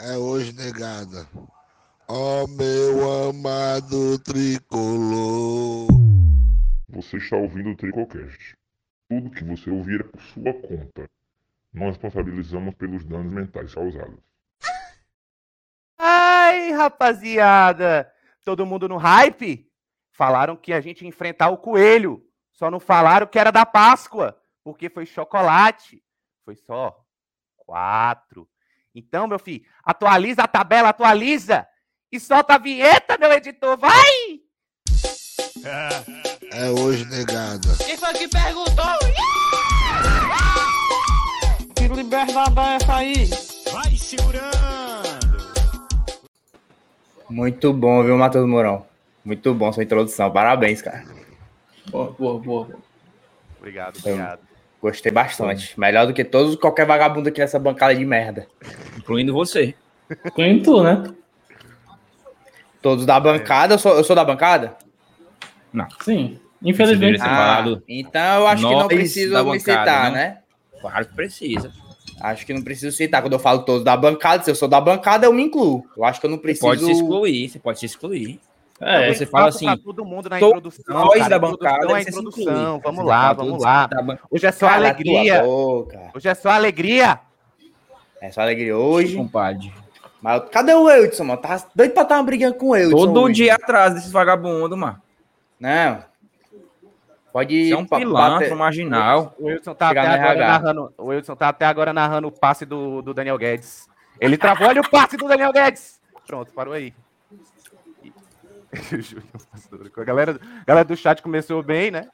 É hoje, negada. Ó meu amado tricolor. Você está ouvindo o Tricocast. Tudo que você ouvir é por sua conta. Nós responsabilizamos pelos danos mentais causados. Ai, rapaziada! Todo mundo no hype? Falaram que a gente ia enfrentar o coelho. Só não falaram que era da Páscoa, porque foi chocolate. Foi só quatro. Então, meu filho, atualiza a tabela, atualiza! E solta a vinheta, meu editor, vai! É hoje, negada. Quem foi que perguntou? Que liberdade é essa aí? Vai segurando! Muito bom, viu, Matheus Mourão? Muito bom sua introdução. Parabéns, cara. Boa, boa, boa. Obrigado, Foi- obrigado. Gostei bastante. Melhor do que todos qualquer vagabundo aqui nessa bancada de merda. Incluindo você. Incluindo tu, né? Todos da bancada, eu sou, eu sou da bancada? Sim. Infelizmente, Você sim. deveria Separado. então eu acho que não preciso me bancada, citar, né? né? Claro que precisa. Acho que não preciso citar. Quando eu falo todos da bancada, se eu sou da bancada, eu me incluo. Eu acho que eu não Você preciso. pode se excluir, você pode se excluir. É, você fala assim, todo mundo na introdução. nós cara, da introdução bancada, introdução. Vamos lá, vamos lá. ban- Hoje é só alegria. Hoje é só alegria. É só alegria hoje. Compadre. Mas cadê o Eudson, mano? Tá doido pra estar uma brigando com o Eudson. Todo hoje. dia atrás desses vagabundos, mano. Não. Pode Você é um pilantra, bater- marginal. O Wilson tá até agora narrando. O Wilson tá até agora narrando o passe do, do Daniel Guedes. Ele travou, olha o passe do Daniel Guedes. Pronto, parou aí. a galera, a galera do chat começou bem, né?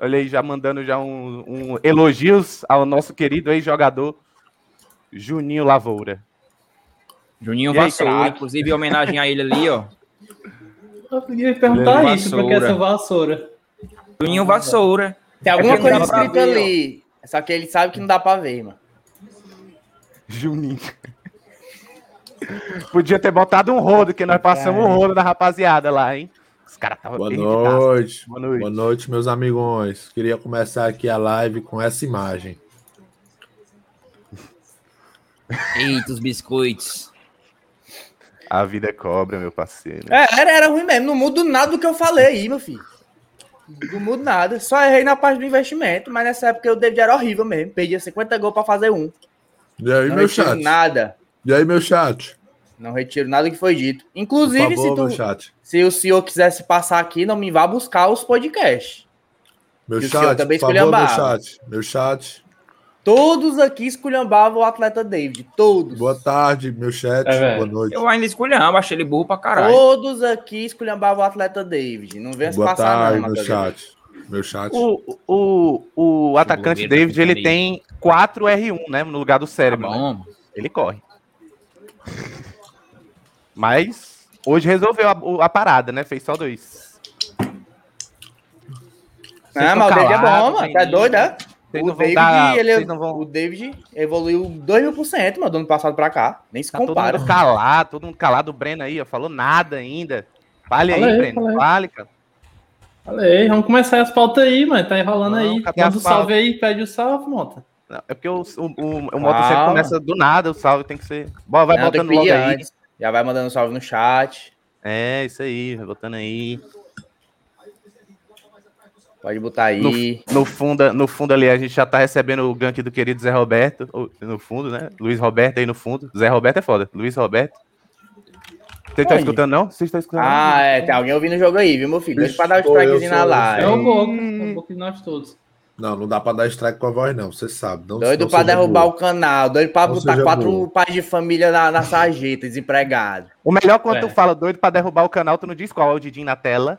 Olha aí, já mandando já um, um elogios ao nosso querido ex-jogador Juninho Lavoura. Juninho E aí, Vassoura, craque? inclusive em homenagem a ele ali, ó. Eu podia perguntar Vassoura. isso, porque essa vassoura. Juninho Vassoura. Tem alguma É coisa escrita ver, ó. ali. Só que ele sabe que não dá pra ver, mano. Juninho. Podia ter botado um rodo, que nós passamos um rodo da rapaziada lá, hein? Os caras estavam Boa noite. Boa noite. Boa noite, meus amigões. Queria começar aqui a live com essa imagem. Eita, os biscoitos. A vida é cobra, meu parceiro. É, era, era ruim mesmo. Não mudo nada do que eu falei aí, meu filho. Não mudo nada. Só errei na parte do investimento, mas nessa época o David era horrível mesmo. Perdia 50 gols pra fazer um. E aí, não meu chat? nada. E aí, meu chat? Não retiro nada que foi dito. Inclusive, favor, se, tu- chat. se o senhor quisesse passar aqui, não me vá buscar os podcasts. Meu E o senhor chat, também por favor, meu esculhambava. chat. Meu chat. Todos aqui esculhambavam o atleta David. Todos. Boa tarde, meu chat. É. Boa noite. Eu ainda escolhendo, achei ele burro pra caralho. Todos aqui esculhambavam o atleta David. Não venha se Boa passar, tarde, não, meu chat. Meu chat. O, o, o atacante tá David, ele tem 4 R1, né? No lugar do Tá cérebro. né? bom. Ele corre. Mas hoje resolveu a, a parada, né? Fez só dois. Vocês Ah, mas o David é bom, mano. Tá doido, é? Vocês O David, dar- ele, não vão- o David evoluiu 2 mil por cento, mano, do ano passado pra cá. Nem se Tá todo compara. mundo calado, todo mundo calado. O Breno aí, ó, falou nada ainda. Fale aí, Breno. fala aí. Fale, cara. Falei, vamos começar as pautas aí, mano. Tá enrolando Não, aí. Manda o pautas? salve aí, pede o salve, monta. Não, é porque o, o, o, o moto sempre começa do nada, o salve tem que ser. Vai Não, botando logo aí. antes. Já vai mandando salve no chat. É, isso aí, vai botando aí. Pode botar aí. No fundo, no fundo ali, a gente já tá recebendo o gank do querido Zé Roberto. No fundo, né? Luiz Roberto aí no fundo. Zé Roberto é foda. Luiz Roberto. Vocês estão Aí. escutando, não? Vocês estão escutando? Ah, é. Tem alguém ouvindo o jogo aí, viu, meu filho? Deixa pra dar o Sou eu, strikezinho na live. É o Hum. Boca. É o Boca de nós todos. Não, não dá pra dar strike com a voz, não. Você sabe. Não, Doido não pra derrubar burro. o canal. Doido pra Não botar quatro burro. pais de família na, na sarjeta, desempregado. O melhor quando É. tu fala doido pra derrubar o canal, tu não diz qual é o Didinho na tela.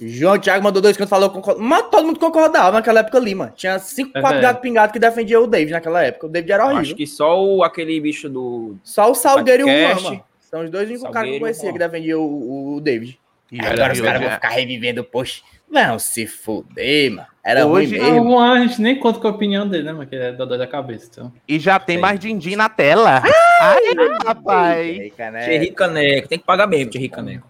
João Thiago mandou dois quando falou. Concordo. Mas todo mundo concordava naquela época ali, mano. Tinha cinco, É quatro verdade. gatos pingados que defendiam o David naquela época. O David era horrível. Acho que só o, aquele bicho do. Só o Salgueiro e o Podcast. Juan, mano. São os dois únicos caras que eu conhecia que defendiam o, o David. E Agora os caras vão ficar revivendo, poxa. Vão se fuder, mano. Era Hoje- ruim mesmo. A gente nem conta com a opinião dele, né, mano? Que é dodói da cabeça. Então. E já tem Sei. mais Dindim na tela. Ai, rapaz. Ei, caneco. Thierry Caneco. Tem que pagar mesmo, Thierry Caneco.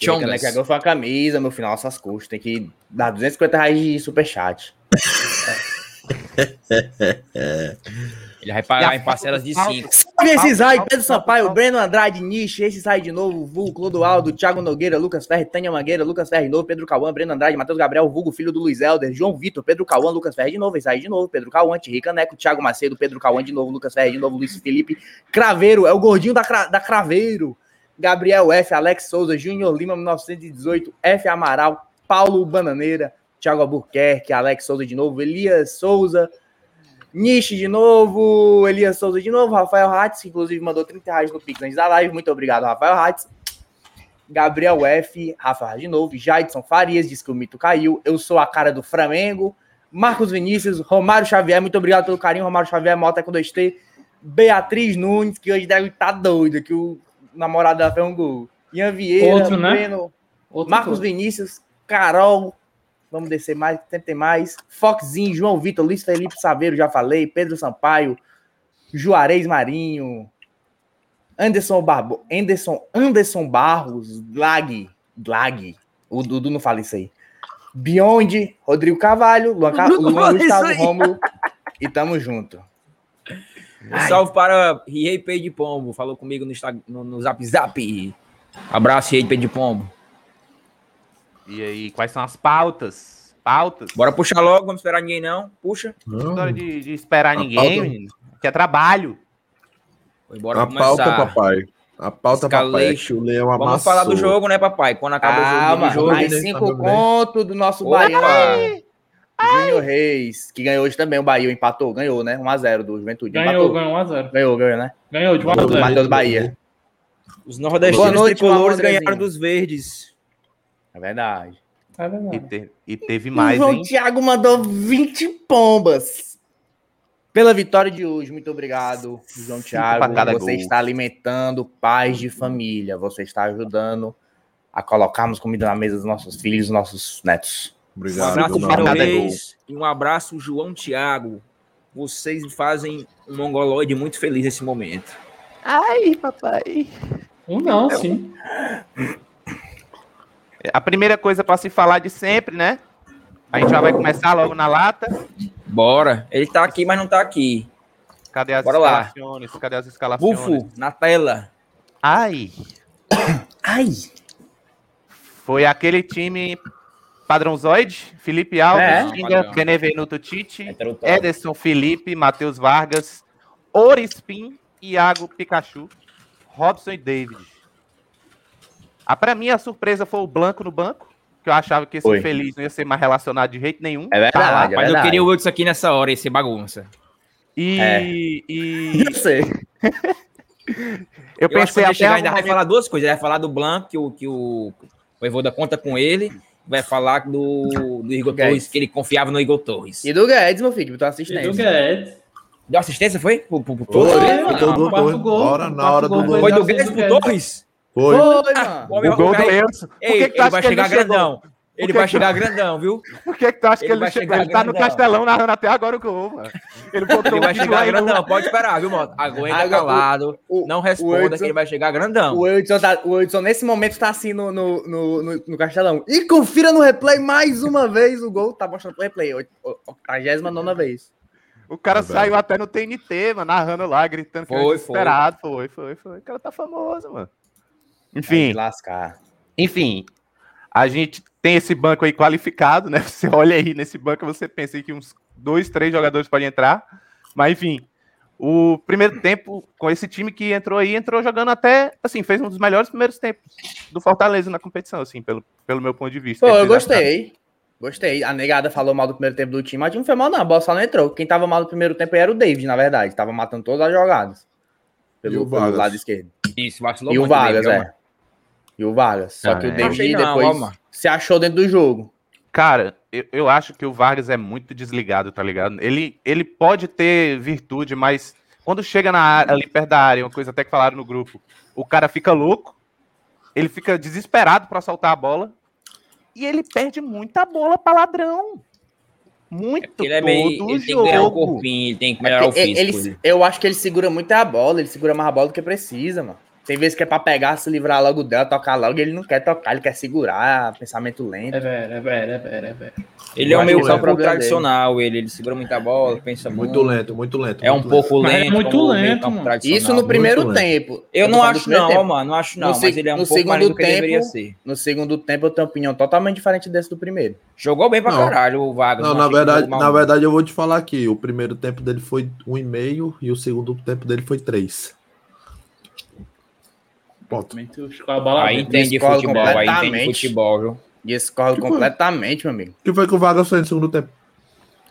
Thierry Chongas. Caneco agora foi a camisa, meu final, nossas custas. Tem que dar 250 reais de superchat. Ele vai pagar E em a parcelas de 5. Salve esses aí, Pedro Sampaio. Breno Andrade, Niche, esse sai de novo, Vulgo, Clodoaldo, Thiago Nogueira, Lucas Ferre, Tânia Mangueira, Lucas Ferre de novo, Pedro Cauã, Breno Andrade, Matheus Gabriel, Vulgo, filho do Luiz Helder, João Vitor, Pedro Cauã, Lucas Ferre de novo, esse aí de novo, Pedro Cauã, Thierry Caneco, Thiago Macedo, Pedro Cauã de novo, Lucas Ferre de novo, Luiz Felipe, Craveiro, é o gordinho da, Cra- da Craveiro, Gabriel F, Alex Souza, Júnior Lima, 1918, F Amaral, Paulo Bananeira, Thiago Albuquerque, Alex Souza de novo, Elias Souza, Niche de novo, Elias Souza de novo, Rafael Hatz, que inclusive mandou 30 reais no Pix antes da live. Muito obrigado, Rafael Hatz. Gabriel F, Rafael de novo, Jadson Farias, diz que o mito caiu. Eu sou a cara do Flamengo. Marcos Vinícius, Romário Xavier, muito obrigado pelo carinho. Romário Xavier, Mota com 2T. Beatriz Nunes, que hoje deve estar doida, que o namorado dela fez um gol. Ian Vieira, Outro, né? Breno, Outro Marcos gol. Vinícius, Carol, vamos descer mais, sempre tem mais. Foxzinho, João Vitor, Luiz Felipe Saveiro, já falei. Pedro Sampaio, Juarez Marinho, Anderson Barbo, Anderson, Anderson Barros, Lag, Lag, o Dudu não fala isso aí. Beyond, Rodrigo Carvalho, Luan, Ca- Luan Gustavo aí. Romulo e tamo junto. Um salve para Riei Pei de Pombo. Falou comigo no, Insta- no, no Zap Zap. Abraço, Riei Pei de Pombo. E aí, quais são as pautas? Pautas? Bora puxar logo, vamos esperar ninguém não. Puxa. Não, História de, de esperar A ninguém, pauta- menino. Que é trabalho. Foi, Bora a começar. pauta, papai. A pauta, papai, é que o Leão amassou. Vamos falar do jogo, né, papai? Quando acaba Calma, o jogo, mais cinco conto do nosso Opa! Baiano. Júnior Reis, que ganhou hoje também. O Bahia empatou, ganhou, né? 1x0 do Juventude. Ganhou, empatou. ganhou 1x0. Ganhou, ganhou, né? Ganhou de 1 Do a 0 Matheus Bahia. os Boa nordestinos noite, tricolores ganharam dos verdes. É verdade. É E, verdade. te- e teve o mais, João hein? Thiago mandou 20 pombas. Pela vitória de hoje, muito obrigado, João Thiago. Você gol. está alimentando pais de família. Você está ajudando a colocarmos comida na mesa dos nossos filhos e dos nossos netos. Um Obrigado, abraço, meu para. Reis. E um abraço, João Thiago. Vocês me fazem um mongoloide muito feliz nesse momento. Ai, papai. Um não, sim. A primeira coisa para se falar de sempre, né? A gente já vai começar logo na lata. Bora. Ele tá aqui, mas não tá aqui. Cadê as Bora lá. escalações? Cadê as escalações? Bufo, na tela. Ai, Ai! foi aquele time padrãozoide. Felipe Alves, É. Ginga. Benevenuto Tite, Heterotal. Ederson Felipe, Matheus Vargas, Orispin, Iago Pikachu, Robson e David. Ah, pra mim, a surpresa foi o Blanco no banco, que eu achava que esse Foi. infeliz não ia ser mais relacionado de jeito nenhum. É Tá lá. verdade, é Mas eu verdade. queria o Wilson aqui nessa hora, esse bagunça. E, É. e Eu sei. eu Eu, acho que pensei ele até chegar, ainda algum vai momento- falar duas coisas. Ele vai falar do Blanco, que o, que o Voivoda conta com ele. Vai falar do, do Igor Guedes. Torres, que ele confiava no Igor Torres. E do Guedes, meu filho, que botou E do assistência. Guedes. Deu assistência, foi? Pro, pro, pro Foi, Torres? Foi, foi mano. todo O quarto dois. gol, Bora o na hora do gol gol. Foi do Guedes pro Guedes. Torres? Foi. Foi, mano. O gol do Enzo. Por Ei, que, que tu ele acha vai que ele chegar não chegou? grandão. Ele que vai que- chegar grandão, viu? Por que, que tu acha que Ele ele, vai não chegou? chegar Ele tá no grandão. Castelão narrando até agora o gol, mano. Ele botou Ele um vai chegar aí no- grandão. Pode esperar, viu, Moto? Aguenta Agora, calado. o- não o responda Edson- que ele vai chegar grandão. O Edson, tá, o Edson, nesse momento, tá assim no, no, no, no, no castelão. E confira no replay mais uma vez o gol. Tá mostrando o replay. 89 vez. O cara É saiu até no TNT, mano, narrando lá, gritando que Foi, era foi. desesperado. Foi, foi, foi. O cara tá famoso, mano. Enfim, lascar. enfim. A gente tem esse banco aí qualificado, né? Você olha aí nesse banco, você pensa aí que uns dois, três jogadores podem entrar. Mas, enfim, o primeiro tempo, com esse time que entrou aí, entrou jogando até, assim, fez um dos melhores primeiros tempos do Fortaleza na competição, assim, pelo, pelo meu ponto de vista. Pô, eu gostei. Gostei. A negada falou mal do primeiro tempo do time, mas o time não foi mal, não. A bola só não entrou. Quem tava mal no primeiro tempo era o David, na verdade. Tava matando todas as jogadas. E Pelo, o pelo lado esquerdo. Isso, vacilou E o Vargas, é. E o Vargas. Só Ah, que o é. David não, depois se achou dentro do jogo. Cara, eu, eu acho que o Vargas é muito desligado, tá ligado? Ele, ele pode ter virtude, mas quando chega na área, ali perto da área, uma coisa até que falaram no grupo, o cara fica louco, ele fica desesperado pra soltar a bola e ele perde muita bola pra ladrão. Muito Ele é meio. todo Ele tem que ganhar o jogo. corpinho, ele tem que melhorar o É, físico. ele- né? eu acho que ele segura muito a bola, ele segura mais a bola do que precisa, mano. Tem vezes que é pra pegar, se livrar logo dela, tocar logo, e ele não quer tocar, ele quer segurar, pensamento lento. É velho, é velho, é velho, é velho. Ele é um acho meio é o campo tradicional, ele, ele segura muita bola, pensa muito. Muito lento, muito lento. É um pouco Mas é lento. muito o lento, campo mano. tradicional. Isso no primeiro muito tempo. Eu não do acho não, tempo. mano, não acho não, No mas ele é um pouco mais segundo do que ele deveria tempo- ser. No segundo tempo, eu tenho opinião totalmente diferente desse do primeiro. Jogou bem pra Não. caralho o Vargas. Não, não na verdade, na verdade eu vou te falar aqui. O primeiro tempo dele foi um e meio e o segundo tempo dele foi três. Ponto. Aí entende futebol, aí entende completamente. futebol, viu? Discordo foi? completamente, meu amigo. O que foi que o Vargas fez no segundo tempo?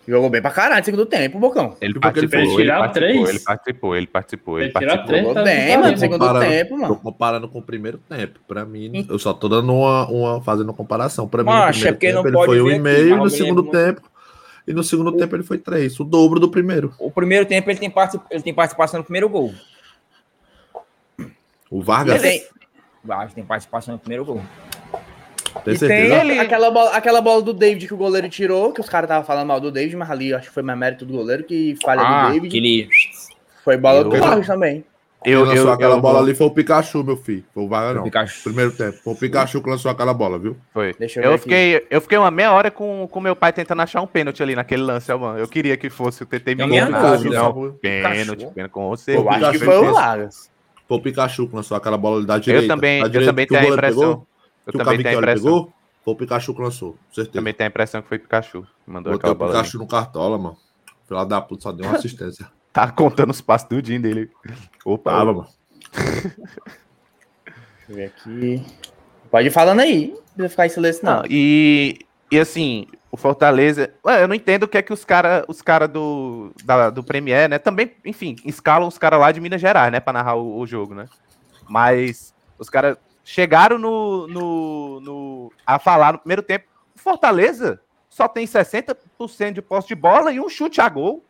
Jogou bem pra caralho no segundo tempo, Bocão. Ele Tipo participou, ele tirar participou, três. ele participou, ele participou, ele participou. três. Jogou tá bem, mano, no segundo Comparando- tempo, Tô mano. comparando com o primeiro tempo. Pra mim, eu só tô dando uma, uma fazendo uma comparação. Pra mim, no Macho, é primeiro porque tempo não ele pode foi um e meio no segundo lembro- tempo. E no segundo tempo ele foi três, o dobro do primeiro. O primeiro tempo ele tem, particip... ele tem participação no primeiro gol. O Vargas, tem- Vargas tem participação no primeiro gol. tem E certeza? tem aquela, bola, aquela bola do David que o goleiro tirou, que os caras estavam falando mal do David, mas ali eu acho que foi mais mérito do goleiro que falha Ah, do David. aquele... Foi bola do Eu- Vargas também. Quem Eu, lançou eu, aquela eu- bola ali foi o Pikachu, meu filho. Foi o Vargas, não. Pikachu. Primeiro tempo. Foi o Pikachu que lançou aquela bola, viu? Foi. Deixa eu Eu aqui. fiquei, eu fiquei uma meia hora com com meu pai tentando achar um pênalti ali naquele lance, mano. Eu queria que fosse o TT Eu me enganar. Pênalti, Pikachu. pênalti com você. Eu acho que foi o Vargas. Foi o Pikachu que lançou aquela bola ali da direita. Eu também, da eu direita também o tenho a impressão. pegou, Eu que o também tenho a impressão. pegou. Foi o Pikachu que lançou, certeza. Também tenho a impressão que foi Pikachu. que Mandou Botei aquela o bola ali. Pikachu no cartola, mano. Filha da puta, só deu uma assistência. Tá contando os passos tudinho dele. Opa, Tava, mano. Deixa eu ver aqui. Pode ir falando aí. Não precisa ficar em silêncio, não. Não, e, e assim, o Fortaleza. Ué, eu não entendo o que é que os caras os cara do, da- do Premier, né? Também, enfim, escalam os caras lá de Minas Gerais, né? Pra narrar o, o jogo, né? Mas os caras chegaram no, no, no- a falar no primeiro tempo. O Fortaleza só tem 60% de posse de bola e um chute a gol.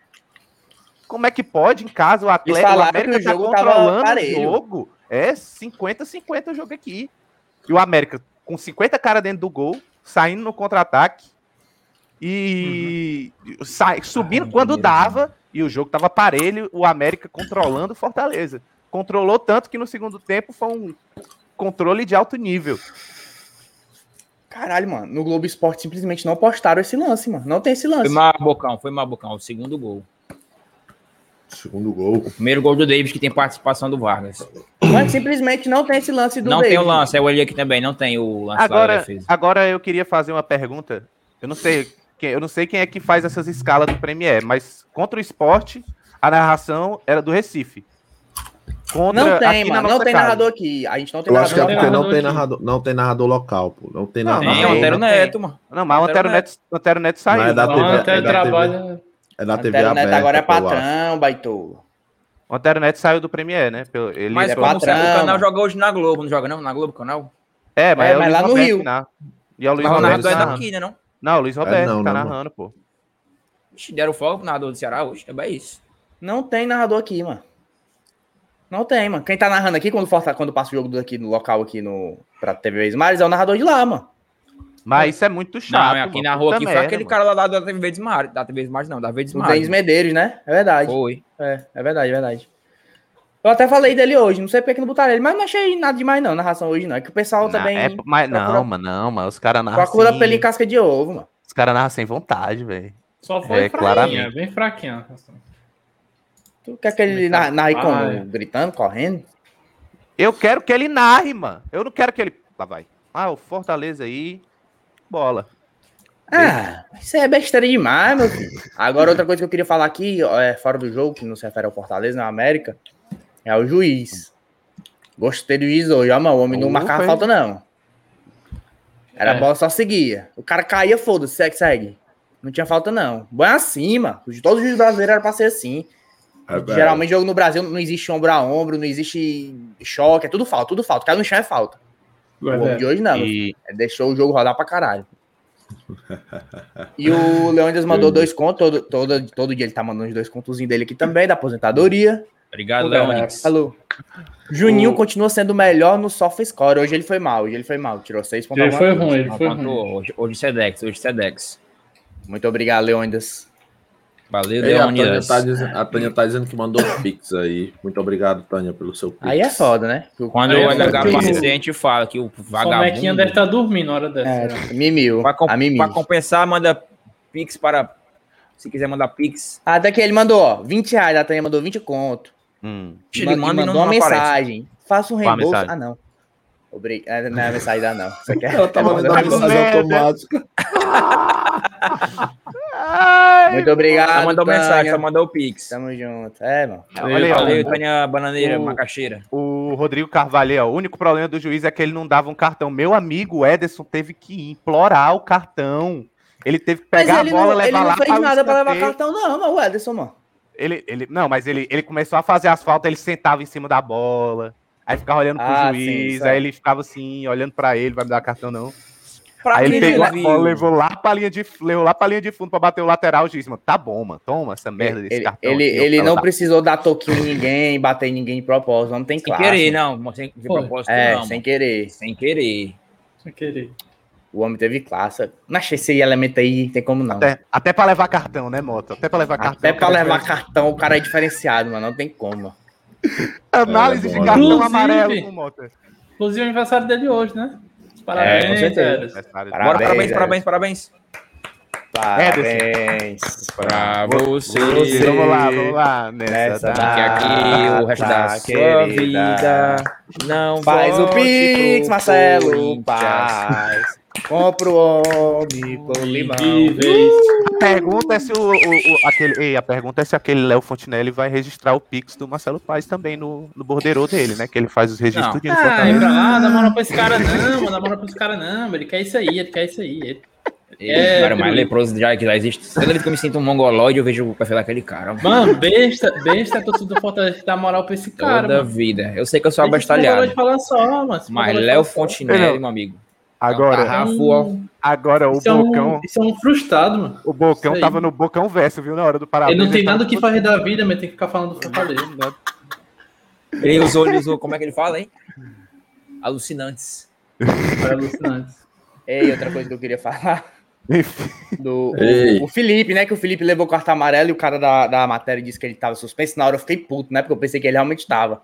Como é que pode, em casa, o Atlético o América tá tava controlando o jogo? É 50-50 o jogo aqui. E o América com 50 caras dentro do gol, saindo no contra-ataque e sai, subindo Ai, quando dava e o jogo tava parelho, o América controlando o Fortaleza. Controlou tanto que no segundo tempo foi um controle de alto nível. Caralho, mano. No Globo Esporte simplesmente não postaram esse lance, mano. Não tem esse Foi lance. mal, Bocão, foi mal, Bocão. O segundo gol. Segundo gol. O primeiro gol do Davis que tem participação do Vargas. Mas simplesmente não tem esse lance do não David. tem o lance, é o ali aqui também, não tem o lance Agora, defesa. agora eu queria fazer uma pergunta. Eu não sei eu não sei quem é que faz essas escalas do Premier, mas contra o esporte, a narração era do Recife. Contra, Não tem, mano. Não tem casa. narrador aqui. A gente não tem Eu acho que é narrador. porque não narrador tem narrador, não tem narrador local, pô. Não tem Não, narrador. Tem, não o tem, Antero não. Neto, mano. Não, mas o Antero Neto, o Antero Neto saiu. Não é da Não, TV, até é da trabalha. É da TV Antero aberta. Neto agora é eu patrão, baitolo. O Antero Neto saiu do Premier, né? Ele Mas é patrão, o canal joga hoje na Globo, não joga não? Na Globo, canal? É, mas É, é, mas lá no Roberto Rio. E é o Luiz Mas o Roberto narrador é daqui, né não? Não, o Luiz Roberto não, que tá não, narrando, pô. Ixi, Deram folga pro narrador do Ceará hoje, é bem isso. Não tem narrador aqui, mano. Não tem, mano. Quem tá narrando aqui quando, Forta- quando passa o jogo daqui no local aqui no pra TV Ismares é o narrador de lá, mano. Mas isso é muito chato. não, aqui mano. na rua Puta aqui foi merda, aquele mano. cara lá da TV Desmar, da TV Desmar não, da TV O Desmar. Denis Medeiros, né? É verdade. Foi. É, é verdade, é verdade. Eu até falei dele hoje, não sei porque que não botaram ele, mas não achei nada demais não, narração hoje não. É que o pessoal também é- mas procura- não, mano, não, mas os caras narram procura assim, pelo em casca de ovo, mano. Os caras narram sem vontade, velho. Só foi É, fraquinha, claramente. bem fraquinha. Tu quer que ele na- narre é. Gritando, correndo? Eu quero que ele narre, mano. Eu não quero que ele. Lá vai. Ah, o Fortaleza aí. Bola. Ah, isso é besteira demais, meu filho. Agora, outra coisa que eu queria falar aqui, ó, é, fora do jogo, que não se refere ao Fortaleza, na América, é o juiz. Gostei do juiz hoje, ó, mano. O homem não marcava foi. falta, não. Era a É. bola só seguia. O cara caía, foda-se, segue, segue. Não tinha falta, não. Bom é assim, mano. Todos os juízes brasileiros eram pra ser assim. É. Geralmente, jogo no Brasil não existe ombro a ombro, não existe choque, é tudo falta, tudo falta. Cai no chão é falta. O homem de hoje não. E Deixou o jogo rodar pra caralho. E o Leônidas mandou dois contos, todo, todo, todo dia ele tá mandando os dois contozinhos dele aqui também, da aposentadoria. Obrigado, Leonix. Alô. Juninho O- continua sendo o melhor no soft score. Hoje ele foi mal, hoje ele foi mal. Tirou seis pontos. Ele foi ruim, ele Não foi ruim. Hoje, hoje Sedex, hoje Sedex. coisa. Muito obrigado, Leônidas. Valeu, Ei, a, Tânia Leônidas. tá dizendo, a Tânia tá dizendo que mandou Pix aí. Muito obrigado, Tânia, pelo seu Pix. Aí é foda, né? Quando Aí o é LH foda. aparecer, a gente fala que o vagabundo... deve estar dormindo na hora dessa. É, né? mimiu. Pra, com- A mimi. pra compensar, manda Pix para... Se quiser mandar Pix, Ah, daqui ele mandou, ó, 20 reais, a Tânia mandou 20 conto. Hum. ele Ma- manda e mandou uma aparece. mensagem. Faça um reembolso. mensagem? Ah, não. Obrigado. Não é a mensagem da não. Você quer? Ela tava mensagem merda. automática. Muito obrigado. Ela mandou Tânia. mensagem, só mandou o Pix. Tamo junto. É, mano. Aí, ó. Valeu, Tânia Bananeira, O- macaxeira. O Rodrigo Carvalho, o único problema do juiz é que ele não dava um cartão. Meu amigo Ederson teve que implorar o cartão. Ele teve que Mas pegar ele a bola, não, ele levar não lá fez nada pra levar cartão, não, não, o Ederson, mano. Ele, ele, não, mas ele, ele começou a fazer as faltas, ele sentava em cima da bola, aí ficava olhando pro Ah, sim, juiz, certo. aí ele ficava assim, olhando pra ele, vai me dar cartão não. Pra aí ele pegou a bola, levou lá pra linha de, levou lá pra linha de fundo pra bater o lateral, o juiz, mano, tá bom, mano, toma essa merda desse Ele, cartão. ele, aqui, ele não tá. precisou dar toquinho em ninguém, bater em ninguém de propósito, não tem Sem classe. querer, não. Sem, de propósito, É, não. sem querer. Sem querer. Sem querer. O homem teve classe. Não achei esse elemento aí, tem como não. Até, até pra levar cartão, né, Moto? Até pra levar cartão. Até pra levar cartão, o cara é diferenciado, mano. Não tem como. Análise de Olha, cartão Inclusive- amarelo com Mota. Inclusive o aniversário dele hoje, né? Parabéns, É, com certeza. Ederson. Bora, Parabéns, parabéns, é. parabéns, parabéns. Parabéns. Pra você. Vamos lá, vamos lá. Nessa, Nessa data. Que aqui o resto da Data sua querida. vida não Faz o Pix, Marcelo. Paz. Compra o homem com limão. De vez. A pergunta é se o, o- o- aquele, ei, a pergunta é se aquele Léo Fontinelli vai registrar o Pix do Marcelo Paz também no, no borderô dele, né? Que ele faz os registros no Ah, pra lá, dá moral pra esse cara não, mano. Dá moral pra esse cara não. Ele quer isso aí, ele quer isso aí. Ele... É, cara mais leproso já que já existe. Toda vez que eu me sinto um mongoloide, eu vejo o perfil daquele cara. mano. Mano, besta, besta é torcida do Fortaleza dá moral pra esse cara, Toda mano. vida. Eu sei que eu sou abastalhado. Mas Léo. Fontinelli, meu amigo. Agora, É um agora o Isso é, um, Bocão, isso é um frustrado, mano. o Bocão tava no Bocão Verso, viu? Na hora do parabéns. Ele não tem nada o que fazer da vida, mas tem que ficar falando do Fortaleza. Ele usou, ele usou, como é que ele fala, hein? Alucinantes. É alucinante. Ei, outra coisa que eu queria falar. Do, o, o Felipe, né? Que o Felipe levou carta amarela e o cara da, da matéria disse que ele tava suspenso. Na hora eu fiquei puto, né? Porque eu pensei que ele realmente tava.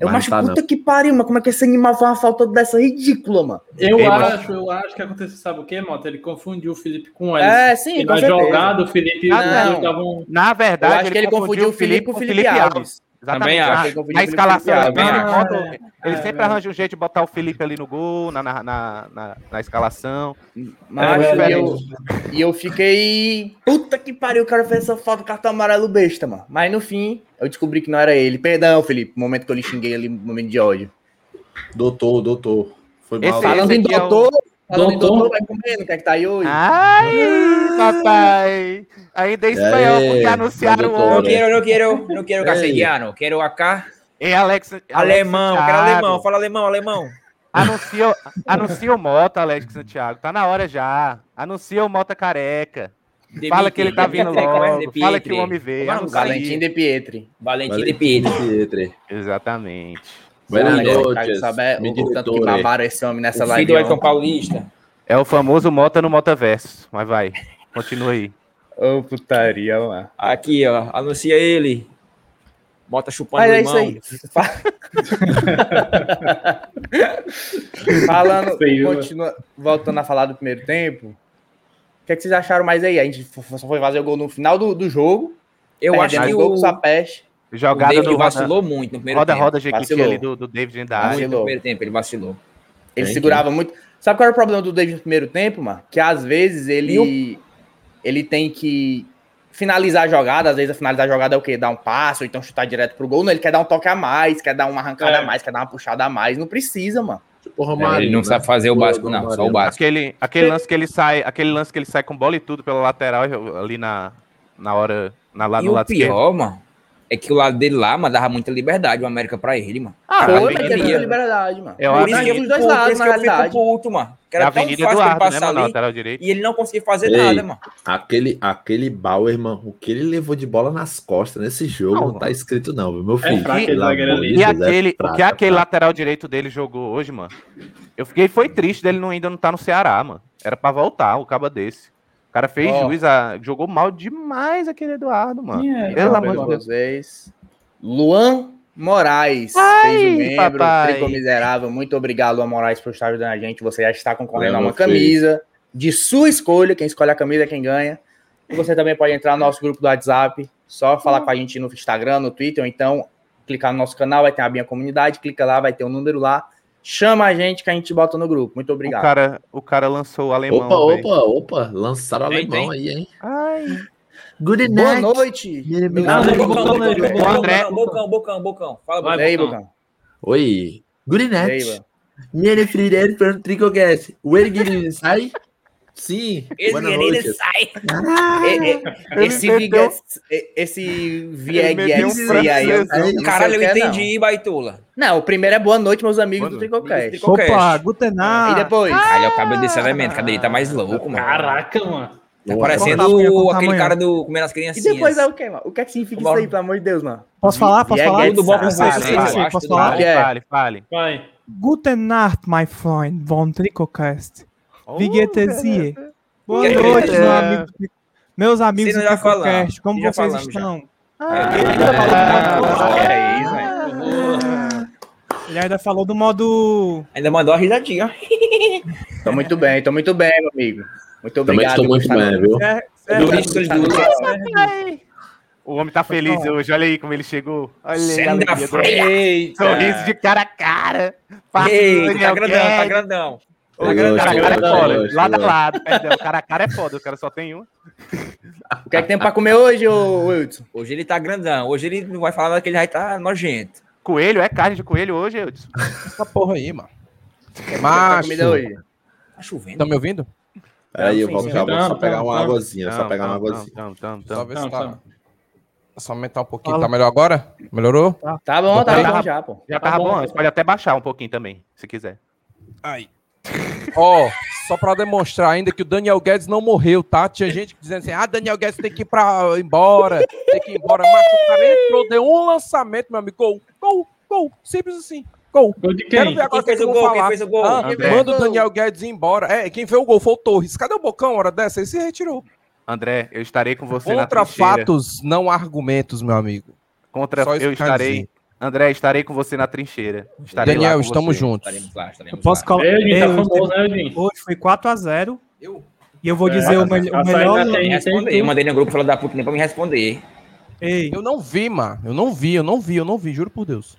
Eu, Mas macho, tá, puta que pariu, mano. Como é que esse animal faz uma falta dessa ridícula, mano? Eu Ei, acho, eu acho que aconteceu, sabe o quê, Mota? Ele confundiu o Felipe com o Ederson. É, sim, E com na certeza. jogada, o Felipe Ah, não. estavam. na verdade, Eu acho que ele confundiu o Felipe com o Felipe Alves. Exatamente. Também acho. Ele confundiu Felipe escalação, Alves. ele, é. Ele É, sempre é. arranja um jeito de botar o Felipe ali no gol, na, na, na, na- na escalação. Macho, É, e, eu, e eu fiquei. Puta que pariu, o cara fez essa falta, cartão amarelo besta, mano. Mas no fim, eu descobri que não era ele. Perdão, Felipe, momento que eu lhe xinguei ali, momento de ódio. Doutor, doutor. Foi mal. Esse- Falando em aqui é o- doutor, falando Doutor? doutor, vai comendo, quer que tá aí hoje? Ai, papai! Ainda em espanhol, É, porque anunciaram doutor, Não ontem. né? quero, não quero, não quero Ei. castelhano, quero acá. Ei, Alex, Alex Alemão, quero Santiago, alemão, fala alemão, alemão. Anuncia, anuncia o Mota, Alex Santiago. Tá na hora já. Anuncia o Mota careca. Fala que ele tá vindo logo. Fala que o homem veio. Como é o nome do cara? Anuncia. Valentim de Pietri. Valentim de Pietro. Pietre. Exatamente. Buenas Olha, cara, noches, sabe mi o tanto que babaram esse homem nessa O filho live. do Elton. Paulista. É o famoso Mota no Motaverso. Mas vai, continua aí. Ô, putaria, mano. Aqui, ó, anuncia ele. Bota chupando Mas é limão. isso aí. Fa- Falando, Feio, continua, voltando a falar do primeiro tempo. O que, é que vocês acharam mais aí? A gente só foi fazer o gol no final do, do jogo. Eu acho que o, o Sapeste. o Jogada David do roda, vacilou muito no primeiro roda, tempo. roda Jequiti Vacilou. ali do, do David Muito Andrade. no Vacilou. primeiro tempo, ele vacilou. Ele Tem segurava muito. Sabe qual era o problema do David no primeiro tempo, mano? Que às vezes ele, ele tem que finalizar a jogada. Às vezes a finalizar a jogada é o quê? Dar um passo, ou então chutar direto pro gol. Não, ele quer dar um toque a mais, quer dar uma arrancada É. a mais, quer dar uma puxada a mais. Não precisa, mano. Tipo Romarinho, ele não né? sabe fazer o básico, não, só o básico. Aquele, aquele lance que ele sai, aquele lance que ele sai com bola e tudo pela lateral ali na, na hora, na, lá E no o lado esquerdo. pior, mano, é que o lado dele lá, mano, dava muita liberdade o América pra ele, mano. Ah, Foi, mas teve liberdade, mano. É a Por isso que Avenida- os dois Por lados, isso na que eu fico realidade. puto, mano. Que É era tão fácil pra ele Eduardo, né, passar mano? Na ali lateral direito. e ele não conseguia fazer Ei. nada, mano. Aquele, aquele Bauer, mano, o que ele levou de bola nas costas nesse jogo Não, não, tá escrito, não, meu É filho. fraco aquele amor ali. de E Deus, é aquele, o fraco, que aquele fraco. lateral direito dele jogou hoje, mano? Eu fiquei foi triste dele não, ainda não tá no Ceará, mano. Era pra voltar, o cabo desse. O cara fez Ó. juiz, a... jogou mal demais aquele Eduardo, mano. É, Pelo amor de Deus. vocês. Luan Moraes Ai, fez o membro, papai. Trico Miserável. Muito obrigado, Luan Moraes, por estar ajudando a gente. Você já está concorrendo a uma camisa de sua escolha. Quem escolhe a camisa é quem ganha. E você também pode entrar no nosso grupo do WhatsApp. Só falar com a gente no Instagram, no Twitter, ou então clicar no nosso canal, vai ter a minha comunidade, clica lá, vai ter um número lá. Chama a gente que a gente bota no grupo. Muito O obrigado. cara, o cara lançou o alemão. Opa, velho. opa, opa. Lançaram o Tem, alemão tem. aí, hein? Ai. Good Boa night. noite. Mire, mire. Não, Bocão, não, bocão, bocão, bocão, André. bocão, bocão, bocão. Fala, Vai, E aí, bocão. Oi. Good night. Bocão? Mire Frieder from Tricocast. Where did you sai? Sim. Esse Boa menino noite. sai. E- e- Ele Esse meteu- Vigas, e- esse Ele meteu um aí, eu não Caralho, eu é, entendi, baitola. Não. não, o primeiro é boa noite, meus amigos Boa do. Tricocast. Opa, Guten E depois? Caralho, é o cabelo desse elemento. Cadê ele? Tá mais louco, mano. Caraca, mano. Tá parecendo o- aquele amanhã. cara do Comendo as E Criancinhas. depois é o que, mano? O que é que significa isso aí, pelo amor de Deus, mano? Posso falar? Posso falar? Tudo bom com Eu sei, eu você? sei, eu sei. Eu acho Posso falar? é? Fale, fale. Vai. Guten Nacht, my friend, von Tricocast. Sie? Boa noite, é? meu amigo. Meus amigos do Tricocast. Como já vocês falamos estão? Ah, é isso, velho. Ele ainda falou do modo. Ainda mandou uma risadinha. Tô muito bem, tô muito bem, meu amigo. Muito Também obrigado. estou muito bem, viu? É, é, tudo. O homem tá feliz hoje, olha aí como ele chegou. Olha aí, a. Sorriso de cara a cara. Ei, tá Daniel grandão, tá Guedes. grandão. Tá gosto, Cara eu cara é foda. gosto, Lado a lado, perdão. Cara a cara é foda, o cara só tem um. O que é que tem pra comer hoje, ô Wilson? Hoje ele tá grandão. Hoje ele não vai falar nada que ele vai tá nojento. Coelho, é carne de coelho hoje, Eudson. Essa porra aí, mano. O que Macho. comida hoje? Tá chovendo. Tá me ouvindo? Peraí, eu vou, já vou só pegar uma águazinha, só pegar uma águazinha. Tamo, tamo, Só tamo. ver Não, se tá. tá. Só aumentar um pouquinho. Fala. Tá melhor agora? Melhorou? Tá bom, tá Tá. bom já, pô. Já Tá tava bom, bom tá antes, pode até baixar um pouquinho também, se quiser. Aí. Ó, só pra demonstrar ainda que o Daniel Guedes não morreu, tá? Tinha gente dizendo assim: ah, Daniel Guedes tem que ir pra embora, tem que ir embora. Mas o cara entrou, deu um lançamento, meu amigo. Gol, gol, gol. Simples assim. Gol. Gol de Quero quem? ver agora Quem fez o gol? Quem falar. fez o gol? Ah, Quem manda o? Daniel Guedes ir embora. É, quem fez o gol foi o Torres. Cadê o Bocão, hora dessa? Ele se retirou. André, eu estarei com você na Contra fatos, não argumentos, meu amigo. Contra, Só eu quero estarei. André, estarei com você na trincheira. Estarei Daniel, estamos você. juntos. Estaremos lá, estaremos Eu posso lá. colocar. Tá Eu- famoso, né, Edinho? Hoje foi 4x0. Eu- E eu vou É, dizer o, mel- o melhor. responder. Eu mandei no grupo falando da puta nem pra me responder. Ei, Eu não vi, mano. Eu não vi, eu não vi, eu não vi, juro por Deus.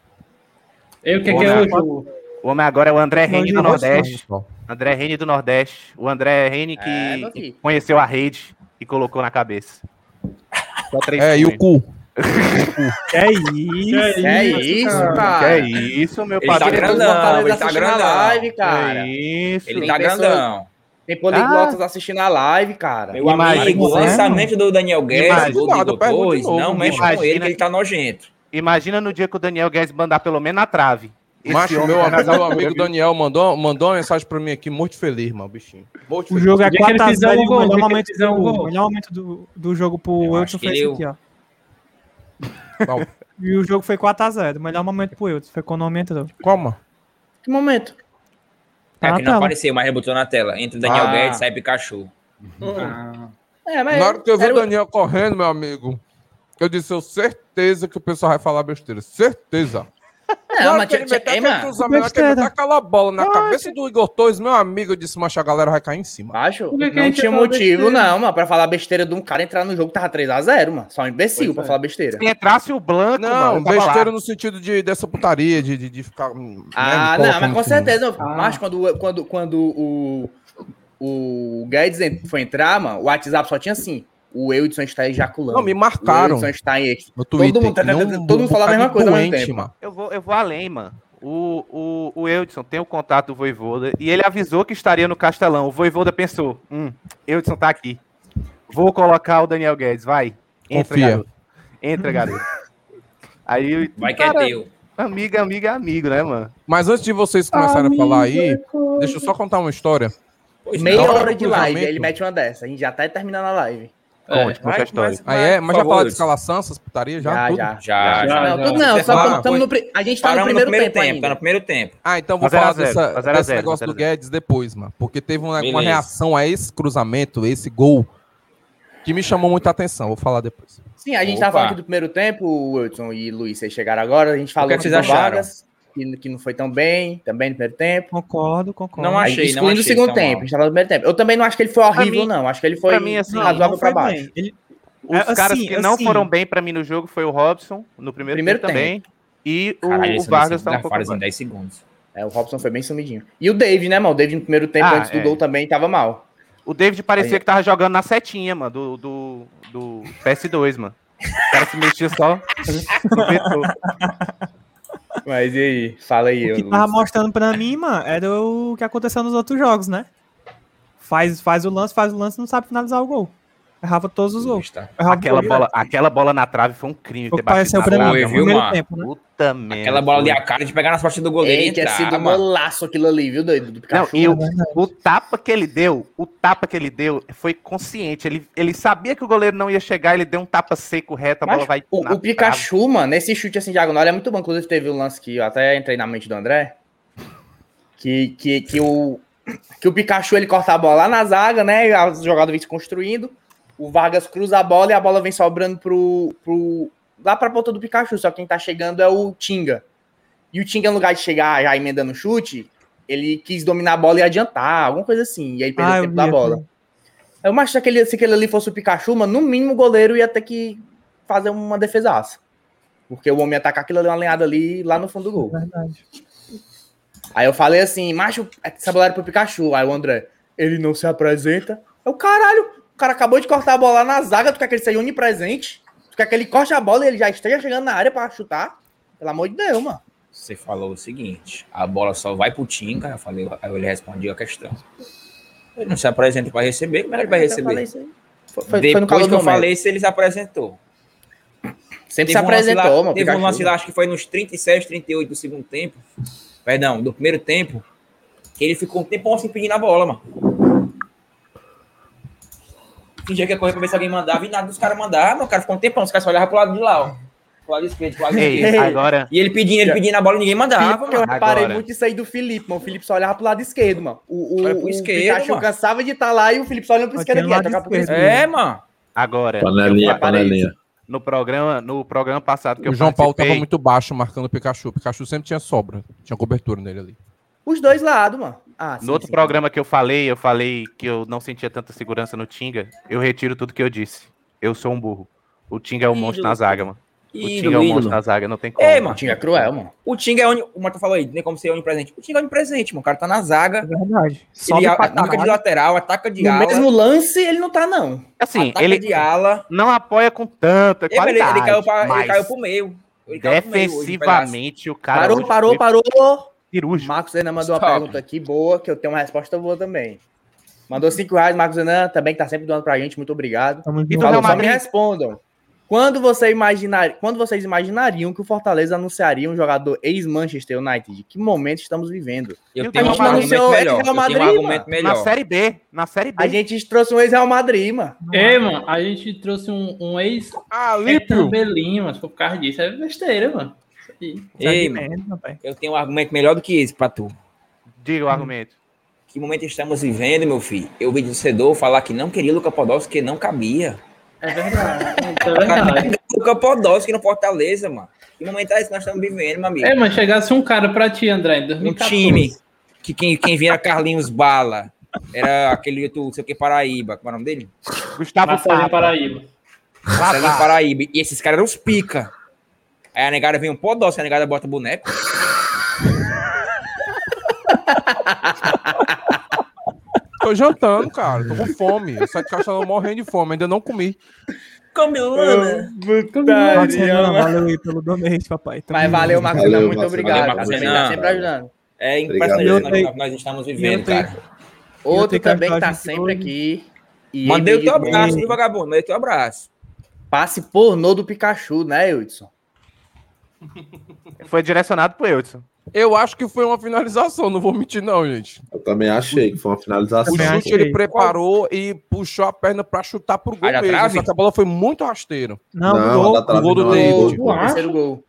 E o que, que é né? hoje? o- O homem agora é o André Não, Rene do Nordeste. pessoal. André Rene do Nordeste. O André Rene que É, filho. conheceu a rede e colocou na cabeça. Só três É, e o cu? Que é isso? Que é isso, cara? cara? Que é isso, meu Ele tá padrinho? grandão, ele tá grandão. live, cara. Que isso. Ele Tem tá pessoa- grandão. Tem poliglotas assistindo a live, cara. Meu Imagina, amigo, o né? lançamento do Daniel Guedes, do Digo eu pergunto de 2, novo, não mexe imagina. com ele, que ele tá nojento. Imagina no dia que o Daniel Guedes mandar pelo menos na trave. Esse Macho, meu, vai amigo, meu? Daniel mandou, mandou uma mensagem pra mim aqui, muito feliz, mano, bichinho. Muito O feliz. jogo é O dia que ele 4x0 fizer e um o melhor momento, do, gol. o melhor momento do, jogo pro Eu Wilson foi esse aqui, ó. Qual? E o jogo foi 4x0. O melhor momento pro Wilson. Foi quando não entrou. Calma. Que momento? Tá É que não tela. apareceu, mas ele botou na tela. Entre Daniel Ah. Guedes sai Pikachu. Ah, É, mas. Na hora que eu vi o Daniel correndo, meu amigo, eu disse, eu certeza que o pessoal vai falar besteira. Certeza. Na Não, mas ele tinha- meter aquele mano. cruzamento, que ele meter aquela bola na cabeça do Igor Torres, meu amigo, eu disse, macho, a galera vai cair em cima. Acho, não tinha motivo, não, mano, pra falar besteira de um cara entrar no jogo que tava 3x0, mano. Só um imbecil pra é. falar besteira. Se entrasse o Blanco, Não, besteira no sentido de, dessa putaria, de, de, ficar. hum, Ah, né, não, mas com como- certeza. Ah. Mas quando, quando, quando o, o Guedes foi entrar, mano, o WhatsApp só tinha assim. O Eudson está ejaculando. Não, me O marcaram Eudson está em ex. no Twitter. mundo- que nem todo mundo fala a mesma coisa ao mesmo doente, tempo. mano. Eu vou, eu vou além, mano. O, o, o Eudson tem o contato do Voivoda e ele avisou que estaria no Castelão. O Voivoda pensou: hum, Eudson tá aqui. Vou colocar o Daniel Guedes, vai. Entra, Confia. garoto. Entra, garoto. Aí, Vai que é cara, teu. amigo, amigo é amigo, né, mano? Mas antes de vocês começarem a falar aí, deixa eu só contar uma história. Pois Meia hora de live, ele mete uma dessa. A gente já tá terminando a live. Conte, conte vai, a história. mas- Aí é, mas já falaram de escalação, essas putarias já? Já, tudo? já. Já, já. Já, Não, tudo não, só tamo no a gente tá no primeiro, no primeiro tempo, tempo, tá no primeiro tempo. Ah, então vou Tá falar dessa, tá desse zero, negócio tá do. Guedes depois, mano. Porque teve uma, reação a esse cruzamento, esse gol que me chamou muita atenção. Vou falar depois. Sim, a gente Opa. tava falando aqui do primeiro tempo, Wilson e Luiz, vocês chegaram agora, a gente falou que é que aqui vocês do acharam? Vargas, que, que não foi tão bem, também no primeiro tempo. Concordo, concordo. Não Aí, achei, não excluindo o achei segundo tão tempo, mal. a gente tava no primeiro tempo. Eu também não acho que ele foi horrível, mim- não. Acho que ele foi mim, assim, razoável não pra foi baixo. Ele- Os É, caras assim, que não assim- foram bem pra mim no jogo foi o Robson, no primeiro, Primeiro tempo também. E o, Caralho, o Vargas nesse tá um pouco em abaixo. 10 segundos. É, o Robson foi bem sumidinho. E o Dave, né, mano? O Dave no primeiro tempo, Ah, antes do é. gol, também tava mal. O David parecia Aí- que tava jogando na setinha, mano, do, do, do PS2, mano. O cara se mexia só. Mas e aí? Fala aí, O que tava mostrando pra mim, mano, era o que aconteceu nos outros jogos, né? Faz, faz o lance, faz o lance, não sabe finalizar o gol. Errava todos os gols. Errava Aquela bola, aquela bola na trave foi um crime. Foi o ter pareceu batido pra mim trave, viu, mano? tempo, né? Puta merda. Aquela bola ali, a cara de pegar nas costas do goleiro e Ei, tinha sido um golaço aquilo ali, viu, doido? Do Não, Pikachu. e o, É o tapa que ele deu, o tapa que ele deu foi consciente. Ele, ele sabia que o goleiro não ia chegar, ele deu um tapa seco reto, a Mas bola vai o, o Pikachu, mano, esse chute assim diagonal é muito bom. Inclusive, teve um lance que eu até entrei na mente do André. Que, que, que, o, que o Pikachu ele corta a bola lá na zaga, né? A jogada vem se construindo. O Vargas cruza a bola e a bola vem sobrando pro. pro lá pra ponta do Pikachu. Só quem tá chegando é o Tinga. E o Tinga, no lugar de chegar já emendando o chute, ele quis dominar a bola e adiantar, alguma coisa assim. E aí perdeu Ah, o tempo da bola. Eu acho que aquele, se aquele ali fosse o Pikachu, mano, no mínimo o goleiro ia ter que fazer uma defesaça. Porque o homem ia atacar aquilo ali, uma alinhada ali, lá no fundo do gol. Verdade. Aí eu falei assim, macho, essa bola era pro Pikachu. Aí o André, ele não se apresenta. Eu, caralho, o cara acabou de cortar a bola lá na zaga, tu quer que ele seja onipresente? Tu quer que ele corte a bola e ele já esteja chegando na área pra chutar? Pelo amor de Deus, mano. Você falou o seguinte: a bola só vai pro Tinga. Eu falei, aí ele respondeu a questão. Ele não se apresenta pra receber, como é que ele vai receber? Foi, foi, Depois foi no calor que do eu momento. falei, se ele se apresentou. Sempre se Teve um lance lá- apresentou, mano. Teve um lance lá, acho que foi nos 37, 38 do segundo tempo. Perdão, do primeiro tempo. Que ele ficou um tempão sem pedir na bola, mano. Fingia que ia correr pra ver se alguém mandava e nada dos caras mandavam. O cara ficou um tempão, os caras só olhavam pro lado de lá, ó. Pro lado esquerdo, pro lado Ei, esquerdo. agora, E ele pedindo, ele pedindo a bola e ninguém mandava, Felipe, eu mano. reparei Agora. muito isso aí do Felipe, mano. O Felipe só olhava pro lado esquerdo, mano. O, o, o esquerdo, Pikachu mano. cansava de estar lá e o Felipe só olhando pro esquerdo aqui, lado tocar pro esquerdo. É, mano. agora. Panelinha, panelinha. No programa, no programa passado que o eu João Paulo tava muito baixo marcando o Pikachu. O Pikachu sempre tinha sobra. Tinha cobertura nele ali. Os dois lados, mano. Ah, sim, No outro sim. programa que eu falei, eu falei que eu não sentia tanta segurança no Tinga. Eu retiro tudo que eu disse. Eu sou um burro. O Tinga é o monstro Ídolo. na zaga, mano. O Tinga é Ídolo, o ídolo. monstro na zaga, não tem como. Ei, mano. mano. Tinha é cruel, mano. O Tinga é onde. O Marta falou aí, nem como ser onipresente. O Tinga é onipresente, mano. O cara tá na zaga. É verdade. Ele Sobe ataca de lateral, ataca de No ala. mesmo lance, ele não tá, não. Assim, ataca ele de ala. não apoia com tanta Ele, ele, qualidade. ele caiu pra, ele mas caiu pro meio. Ele caiu pro meio hoje, um defensivamente, o cara Parou, hoje parou, foi parou. Cirúrgico. Marcos Renan mandou uma Stop. pergunta aqui boa, que eu tenho uma resposta boa também. Mandou 5 reais, Marcos Renan, também que tá sempre doando pra gente, muito obrigado. Tamo E junto. Falou, Real só me Madrid? respondam. Quando, você imaginar, quando vocês imaginariam que o Fortaleza anunciaria um jogador ex-Manchester United? Que momento estamos vivendo? Eu Eu tenho tenho um uma argumento anunciou melhor. Real Eu tenho um Madrid, argumento melhor. Na Série B. Na Série B. A gente trouxe um ex-Real Madrid, mano. Ei, mano, a gente trouxe um, um ex Ah, Belinho, mas por causa disso é besteira, mano. Ei, mano, eu tenho um argumento melhor do que esse pra tu. Diga o argumento. Que momento estamos vivendo, meu filho? Eu vi torcedor falar que não queria Luca Podolski, que não cabia. É verdade. É verdade. Luca Podolski no Fortaleza, mano. Que momento é esse que nós estamos vivendo, meu amigo? É, mas chegasse um cara pra ti, André, em um 2014. time que quem, quem vinha era Carlinhos Bala. Era aquele outro, não sei o que, Paraíba. Como é o nome dele? Gustavo Marcelinho. Paraíba. Marcelinho Paraíba. E esses caras eram os pica. Aí a negada vem um Podolski, a negada bota boneco. Tô jantando, cara. Tô com fome. Eu saí de caixa morrendo de fome. Ainda não comi. Camilana. Marcos Renan, valeu aí pelo donate, papai. Tamo Mas valeu, Marcos Valeu, Renan, muito Marcos obrigado. Marcos Renan. tá sempre ajudando. É impressionante eu nós, nós estamos vivendo, tenho- cara. Outro tenho também que tá sempre hoje. aqui. E Mandei o teu abraço, viu, vagabundo? Mandei o teu abraço. Passe pornô do Pikachu, né, Hudson? Foi direcionado pro Eudson. Eu acho que foi uma finalização, não vou mentir, não, gente. Eu também achei que foi uma finalização. O chute ele preparou e puxou a perna pra chutar pro gol da mesmo. trave? Só que a bola foi muito rasteira. Não, Não, da trave gol do não, David. gol. O terceiro gol.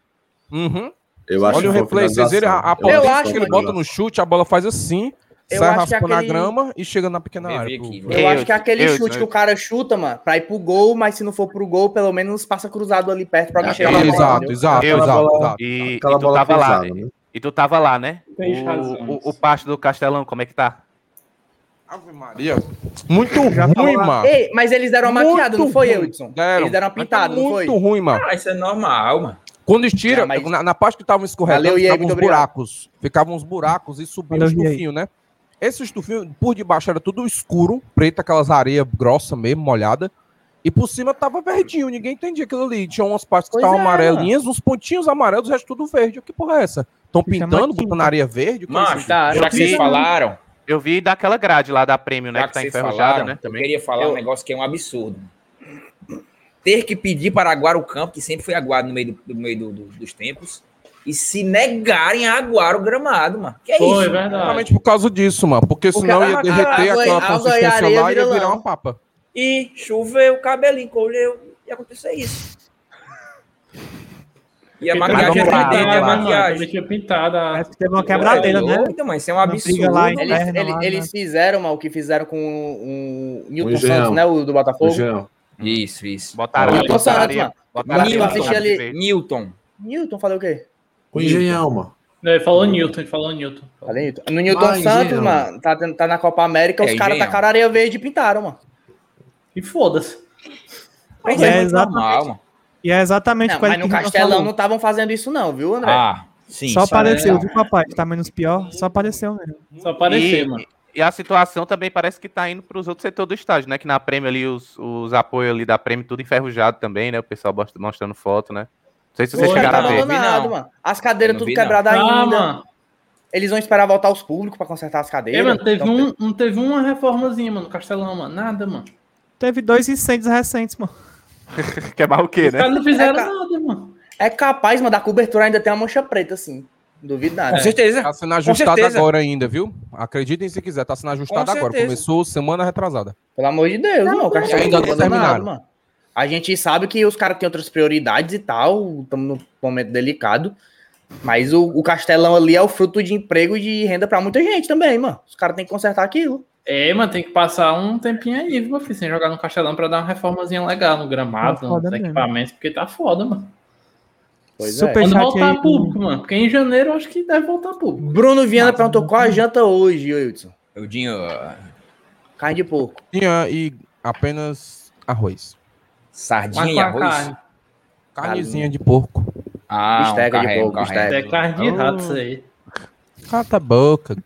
Uhum. Eu acho Olha o que foi replay, vocês verem a, a potência acho, que ele bota no chute, a bola faz assim. Eu sai acho que raspando a aquele- grama e chega na pequena Eu área. aqui, pro- Eu Eu- acho que é aquele eu- chute eu- que o cara chuta, mano, pra ir pro gol, mas se não for pro gol, pelo menos passa cruzado ali perto pra alguém É, chegar na bola. Exato, exato, Eu- exato, bola- exato. E, e tu bola tava lá. cruzada, né? E tu tava lá, né? O, o, o pasto do Castelão, como é que tá? Ave Maria. Muito tava ruim, mano. Ei, mas eles deram uma maquiada, não foi? Deram. Eles deram uma tá pintada, não foi? Muito ruim, mano. Ah, isso é normal, mano. Quando estira, É, mas- na, na parte que estavam escorregando, Valeu, Iê, ficavam uns buracos. Ficavam uns buracos e subia Valeu, Iê. estufinho, né? Esse estufinho, por debaixo era tudo escuro, preto, aquelas areias grossas mesmo, molhada. E por cima tava verdinho, ninguém entendia aquilo ali. Tinha umas partes que estavam é, amarelinhas, uns pontinhos amarelos, o resto tudo verde. Que porra é essa? Estão é pintando, maquinha. botando areia verde? É isso? Tá, já que vocês falaram, Eu vi daquela grade lá da Prêmio, né? já Que que tá enferrujada, falaram, né? eu Também. queria falar Eu- um negócio que é um absurdo. Ter que pedir para aguar o campo, que sempre foi aguado no meio, do, no meio do- do- dos tempos, e se negarem a aguar o gramado, mano. Que é Foi, isso? verdade. Exatamente por causa disso, mano. Porque Porque senão a- ia a- derreter água- aquela água e consistência lá e ia vira virar uma papa. E choveu, o cabelinho colheu, e aconteceu isso. E a Porque maquiagem é e a maquiagem. tinha pintada. Parece que teve uma quebradeira, né? doido, mas isso é um absurdo. lá Eles, Inferno ele- lá, eles fizeram, mano, o que fizeram com o, o Newton Engenhão. Santos, né? O do O Botafogo. Jean. Isso, isso. Botaram, Newton Santos, mano. Botaram Newton, ali. Newton. Newton, falei o quê? O Engenhão, mano. Ele falou Newton, ele falou Newton. Newton. No Newton Ah, Santos, Engenhão. mano, tá, tá na Copa América, É, os caras tacaram areia verde e pintaram, mano. E foda-se. É, é, exatamente. normal. E é exatamente Não, mas no Castelão falou. não estavam fazendo isso não, viu, André? Ah, sim. Só é apareceu, legal. viu, papai? Que tá menos pior. Só apareceu mesmo. Só aparecer, E, mano. e a situação também parece que tá indo para os outros setores do estádio, né? Que na Prêmio ali, os, os apoios ali da Prêmio, tudo enferrujado também, né? O pessoal bosta- mostrando foto, né? Não sei se vocês chegaram a não ver. vi, abandonado, não. mano. As cadeiras não tudo não. quebradas Ah, ainda. mano. Eles vão esperar voltar os públicos pra consertar as É, cadeiras. mano, teve Então, um, não teve uma reformazinha, mano, no Castelão, mano. Nada, mano. Teve dois incêndios recentes, mano. Que é mais o quê, Os né? caras não fizeram É, ca- nada, mano. É capaz, mano, da cobertura ainda tem uma mancha preta, assim. Não duvido nada. Com certeza. Tá sendo ajustado agora ainda, viu? Acreditem se quiser, tá sendo ajustado Com agora. Começou semana retrasada. Pelo amor de Deus, mano. O Castelão ainda tá não terminaram. mano. A gente sabe que os caras têm outras prioridades e tal. Estamos num momento delicado. Mas o, o Castelão ali é o fruto de emprego e de renda pra muita gente também, mano. Os caras têm que consertar aquilo. É, mano, tem que passar um tempinho aí, viu, filho, sem jogar no Castelão pra dar uma reformazinha legal no gramado, Tá nos equipamentos, porque tá foda, mano. Pois Super é. Quando voltar aí, público, mano. Porque em janeiro eu acho que deve voltar público. Bruno Viana perguntou qual a janta hoje, Wilson. O Dinho. Carne de porco. Tinha e apenas arroz. Sardinha e a arroz. carne. Carnezinha de porco. Ah, um Bisteca de porco, um carré. É carne de rato isso aí. Cata a boca.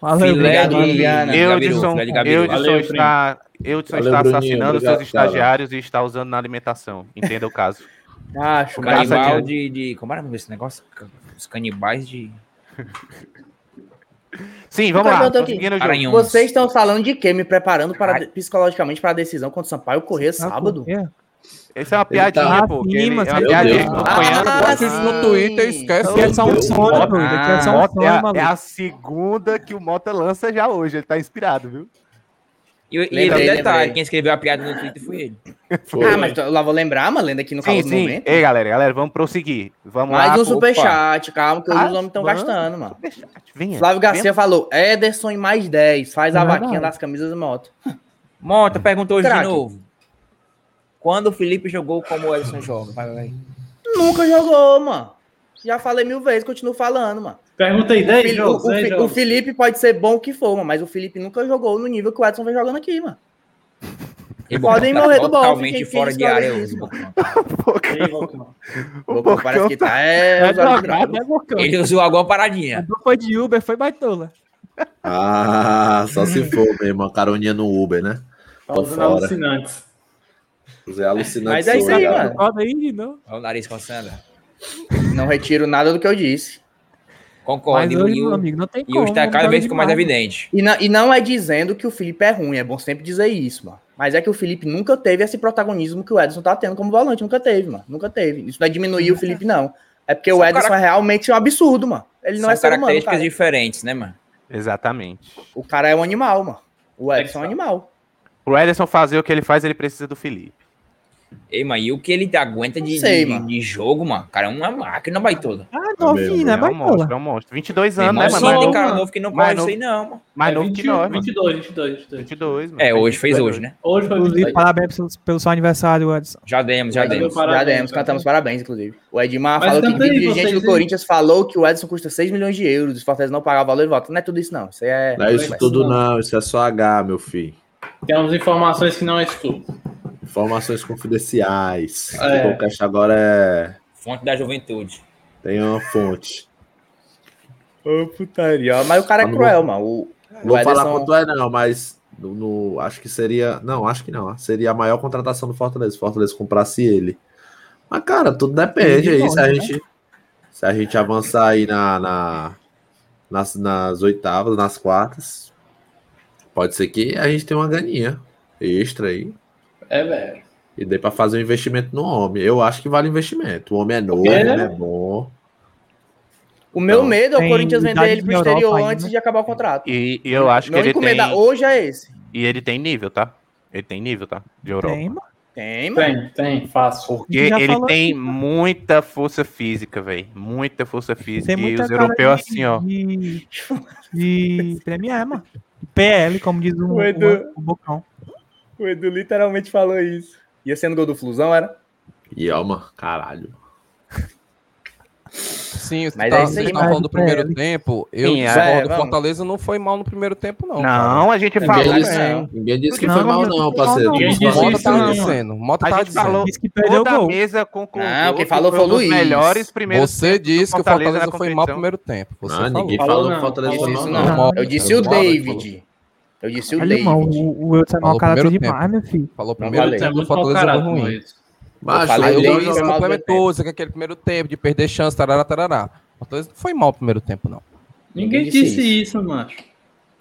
Valeu, Filé Obrigado, de. Eudson, de Gabiru. Eudson Valeu, está, Eudson Valeu, está Bruninho, assassinando obrigado, seus estagiários e está usando na alimentação. Entenda o caso. Ah, O churrasco. canibal de, de. Como era desse negócio? Os canibais de. Sim, vamos lá. Pergunta aqui. Vocês estão falando de quê? Me preparando para, psicologicamente para a decisão contra o Sampaio correr sábado? Isso é uma piadinha, tá- pô. Ah, que ele- é uma piadinha que. Ah, no Twitter e esquece. Aqui é só um doido. Aqui é um é, a, é a segunda que o Mota lança já hoje. Ele tá inspirado, viu? E, e Lembrei, um detalhe: lembrei. quem escreveu a piada no Twitter foi ele. Ah, mas eu lá vou lembrar, mano, lendo aqui no Sim, calor do sim. momento. Ei, galera, galera, vamos prosseguir. Vamos Mais lá. um pô. superchat, calma, que Ah, os homens estão gastando, mano. Superchat, Venha. Flávio Garcia falou: Ederson em mais 10, faz É a verdade. vaquinha das camisas do moto. Mota perguntou hoje de novo. Quando o Felipe jogou como o Edson joga? Vai, vai. Nunca jogou, mano. Já falei mil vezes, continuo falando, mano. Pergunta aí, O 10 Fili- jogos, o, 10 Fi- o jogos. Felipe pode ser bom o que for, mas o Felipe nunca jogou no nível que o Edson vem jogando aqui, mano. Ele Podem tá morrer do bom, Totalmente fora de área. o isso, Bocão. O parece que tá. É É, né, Bocão? Ele usou alguma paradinha. Não foi de Uber, foi baitola. Ah, só se for mesmo, uma caroninha no Uber, né? Tá Tô fora. alucinantes. Zé alucinante. Mas é isso aí, mano. Olha o nariz coçando. Não retiro nada do que eu disse. Concordo. Mas E, hoje, o- meu amigo, não tem e como. tá cada vez ficou mais evidente. E, na- e não é dizendo que o Felipe é ruim, é bom sempre dizer isso, mano. Mas é que o Felipe nunca teve esse protagonismo que o Edson tá tendo como volante, nunca teve, mano. Nunca teve. Isso não é diminuir o Felipe, não. É porque o São Edson cara- é realmente um absurdo, mano. Ele não São é ser humano, características cara. diferentes, né, mano? Exatamente. O cara é um animal, mano. O Edson é um animal. Pro Ederson fazer o que ele faz, ele precisa do Felipe. Ei, mas e o que ele aguenta de, sei, de, de jogo, mano? O cara é uma máquina baitola. Ah, novinho, né? É um Vai monstro, é um monstro. 22 Tem anos, né, mano? de novo, cara novo que não pode isso aí, não, mano. mais É novo que 21, nós, mano. 22, 22, 22. 22, mano. É, hoje fez 22 hoje, né? Hoje foi Inclusive, 22. parabéns pelo, pelo seu aniversário, Edson. Já demos, já demos. já demos, cantamos parabéns, inclusive. O Edmar Mas falou que aí, dirigente do. Corinthians falou que o Edson custa 6 milhões de euros. O Fortaleza não pagava valor e volta. Não é tudo isso, não. Isso é. Não é isso tudo, não. Isso é só H, meu filho. Temos informações que não é isso tudo. Informações confidenciais. É. O podcast agora é. Fonte da juventude. Tem uma fonte. Ô, putaria. Mas o cara é Mas não cruel, mano. O, Não vou falar quanto é, não, mas no, no- acho que seria. Não, acho que não. Seria a maior contratação do Fortaleza. Se o Fortaleza comprasse ele. Mas, cara, tudo depende aí. Se a gente, se a gente avançar aí na, na- nas, nas oitavas, nas quartas, pode ser que a gente tenha uma ganinha extra aí. É, velho. E dê pra fazer um investimento no homem. Eu acho que vale investimento. O homem é novo, homem é bom. O meu Não. medo é o Corinthians vender ele pro Europa exterior ainda. antes de acabar o contrato. E, e eu acho que ele tem... hoje é esse. E ele tem nível, tá? Ele tem nível, tá? De Europa. Tem, mano. Tem, mano. Tem, tem, fácil. Porque ele tem aqui, muita força física, velho. Muita força física. Tem E muita os cara europeus de- assim, ó. De, de Premier, mano. PL, como diz o, O Edu. o, o Bocão. O Edu literalmente falou isso. Ia sendo gol do Flusão, era? E Alma, caralho. Sim, você Mas tá, é isso vocês estão falando do primeiro tempo. Eu Sim, é, o vamos. Fortaleza não foi mal no primeiro tempo, não. Não, a gente Ninguém falou. disse, né? ninguém disse que Não, foi mal, não, parceiro. Ninguém disse. Mota isso, tá não. dizendo. Mota A tá gente dizendo. falou, Diz que perdeu o toda gol. mesa Não, quem que falou foi o Luiz. melhores primeiros Você do disse que o Fortaleza foi mal no primeiro tempo. Você Não, falou. ninguém Falou que o Fortaleza Disse foi isso mal, não. Eu disse o. David. Eu disse o David. o, o Wilson é mau Falou caráter demais, meu filho. Falou primeiro falei. tempo, É o Fortaleza caráter, ruim. Aí o o no complementou, isso que aquele primeiro tempo de perder chance, tarará, tarará. O Fortaleza não foi mal no primeiro tempo, não. Ninguém Ninguém disse disse isso, macho.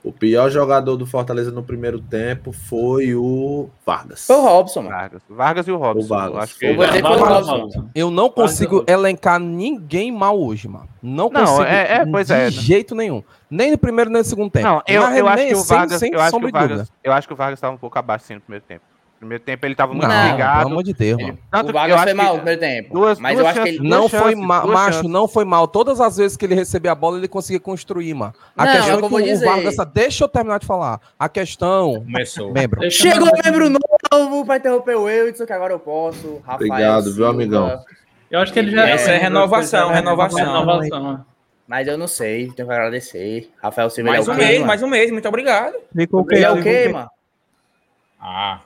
O pior jogador do Fortaleza no primeiro tempo foi o Vargas. Foi o Robson, mano. Vargas. Vargas e o Robson. O Vargas. eu Acho que... Eu vou dizer que Robson. Robson. Eu não consigo Vargas. elencar ninguém mal hoje, mano. Não Não, consigo. é- é, pois de é. jeito nenhum. Nem no primeiro, nem no segundo tempo. Não, eu, eu acho que o sem- Vargas, sem eu acho que o. Vargas, eu acho que o Vargas estava um pouco abaixo assim, no primeiro tempo. Primeiro tempo ele estava muito Não, ligado. pelo amor de Deus, Ele- mano. tanto O Vargas foi mal no primeiro tempo. duas- mas duas eu acho que chances- ele. Não duas foi chances, mal, macho, chances. não foi mal. Todas as vezes que ele recebia a bola, ele conseguia construir, mano. A Não, questão é o é que eu que vou o dizer. Vargas. Deixa eu terminar de falar. A questão. Começou. Membro. Chegou um membro novo pra interromper o Wilson, que agora eu posso. Rafael Obrigado, viu, Silva. amigão? Eu acho que ele já Essa é renovação, ele era renovação. renovação. Mas eu não sei, tenho que agradecer. Rafael Silva Mais ele é um o quê, mês, mais um mês, muito obrigado. Explicou o quê? Ele é o quê, mano? Ah,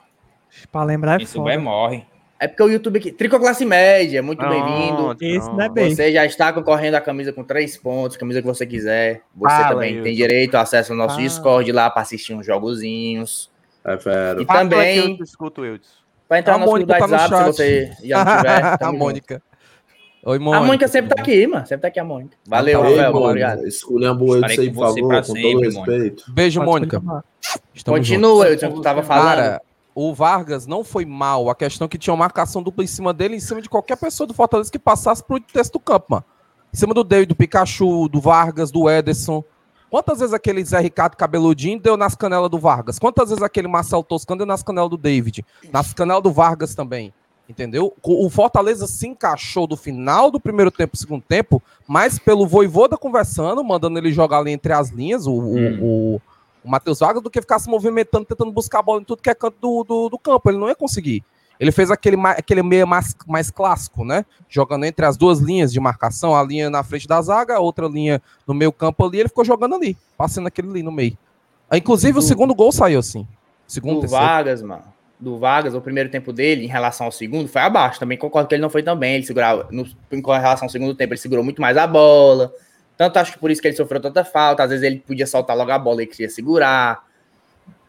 Pra lembrar é foda. morre. É porque o YouTube aqui. Tricô Classe Média, muito Pronto, bem-vindo. Esse não é bem. Você já está concorrendo a camisa com três pontos, camisa que você quiser. Você Fala, também Wilson. tem direito ao acesso ao nosso Fala. Discord lá para assistir uns jogozinhos. É fero. E Fala também- que eu escuto, Wilson. Para entrar A no nosso grupo do Mônica tá no WhatsApp, se você já não tiver. a. Mônica. Oi, A Mônica. Mônica sempre tá aqui, mano. Sempre tá aqui a Mônica. Valeu, tá Ei, Rafael. mano, Obrigado. Esculhamba o Estarei Edson por favor, com todo sempre, respeito. Beijo, Pode Mônica. continuar. Estamos Continua, tu tava falando. Cara, o Vargas não foi mal. A questão é que tinha uma marcação dupla em cima dele, em cima de qualquer pessoa do Fortaleza que passasse pro texto do campo, mano. Em cima do David, do Pikachu, do Vargas, do Ederson. Quantas vezes aquele Zé Ricardo cabeludinho deu nas canelas do Vargas? Quantas vezes aquele Marcelo Toscano deu nas canelas do David? Nas canelas do Vargas também. Entendeu? O Fortaleza se encaixou do final do primeiro tempo segundo tempo, mais pelo Voivoda conversando, mandando ele jogar ali entre as linhas, o- Hum. o, o Matheus Vargas, do que ficar se movimentando, tentando buscar a bola em tudo que é canto do, do, do campo. Ele não ia conseguir. Ele fez aquele, aquele meio mais, mais clássico, né? Jogando entre as duas linhas de marcação, a linha na frente da zaga, a outra linha no meio campo ali, ele ficou jogando ali, passando aquele ali no meio. Ah, Inclusive, o segundo gol saiu assim. Segundo, do terceiro. Vargas, mano. Do Vargas, o primeiro tempo dele, em relação ao segundo, foi abaixo. Também concordo que ele não foi tão bem. Ele segurava, no, em relação ao segundo tempo, ele segurou muito mais a bola. Tanto acho que por isso que ele sofreu tanta falta. Às vezes ele podia soltar logo a bola e queria segurar.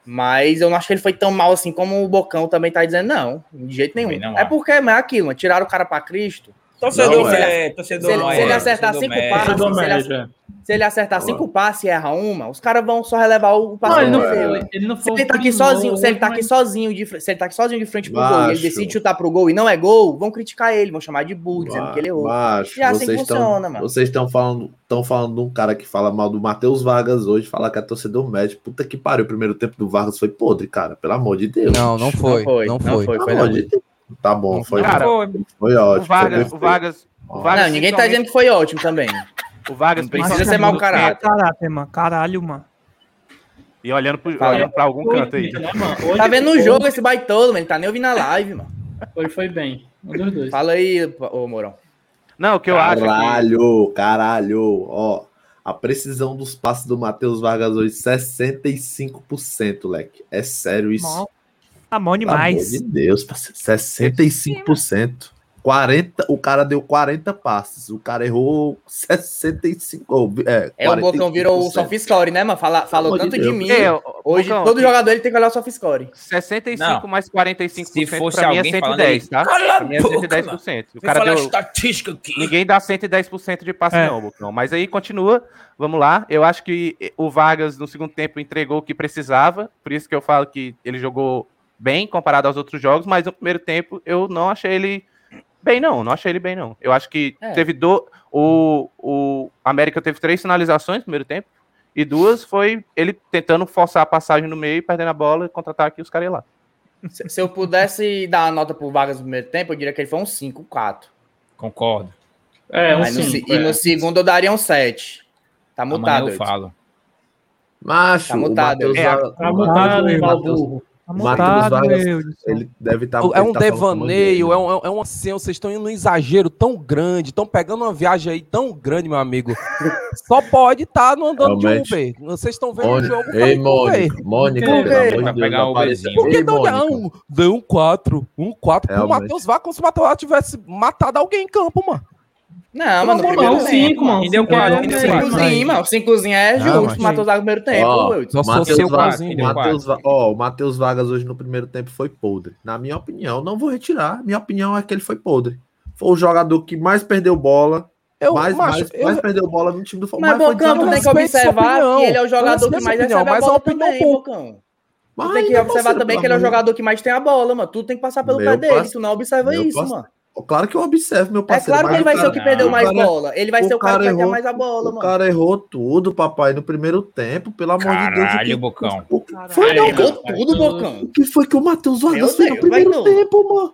Mas eu não acho que ele foi tão mal assim como o Bocão também tá dizendo, não. De jeito nenhum. Não é porque é aquilo, mano. Tiraram o cara pra Cristo. Torcedor Não, é, torcedor se ele- se ele é, acertar torcedor cinco é. passes, se ele, médio, é. se ele acertar cinco passes e erra uma, os caras vão só relevar o passe Não, ele não ele foi. Não Se foi ele tá aqui sozinho, se ele tá aqui sozinho, de, se ele tá aqui sozinho de frente pro gol e ele decide chutar pro gol e não é gol, vão criticar ele, vão chamar de burro, dizendo que ele errou. Macho, E assim vocês funciona, estão, mano. vocês estão falando, estão falando de um cara que fala mal do Matheus Vargas hoje, falar que é torcedor médio. Puta que pariu, o primeiro tempo do Vargas foi podre, cara. Pelo amor de Deus. Não, não foi. Não foi. foi, Pelo foi amor não. de Deus. Tá bom, foi, Cara, foi ótimo. O Vargas, foi o Vargas, o Vargas Não, ninguém tá dizendo que foi ótimo também. O Vargas Não precisa ser mau caráter. Caráter, mano. Caralho, mano. E olhando, pro, Fala. olhando pra algum canto aí. Né, Tá vendo o jogo esse baitolo, mano. Ele tá nem ouvindo a live, mano. Hoje foi bem. Um dos dois. Fala aí, ô Mourão. Não, o que eu acho é que Caralho, caralho. Ó, a precisão dos passes do Matheus Vargas hoje, 65%, leque. É sério isso. Mal. Tá bom Pelo demais. amor de Deus, parceiro. 65%. 40, o cara deu 40 passes. O cara errou 65. ou, É, É, o Bocão virou o 45%. Sofiscore, né, mano? Fala, falou tanto de de mim. É, Hoje, Bocão, todo jogador ele tem que olhar o Sofiscore. 65 Não. mais 45% Se fosse pra mim é alguém falando 110, aí, tá? "Cala a Pra mim é boca, 110%. O cara deu... estatística aqui. Ninguém dá 110% de passe, É. não, Bocão. Mas aí continua. Vamos lá. Eu acho que o Vargas, no segundo tempo, entregou o que precisava. Por isso que eu falo que ele jogou bem comparado aos outros jogos. Mas no primeiro tempo, eu não achei ele bem, não. Não achei ele bem, não. Eu acho que É. teve do. O, o América teve três finalizações no primeiro tempo. E duas foi ele tentando forçar a passagem no meio, perdendo a bola, contra-ataque e os caras lá. Se, se eu pudesse dar uma nota pro Vargas no primeiro tempo, eu diria que ele foi um 5, 4. Concordo. É, um Aí no se- cinco, e é. no segundo eu daria um 7. Tá Amanhã mutado. eu Edson. falo. Macho, Tá o mutado. Matheus É, Vargas- Tá o mutado, o Matheus- burro. Tá o Matheus montado, Vargas, Wilson. ele deve estar. É um devaneio, é um, é um assim, vocês estão indo num exagero tão grande, estão pegando uma viagem aí tão grande, meu amigo. Só pode estar no andando Realmente. de Uber. Vocês estão vendo o Mônica, jogo ei, Uber. Mônica, Mônica, quê? pelo amor de Deus, pegar o Ei, não Mônica, não? Deu um 4. Um 4 pro. Matheus Vá, como se o Matheus Vá tivesse matado alguém em campo, mano. Não, mano, no Não, primeiro um tempo. cinco, mano. Quem deu Cinco quatro? é- Quem deu é- quatro? Cincozinho, mano. Cincozinho é Não, justo. mas- Matheus Vargas no primeiro tempo, Ó, Matheus eu Vargas, Matheus ó, o Matheus Vargas hoje no primeiro tempo foi podre. Na minha opinião, não vou retirar. Minha opinião é que ele foi podre. Foi o jogador que mais perdeu bola, Eu, mais, macho, mais, eu- mais perdeu bola no time do Mas, foi Bocão, tu tem que observar que ele é o jogador que mais opinião, recebe a mas a bola opinião, também. Bocão. Mas Tu tem que ainda, observar também que ele é o jogador que mais tem a bola, mano. Tu tem que passar pelo pé dele, tu não observa isso, mano. Claro que eu observo, meu É parceiro. claro que ele vai ser o que cara- perdeu o mais cara- bola. Ele vai o ser o cara cara que vai ter errou- mais a bola, O mano. cara errou tudo, papai, no primeiro tempo, pelo amor de Deus. Caralho, o Bocão. o que- Caralho. Foi não, Ele errou cara. tudo, Bocão. O que foi que o Matheus Vargas Meu fez no primeiro não. tempo, mano?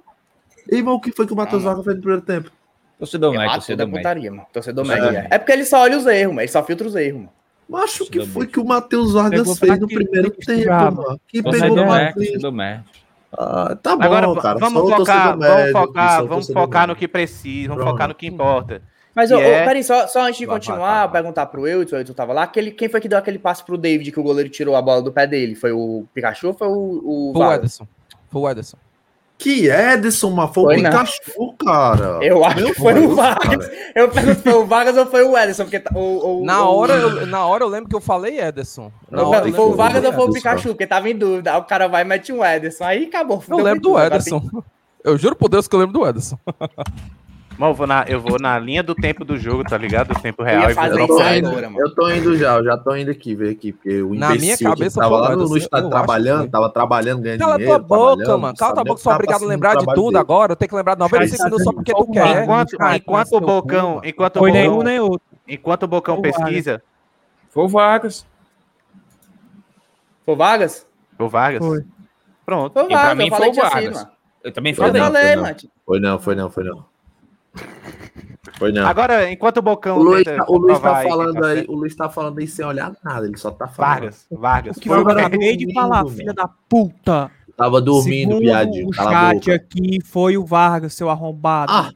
Ei, irmão, o que foi que o Matheus Vargas fez no primeiro tempo? Torcedor É da torcedor médio. putaria, mano. Torcedor É. médio. É. é porque ele só olha os erros, mano. Ele só filtra os erros, mano. Macho, o que foi que o Matheus Vargas Pegou fez no primeiro tempo, mano? Que pegou torcedor médio. Ah, tá bom, Agora, cara. vamos sou focar, vamos médio, focar, vamos focar no que precisa, vamos Pronto. focar no que importa. Mas, ô, é- peraí, só, só antes de Vai, continuar, vai, vai. perguntar pro Eudson, o Eudson tava lá, aquele, quem foi que deu aquele passe pro David que o goleiro tirou a bola do pé dele? Foi o Pikachu ou foi o, o Foi o? Ederson. Foi o Ederson. Que Ederson, mas foi o Foi não. Pikachu, cara. Eu acho Meu que foi Deus, o Vargas. cara. Eu pergunto, foi o Vargas ou foi o Ederson? Porque tá- o, o, Na o- hora, eu, na hora eu lembro que eu falei Ederson. Na Não, Foi o Vargas ou foi o. Pikachu? Porque tava em dúvida. Aí o cara vai e mete um Ederson. Aí acabou. Eu lembro do Ederson. Eu juro por Deus que eu lembro do Ederson. Mas eu vou, na, eu vou na linha do tempo do jogo, tá ligado? Do tempo Eu real. e Eu trocar. tô indo, agora, mano. eu tô indo já, eu já tô indo aqui, ver aqui, porque o Na minha imbecil cabeça tava lá no, no Ederson, estádio eu acho trabalhando, que- tava trabalhando, ganhando Cala dinheiro. tua boca, mano. Cala tua boca, sou tava obrigado a lembrar de tudo dele. agora. Eu tenho que lembrar de 95 minutos só porque tu quer. Enquanto, enquanto o Bocão, enquanto Foi nenhum nem outro. enquanto o Bocão Foi o Vargas. pesquisa, Foi o Vargas. Foi o Vargas? Foi. Pronto. Foi o E pra Vargas. mim eu foi o Vargas. mano. Eu também Eu falei. falei, mano. Foi não, foi não, foi não. Foi não. Agora, enquanto o Bocão. O Luiz, tá- o Luiz tá aí falando tá aí, o Luiz tá falando aí sem olhar nada, ele só tá falando. Vargas, Vargas. O que Foi eu acabei de falar, dormindo, filha da puta. Tava dormindo, Segundo piadinho, o chat boca. aqui foi o Vargas, seu arrombado. Ah,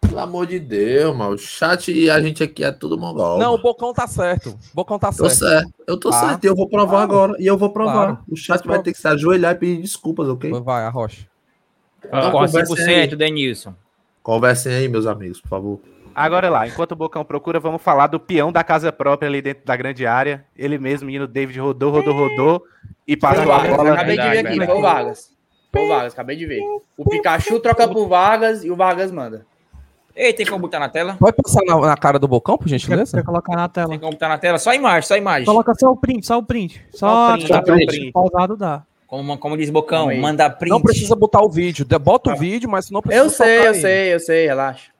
pelo amor de Deus, mano. O chat e a gente aqui é tudo mongol. Não, o. Bocão tá certo. O Bocão tá Tô certo. certo. Eu tô Tá. certo eu vou provar Claro. agora. E eu vou provar. Claro. O chat vai ter que se ajoelhar e pedir desculpas, ok? Vai, Arrocha. Então, conversem 100%, aí. Denilson. Conversem aí, meus amigos, por favor. Agora lá, enquanto o Bocão procura, vamos falar do peão da casa própria ali dentro da grande área. Ele mesmo, menino David, rodou, rodou, rodou. E passou a Vargas. bola. Acabei de ver aqui. verdade. Foi o Vargas. Foi o Vargas, acabei de ver. O Pikachu troca pro Vargas e o Vargas manda. Ei, tem como botar na tela? Pode passar na, na cara do Bocão, por gentileza? quer colocar na tela? Tem como botar na tela? Só a imagem, só a imagem. Coloca só o print, só o print. Só Só o print, só só o print. print. Pausado dá. Como, como diz Bocão, Calma manda print. Não precisa botar o vídeo. De- Bota o vídeo, mas não precisa Eu sei, eu aí. sei, eu sei, relaxa.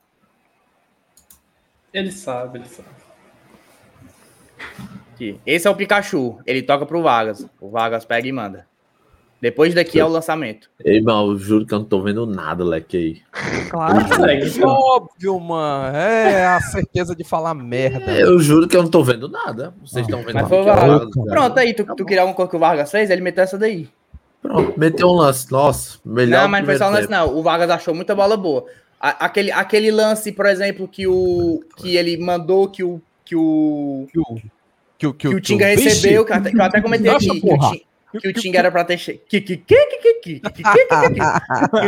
Ele sabe, ele sabe. Aqui. Esse é o Pikachu. Ele toca pro Vargas. O Vargas pega e manda. Depois daqui é o lançamento. Ei, irmão, eu juro que eu não tô vendo nada, leque aí. Claro. Óbvio, mano. É a certeza de falar merda. Eu juro que eu não tô vendo nada. Vocês estão vendo Mas foi o nada. Vargas. Pronto, aí, tu, tu queria alguma coisa que o Vargas fez? Ele meteu essa daí. Pronto, meteu um lance. Nossa, melhor. Não, mas não foi só um lance, não. O Vargas achou muita bola boa. Aquele, aquele lance, por exemplo, que o que ele mandou que o que o que o, que o, que o Tinga recebeu, que eu que que eu até comentei que aqui, que que o Tinga era que ter que que que que que que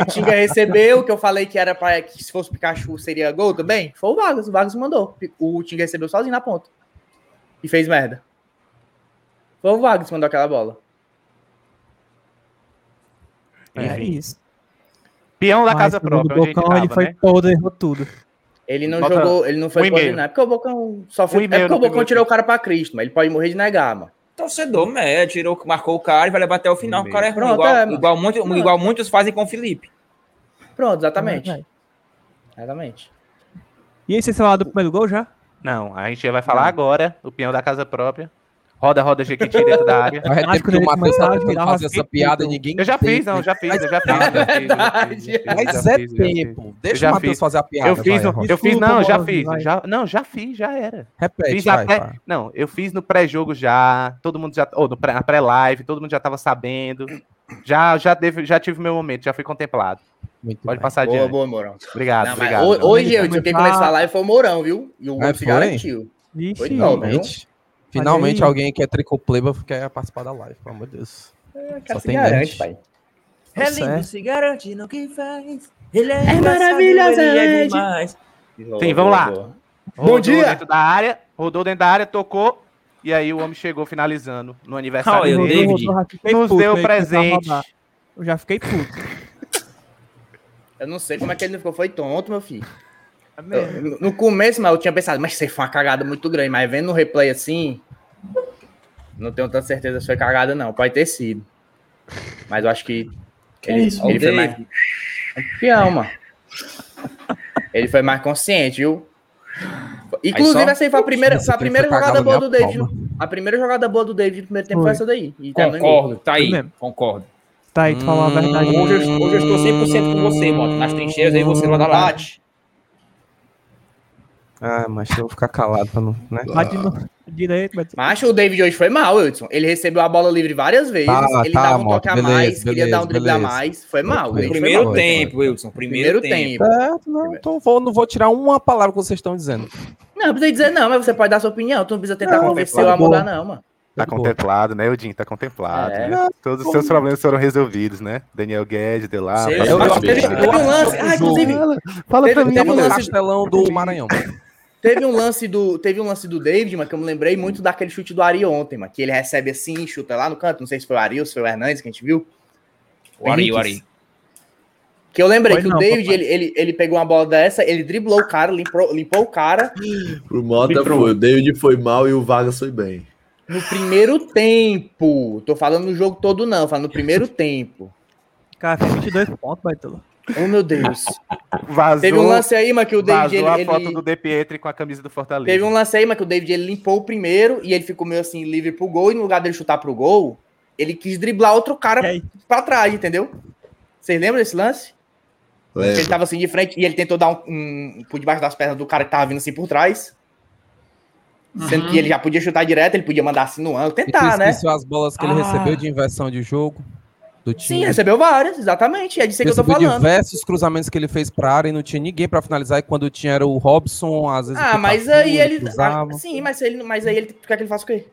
o Tinga recebeu, que eu falei que era que que se fosse Pikachu seria gol também. Foi o Vargas, o Vargas mandou. O Tinga recebeu sozinho na ponta. E fez merda. Foi o Vargas que mandou aquela bola. É isso. Peão da Mas casa o própria, gente Bocão, ele foi né? todo, errou tudo. Ele não Bota jogou, ele não foi um não. É porque o Bocão só foi. Um é porque o não Bocão tirou o cara pra Cristo, mas ele pode morrer de negar, mano. Torcedor, né? Tirou, marcou o cara e vai levar até o final. O cara é ruim, Pronto, igual, é, igual, muito, igual muitos fazem com o Felipe. Pronto, exatamente. É, Exatamente. E aí, vocês falaram do primeiro gol já? Não, a gente vai falar agora, o peão da casa própria. Roda, roda, Jequiti dentro da área. Acho ter que que o Matheus tá tentando fazer essa piada ninguém Eu já fiz, não, já fiz, eu já fiz. Mas é tempo. Deixa já o Matheus fiz. fazer a piada. Eu fiz, vai, no, eu fiz, não, já fiz. vai. Já, não, já fiz, já era. Repete, Fiz vai, até, vai. não, eu fiz no pré-jogo já, todo mundo já, ou no pré- na pré-live, todo mundo já tava sabendo. Já, já, teve, já tive meu momento, já fui contemplado. Muito Pode bem. passar Boa, adiante. boa, Mourão. Obrigado, Não, mas obrigado. hoje, eu, Começar- quem começou a live foi o Mourão, viu? E o Ah, Wolf foi? garantiu. Ixi, Foi não, viu? Finalmente. Alguém que é tricopleba quer participar da live, pelo amor de Deus. O Só se tem garante, pai. Tá certo. se garante no que faz. Ele É maravilhosamente. demais. Sim, vamos lá. Bom Rodou dia. dentro da área, rodou dentro da área, tocou, e aí o homem chegou finalizando no aniversário Olha, dele. David, rodou, já fiquei nos puto deu presente. Eu já fiquei puto. Eu não sei como é que ele não ficou. Foi tonto, meu filho. No- no começo, mas eu tinha pensado, mas isso aí foi uma cagada muito grande. Mas vendo no replay assim, não tenho tanta certeza se foi cagada, não. Pode ter sido. Mas eu acho que. Ele, isso, ele foi mais. É um Peão, mano. Ele foi mais consciente, viu? Inclusive, só- essa aí foi a primeira, foi a primeira jogada boa do David. A primeira jogada boa do David no primeiro tempo foi Foi. essa daí. E. Concordo, tá aí. Concordo. Tá aí, tu falou a verdade. Hoje, eu- hoje eu estou 100% com você, mano. Nas trincheiras aí você vai dar lá. Bate. Ah, mas eu vou ficar calado pra não. Né? Bate no direito, mas... Mas o David hoje foi mal, Wilson. Ele recebeu a bola livre várias vezes. Tá, ele tá, dava um Moto, toque a beleza, mais, queria dar um beleza, drible a beleza. mais. Foi mal. Foi, David foi Primeiro mal. foi, tempo, Wilson. Primeiro, tempo. Certo, não, então vou, não vou tirar uma palavra que vocês estão dizendo. Não, não precisa dizer não, mas você pode dar sua opinião. Tu não precisa tentar Não, convencer tá ou a bom. mudar, não, mano. Tá Boa. contemplado, né, Odin? Tá contemplado. É. né? Todos os seus problemas foram resolvidos, né? Daniel Guedes, de lá. Teve- um lance. Ah, inclusive, Fala teve- pra mim, teve um lance- Castelão do Maranhão. Teve um lance do, teve um lance do David, mas que eu me lembrei muito daquele chute do Ari ontem, mano. Que ele recebe assim, chuta lá no canto. Não sei se foi o Ari ou se foi o Hernandes que a gente viu. O Ari, o. Ari. Que eu lembrei Foi que não, o David, papai. ele, ele, ele pegou uma bola dessa, ele driblou o cara, limpou, limpou o cara Pro Mota Livrou. foi. O David foi mal e o Vargas foi bem. no primeiro tempo. Tô falando no jogo todo, não, falando no primeiro tempo. Cara, fez 22 pontos, Baitola. Oh, meu Deus. Vazou, Teve um lance aí, mas que o David, vazou ele, a foto ele- do De Pietri com a camisa do Fortaleza. Teve um lance aí, mas que o David ele limpou o primeiro e ele ficou meio assim livre pro gol. E no lugar dele chutar pro gol, ele quis driblar outro cara aí? pra trás, entendeu? Vocês lembram desse lance? Que Ele Lembra? tava assim de frente e ele tentou dar um, um por debaixo das pernas do cara que tava vindo assim por trás. Sendo que ele já podia chutar direto, ele podia mandar assim no ângulo, E tentar, né? as bolas que ele Ah. recebeu de inversão de jogo do time. Sim, recebeu várias, exatamente. É disso que eu tô falando. diversos cruzamentos que ele fez pra área e não tinha ninguém pra finalizar. E quando tinha era o Robson, às vezes. Ah, mas aí ele. ah, sim, mas, ele, mas aí ele quer que ele faça o quê?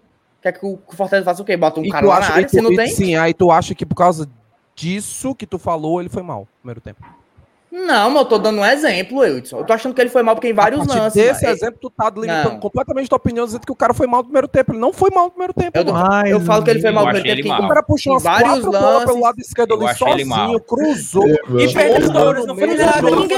Quer que o Fortaleza faça o quê? Bota um E cara lá acha- na área, e tu- você não e- tem? Sim, aí tu acha que por causa disso que tu falou, ele foi mal no primeiro tempo. Não, mas eu tô dando um exemplo, Wilson. Eu tô achando que ele foi mal porque em vários lances. desse mas- exemplo, tu tá limitando Não. completamente tua opinião, dizendo que o cara foi mal no primeiro tempo. Ele não foi mal no primeiro tempo. Eu. Mas, eu falo que ele foi mal no primeiro tempo. O cara puxou em umas vários quatro lances- pelo lado esquerdo ali, sozinho, cruzou. E perdeu os gols, não foi nada. ninguém.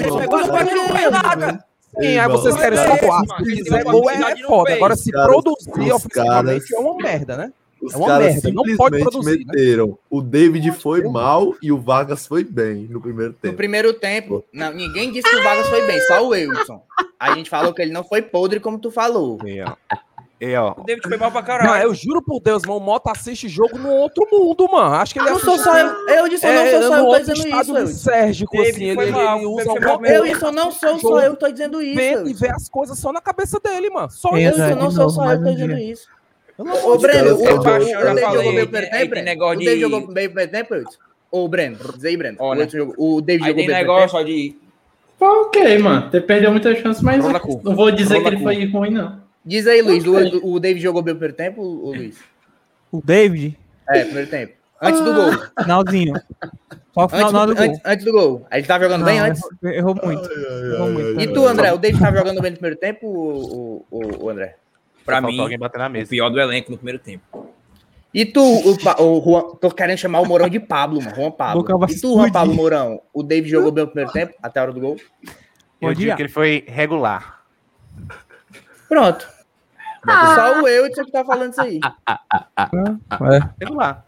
Não foi nada. Sim, aí vocês querem só voar. Se fizer gol é foda. Agora, se produzir ofensivamente caras- é uma merda, né? Os É caras merda, não pode simplesmente produzir, né? meteram. O David foi mal e o Vargas foi bem no primeiro No tempo. primeiro tempo, não, ninguém disse que o Vargas foi bem, só o Wilson. A gente falou que ele não foi podre como tu falou. Ó. E, ó, O David foi mal pra caralho. Não, eu juro por Deus, mano, o Mota assiste jogo no outro mundo, mano. Acho que ele Não sou só eu. Eu disse, eu não é, sou só no eu que tô dizendo isso, eu. Sérgico, assim, ele, foi mal, ele usa mal. Eu isso, não sou só eu que tô dizendo isso. vê e vê as coisas só na cabeça dele, mano. Só É, Eu isso. né, não sou só eu tô dizendo isso. Ô, Breno, o, o, Eu o, já o David falei, jogou bem o primeiro negócio O David jogou bem o primeiro tempo, Wilson? Ô, Breno, diz aí, Breno. O, Olha. Wilson jogou- o David Aí jogou bem o primeiro negócio tempo? só de. Foi ok, mano. Ele perdeu muita chance, mas não vou dizer Rola que ele foi ruim, não. Diz aí, Luiz, o, o David jogou bem o primeiro tempo, o, o Luiz? O David, É, primeiro tempo. Antes do gol. finalzinho. Só o final, do, do gol. antes, antes do gol. Aí ele tava jogando bem antes. errou, muito. Errou muito. E tu, André? O David tava jogando bem no primeiro tempo, o, o, o André? Pra mim, alguém bater na o mesa. pior do elenco no primeiro tempo. E tu, o, o Juan, tô querendo chamar o Mourão de Pablo, mano. Juan Pablo. E tu, Juan. Pablo Mourão? O David jogou bem o primeiro tempo, até a hora do gol? Eu digo que ele foi regular. Pronto. Só o Eudson que tá falando isso aí. Regular.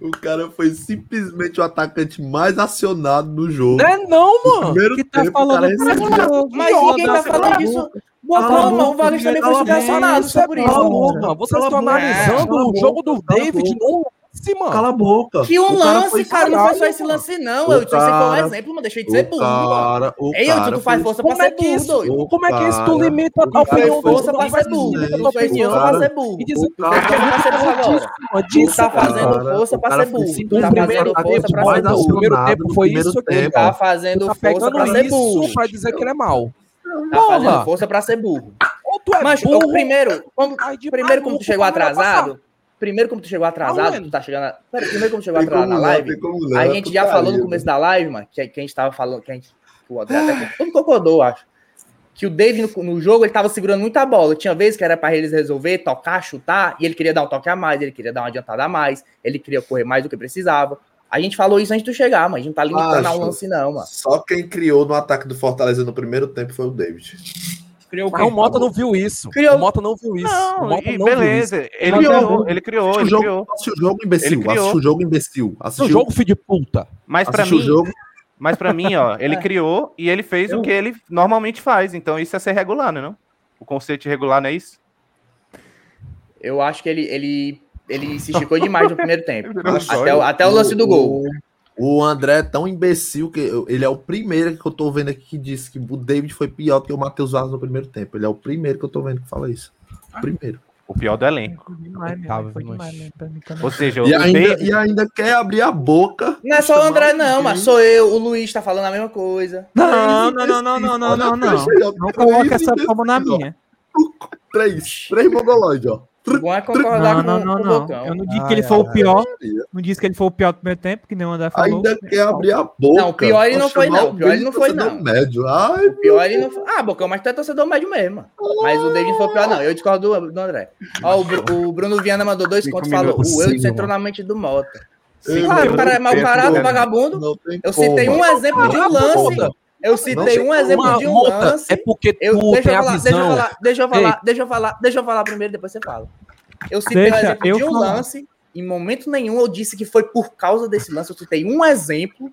O cara foi simplesmente o atacante mais acionado no jogo. Não é não, mano. Primeiro Que tá tempo, o cara falando recebeu. Mas ninguém tá falando disso. Boa Cala a forma, boca, o Vargas também foi a acionado, só por a isso. Vocês a estão analisando a o jogo do a David boca. Lance, mano. Cala a boca. Que um O cara lance, foi cara, não foi só esse lance, não, O Eudson. Isso aí foi um cara- exemplo, mano. Deixei de ser burro, cara, o Ei, cara tu faz força pra é ser que burro, Como é que isso tu cara- limita a o cara opinião fez Força do pra ser burro. Tu fez opinião. força pra cara. ser burro. E fez força pra ser burro agora. Tu tá cara. fazendo Cara, força pra cara ser burro. Tu tá fazendo força pra ser da- o burro. primeiro tempo foi isso tempo. Tá fazendo tá força pra ser isso burro. pra dizer que ele é mal. Tá fazendo Porra. força pra ser burro. Ou tu é Mas o burro, primeiro, primeiro como tu chegou atrasado, primeiro como tu chegou atrasado, Aonde? tu tá chegando, a- Pera, primeiro como tu chegou atrasado na live, não, a é gente já falou no começo da live, mano, que, que a gente tava falando, que a gente, o André até todo concordou, acho, que o David no, no jogo ele tava segurando muita bola, tinha vezes que era pra eles resolver, tocar, chutar, e ele queria dar um toque a mais, ele queria dar uma adiantada a mais, ele queria correr mais do que precisava. A gente falou isso antes de tu chegar, mas a gente não tá limitando a um Acho. lance não, mano. Só quem criou no ataque do Fortaleza no primeiro tempo foi o David. Criou o Mas o Mota não viu isso. Criou. O Mota não viu isso. o Não, Mota e não viu beleza. isso. Ele Criou. criou, ele criou, Assiste ele o jogo, criou. assiste o jogo, imbecil. Ele criou. Assiste o jogo, imbecil. Assiste jogo, filho de puta. Mas pra o mim, jogo. mas para mim, ó, ele É. criou e ele fez o que ele normalmente faz. Então isso é ser regular, né, não? O conceito de regular não é isso? Eu acho que ele, ele, ele se esticou demais no primeiro tempo. Até, o- até o lance do gol. O, André é tão imbecil que eu- ele é o primeiro que eu tô vendo aqui que disse que o David foi pior do que o Matheus Vaz no primeiro tempo. Ele é o primeiro que eu tô vendo que fala isso. O primeiro. O pior do elenco. Demais, foi demais mim também. Ou seja, E ainda, David, e ainda quer abrir a boca. Não é só o André, não, mas sou eu, o Luiz tá falando a mesma coisa. Não, não, não, não, não, não, não, não. Não coloca essa como na minha. Três. Três mongoloides, ó. O bom é concordar Não, com, não, com não, o não. Bocão. Eu não disse Ai, que ele foi o ai, pior. Não disse que ele foi o pior do primeiro tempo, que nem o André falou. Ainda quer abrir a boca. Não, o pior ele não foi, não. O pior ele não foi, não. Médio. Ai, O pior ele não foi. Ah, Bocão, mas tu é torcedor médio mesmo. Mas o David foi o pior, não. Eu discordo do, do André. Ó, o, o Bruno Viana mandou dois contos e falou: o sim, entrou na mente do Mota. Sim, Claro, o eu- cara é mau eu- vagabundo. Eu citei um exemplo de um lance. Eu citei um exemplo de um Mota, lance. É porque Eu, tu deixa, tem eu a falar, deixa eu falar, deixa eu falar, Ei. deixa eu falar, deixa eu falar primeiro, depois você fala. Eu citei um Deixa exemplo eu de um falar. lance, em momento nenhum eu disse que foi por causa desse lance. Eu citei um exemplo,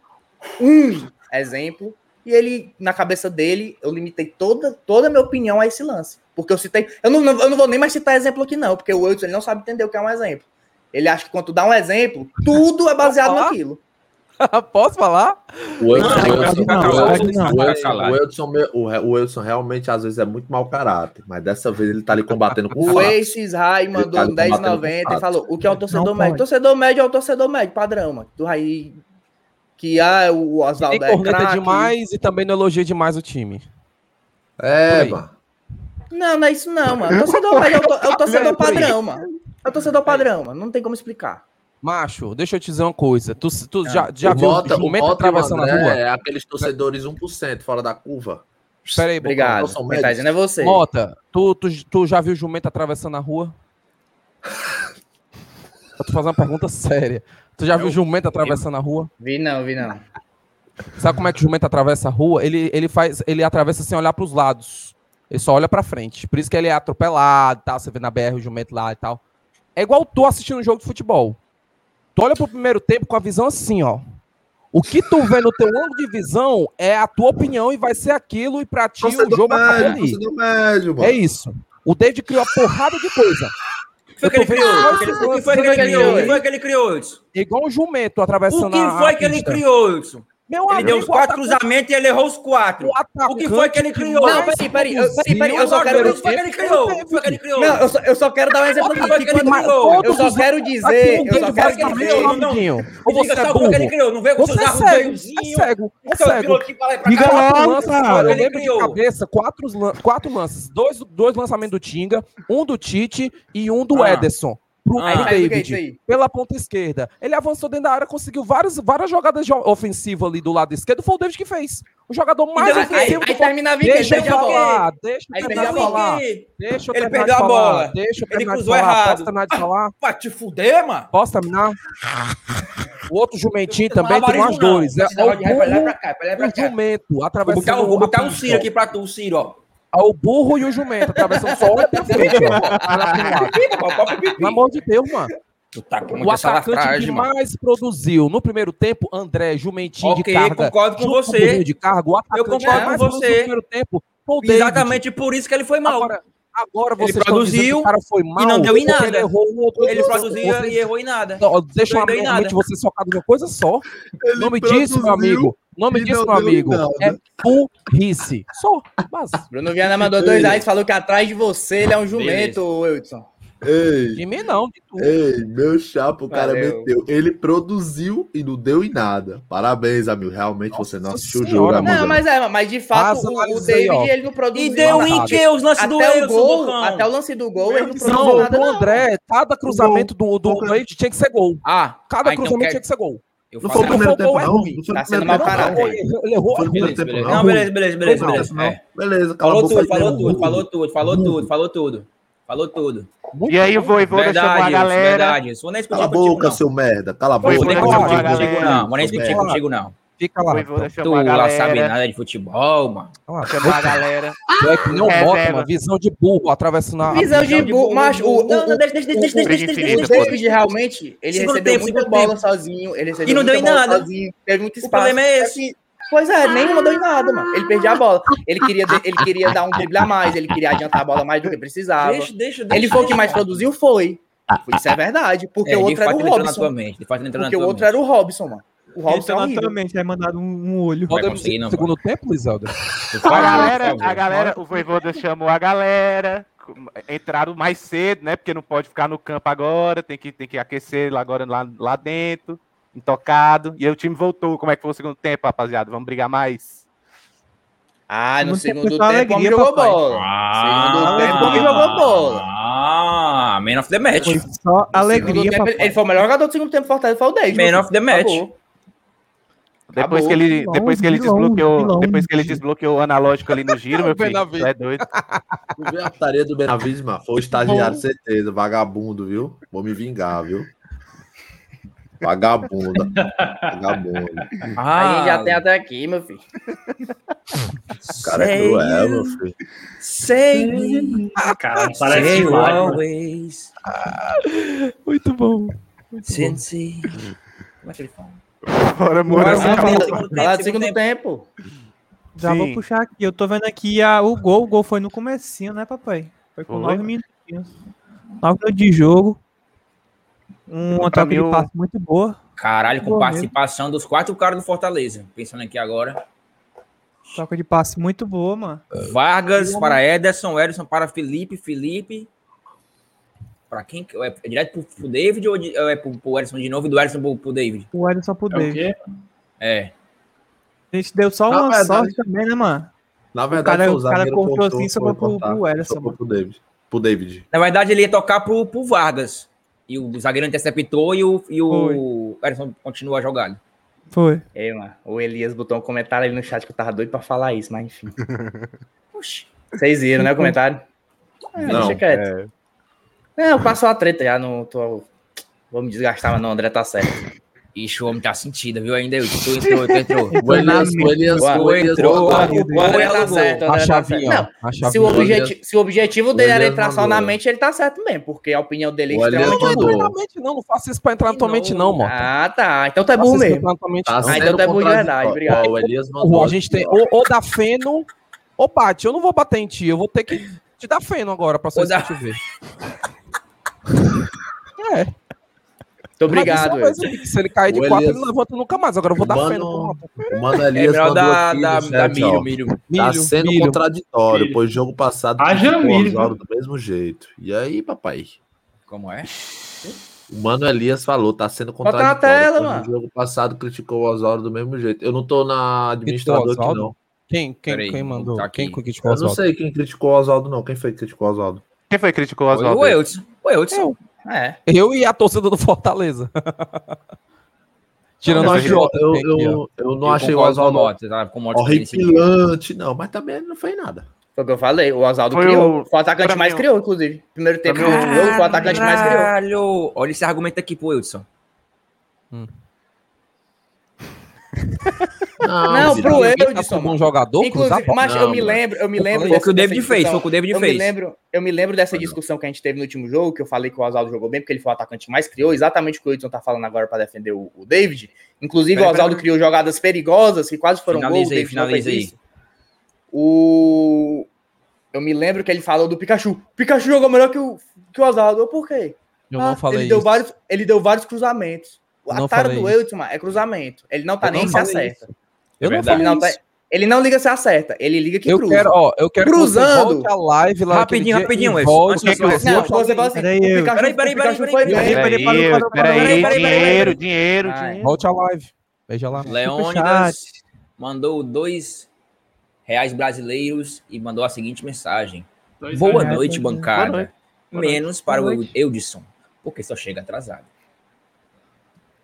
um exemplo, e ele, na cabeça dele, eu limitei toda, toda a minha opinião a esse lance. Porque eu citei. Eu não, eu não vou nem mais citar exemplo aqui, não, porque o Wilson ele não sabe entender o que é um exemplo. Ele acha que quando tu dá um exemplo, tudo é baseado naquilo. Posso falar? O Edson, o Edson- o o o o o realmente às vezes é muito mau caráter, mas dessa vez ele tá ali combatendo com O. Aces Rai mandou tá um combatendo 10,90 com e falou: o que é um torcedor Não médio? pode. Torcedor médio é o torcedor médio, padrão, mano. Do Raí. Que ah, o Oswaldo é craque. demais e também não elogia demais o time. É, aí. mano. Não, não é isso não, mano. Torcedor médio é o, to- é o torcedor aí. padrão, mano. É o torcedor padrão, mano. Não tem como explicar. Macho, deixa eu te dizer uma coisa. Tu, tu já, já o viu Mota, o o jumento Mota o atravessando a rua? é aqueles torcedores 1% fora da curva. Pera aí, Bocão. Obrigado. não tá é você. Mota, tu, tu, tu já viu jumento atravessando a rua? Eu tô fazendo uma pergunta séria. Tu já viu jumento atravessando a rua? Vi não, vi não. Sabe como é que o jumento atravessa a rua? Ele, ele faz, ele atravessa sem olhar pros lados. Ele só olha pra frente. Por isso que ele é atropelado, tal, você vê na BR o jumento lá e tal. É igual tu assistindo um jogo de futebol. Tu olha pro primeiro tempo com a visão assim, ó. O que tu vê no teu ângulo de visão é a tua opinião e vai ser aquilo e pra ti o jogo acabou médio, ali. torcedor médio, mano. É isso. O David criou uma porrada de coisa. O que criou? O que o foi que ele criou? O que foi que ele criou, Wilson? Igual um jumento atravessando O que a- foi a que ele criou, Wilson? Meu Ele deu amigo, os quatro atacante- cruzamentos e ele errou os quatro. O que foi que ele criou? Não, peraí, peraí, eu- peraí, peraí, eu só quero. O que foi que ele criou? O que foi que ele criou? Não, eu só, eu só quero dar um exemplo que aqui. que que ele criou? Eu só quero dizer, eu só quero dizer. Não, não. amiguinho. Ou você é só o que ele criou. Não vê com Você seus é cego, arrudeiozinhos. é cego, é cego. lá pra Diga lances, cara. eu Ele lembro de criou. cabeça, quatro, lan- quatro lances. Dois, dois lançamentos do Tinga, um do Tite e um do Ah. Ederson. Pro, Ah. pro Aí, aí, David, aí. pela ponta esquerda. Ele avançou dentro da área, conseguiu várias, várias jogadas de ofensivas ali do lado esquerdo. Foi o David que fez. O jogador mais deu- aí- ofensivo Aí em quê? Deixa eu falar, deixa eu Aí terminar de falar. Deixa eu Ele perdeu de a bola. Deixa eu Ele de cruzou falar. errado. Posso terminar de falar? Pra te fuder, mano. Posso terminar? O outro jumentinho também tem mais dois. É negócio de o jumento Vou atravessando botar, um- vou botar um. Ciro aqui pra tu, Ciro, ó. É o burro e o jumento atravessando só olha pra frente. Pelo amor de Deus, mano. Tá com O atacante que mano. mais produziu no primeiro tempo, André, jumentinho Ok, de carga. concordo com você. burrinho de carga, o atacante concordo que com você. no primeiro tempo o David. Exatamente por isso que ele foi mal. Agora, agora Ele que produziu o cara foi mal e não deu em nada. Ele errou um outro Ele lance. produzia Vocês- e errou em nada. Ó, Deixa Não uma mente nada. você focar numa coisa só. O nome disso, meu produziu amigo, nome disso, não meu amigo, nada. é burrice. Só, mas Bruno Viana mandou dois reais, falou que atrás de você ele é um jumento, Wilson. Ei, de mim não, de tu. ei, meu chapa, o cara Valeu. meteu. Ele produziu e não deu em nada. Parabéns, amigo. Realmente você não assistiu o jogo, amigo. Não, mas é, mas de fato o, o David ó. ele não produziu. E deu nada. em que os lances do até o gol, Bocão? até o lance do gol ele não produziu Não, nada do não. André, cada cruzamento do, do David tinha que ser gol. Ah, Cada ah, então cruzamento quer- tinha que ser gol. eu Não foi o primeiro o tempo, não. é Não foi Tá o sendo caráter. não. Ele errou, no não. Não, beleza, beleza, beleza, Não, beleza. cala a Falou boca. tudo, falou burro. tudo, falou tudo, falou tudo, falou tudo. Falou tudo. E aí o Voivoda chamou a galera. verdade. Isso. Vou nem Cala a discutir contigo, boca, não. seu merda. Cala a Vou boca. nem Voivoda discutir contigo, galera. não. Vou nem discutir contigo, não. Fica O lá. Voivoda Tu chamou a lá sabe galera. nada de futebol, mano. Ah, Chamou a galera. Tu é que nem o Reserva. Mota, mano. Visão de burro atravessando a. Visão de burro, mas o, o, Não, não, o, deixa, deixa, deixa, deixa, deixa, deixa, o. David realmente, ele recebeu muita bola sozinho, ele recebeu E não muita deu em bola nada. sozinho, teve muito O espaço. problema é esse. Pois é, nenhuma deu em nada, mano. Ele perdia a bola. Ele queria, ele queria dar um drible a mais, ele queria adiantar a bola mais do que precisava. Deixa, deixa, deixa. Ele foi o que mais produziu, foi. Isso é verdade, porque É, o outro era o ele entrou na tua Robson. Porque o outro era o Robson, mano. O Robson é naturalmente aí mandado um, um olho. Vai conseguir, não, segundo tempo, Liselda? Por A galera, a galera, o Voivoda chamou a galera. Entraram mais cedo, né? Porque não pode ficar no campo agora, tem que, tem que aquecer lá agora lá, lá dentro, intocado. E aí o time voltou. Como é que foi o segundo tempo, rapaziada? Vamos brigar mais? Ah, no Segundo tempo segundo homem alegria, jogou bola. Segundo tempo, o homem jogou bola. Ah, man of the match. Foi só No alegria, tempo, ele foi o melhor jogador do segundo tempo, Fortaleza foi o 10. Man of the match. Acabou. Depois Acabou. que ele, depois que ele desbloqueou, depois que ele desbloqueou o analógico ali no giro, meu filho, é doido. Tu viu a putaria do Benavides, mano? Foi o estagiário, certeza. Vagabundo, viu? Vou me vingar, viu? Vagabunda. Vagabunda. A gente já Ah, tem até aqui, meu filho. O cara é cruel, meu filho. Say Cara, parece say demais, mano. always. Muito bom. Since... Como é que ele fala? Bora, Moura. Falar Segundo do tempo, falar do segundo segundo tempo. Já Sim. vou puxar aqui. Eu tô vendo aqui a, o gol. O gol foi no comecinho, né, papai? Foi com Foi. nove minutinhos. Nove minutos de jogo. Um Pra troca mim, de o- passe muito boa. Caralho, com Boa participação dos quatro caras do Fortaleza. Pensando aqui agora. Troca de passe muito boa, mano. Vargas para Ederson, Ederson para Felipe, Felipe. Para quem? É, é direto pro, pro David ou é pro, pro Ederson de novo e do Ederson pro, pro David? O Ederson pro É o David. quê? É. A gente deu só uma verdade- sorte também, né, mano? Na verdade, cara- o cara confiou cortou, assim, sobrou foi pro- pro Ederson, sobrou mano. Pro David. Pro David. Na verdade, ele ia tocar pro, pro Vargas. E o zagueiro interceptou e o, e o Ederson continua a jogada. Foi. Ei, mano, o Elias botou um comentário ali no chat que eu tava doido pra falar isso, mas enfim. Oxi. Vocês viram, né, o comentário? É, Não, deixa quieto. É, eu passo a treta já, não tô... Vou me desgastar, mas não, André tá certo. Ixi, o homem tá sentido, viu? Ainda eu. Tu entrou, tu entrou. O Elias, o Elias, o Elias, entrou. O tá certo. A chavinha, se, o objetivo, se o objetivo dele era entrar só na mente, ele tá certo mesmo, porque a opinião dele é extremamente Não, Não, não, não faça isso pra entrar na tua mente, não, mano. Ah, tá. Então tu é burro mesmo. Ah, então tu é burro de verdade, obrigado. O Elias. A gente tem ou dá Feno ou Paty. Eu não vou bater em ti, eu vou ter que te dar Feno agora pra só te ver. É. Muito é obrigado. Velho. Se ele cair de o quatro, Elias... ele levanta nunca mais. Agora eu vou dar fé no Mano Elias é melhor da, da, assim, milho, milho, Tá sendo milho, contraditório, milho. pois jogo passado Haja milho, do mesmo jeito. E aí, papai? Como é? O Mano Elias falou, tá sendo contraditório. Bota na tela, mano. No jogo passado criticou o Osório do mesmo jeito. Eu não tô na administrador aqui, não. Quem, quem, Peraí, quem mandou? Tá quem criticou o Oswaldo? Eu não sei quem criticou o Oswaldo, não. Quem foi que criticou o Oswaldo? Quem foi que criticou o Oswaldo? O Eudes. O Eudes. É. Eu e a torcida do Fortaleza. Tirando o a Jota. Eu, eu, eu, não eu achei o Oswaldo tá? horripilante, não, mas também não foi nada. Foi o que eu falei, o Oswaldo criou. O atacante mais criou, inclusive. Primeiro tempo, o atacante mais criou. Olha esse argumento aqui pro Wilson. Hum. Não, não pro Eudson. Como um jogador, Inclusive, mas não, eu me né? lembro, eu me lembro. Foi o que o David fez, foi o que o David eu fez. Me lembro, eu me lembro dessa discussão que a gente teve no último jogo, que eu falei que o Oswaldo jogou bem, porque ele foi o atacante mais criou, exatamente o que o Edson tá falando agora para defender o, o, David. Inclusive, pera, o Oswaldo criou jogadas perigosas que quase foram gols. Finalizei, finalizei. O... Eu me lembro que ele falou do Pikachu. Pikachu jogou melhor que o, que o Oswaldo. Por quê? Eu ah, não falei ele isso. Deu vários, ele deu vários cruzamentos. O não do Eutman é cruzamento. Ele não tá eu nem não se acerta. Isso. Eu é não falei ele não, tá, ele não liga se acerta, ele liga que eu cruza. Quero, ó, eu quero Cruzando. Que a live lá rapidinho, rapidinho, Volte Não, você fala peraí, peraí, peraí, peraí, peraí, peraí, dinheiro, dinheiro, dinheiro. Volte a live. Veja lá. Leônidas mandou dois reais brasileiros e mandou a seguinte mensagem. Boa noite, bancada. Menos para o Eudson, porque só chega atrasado.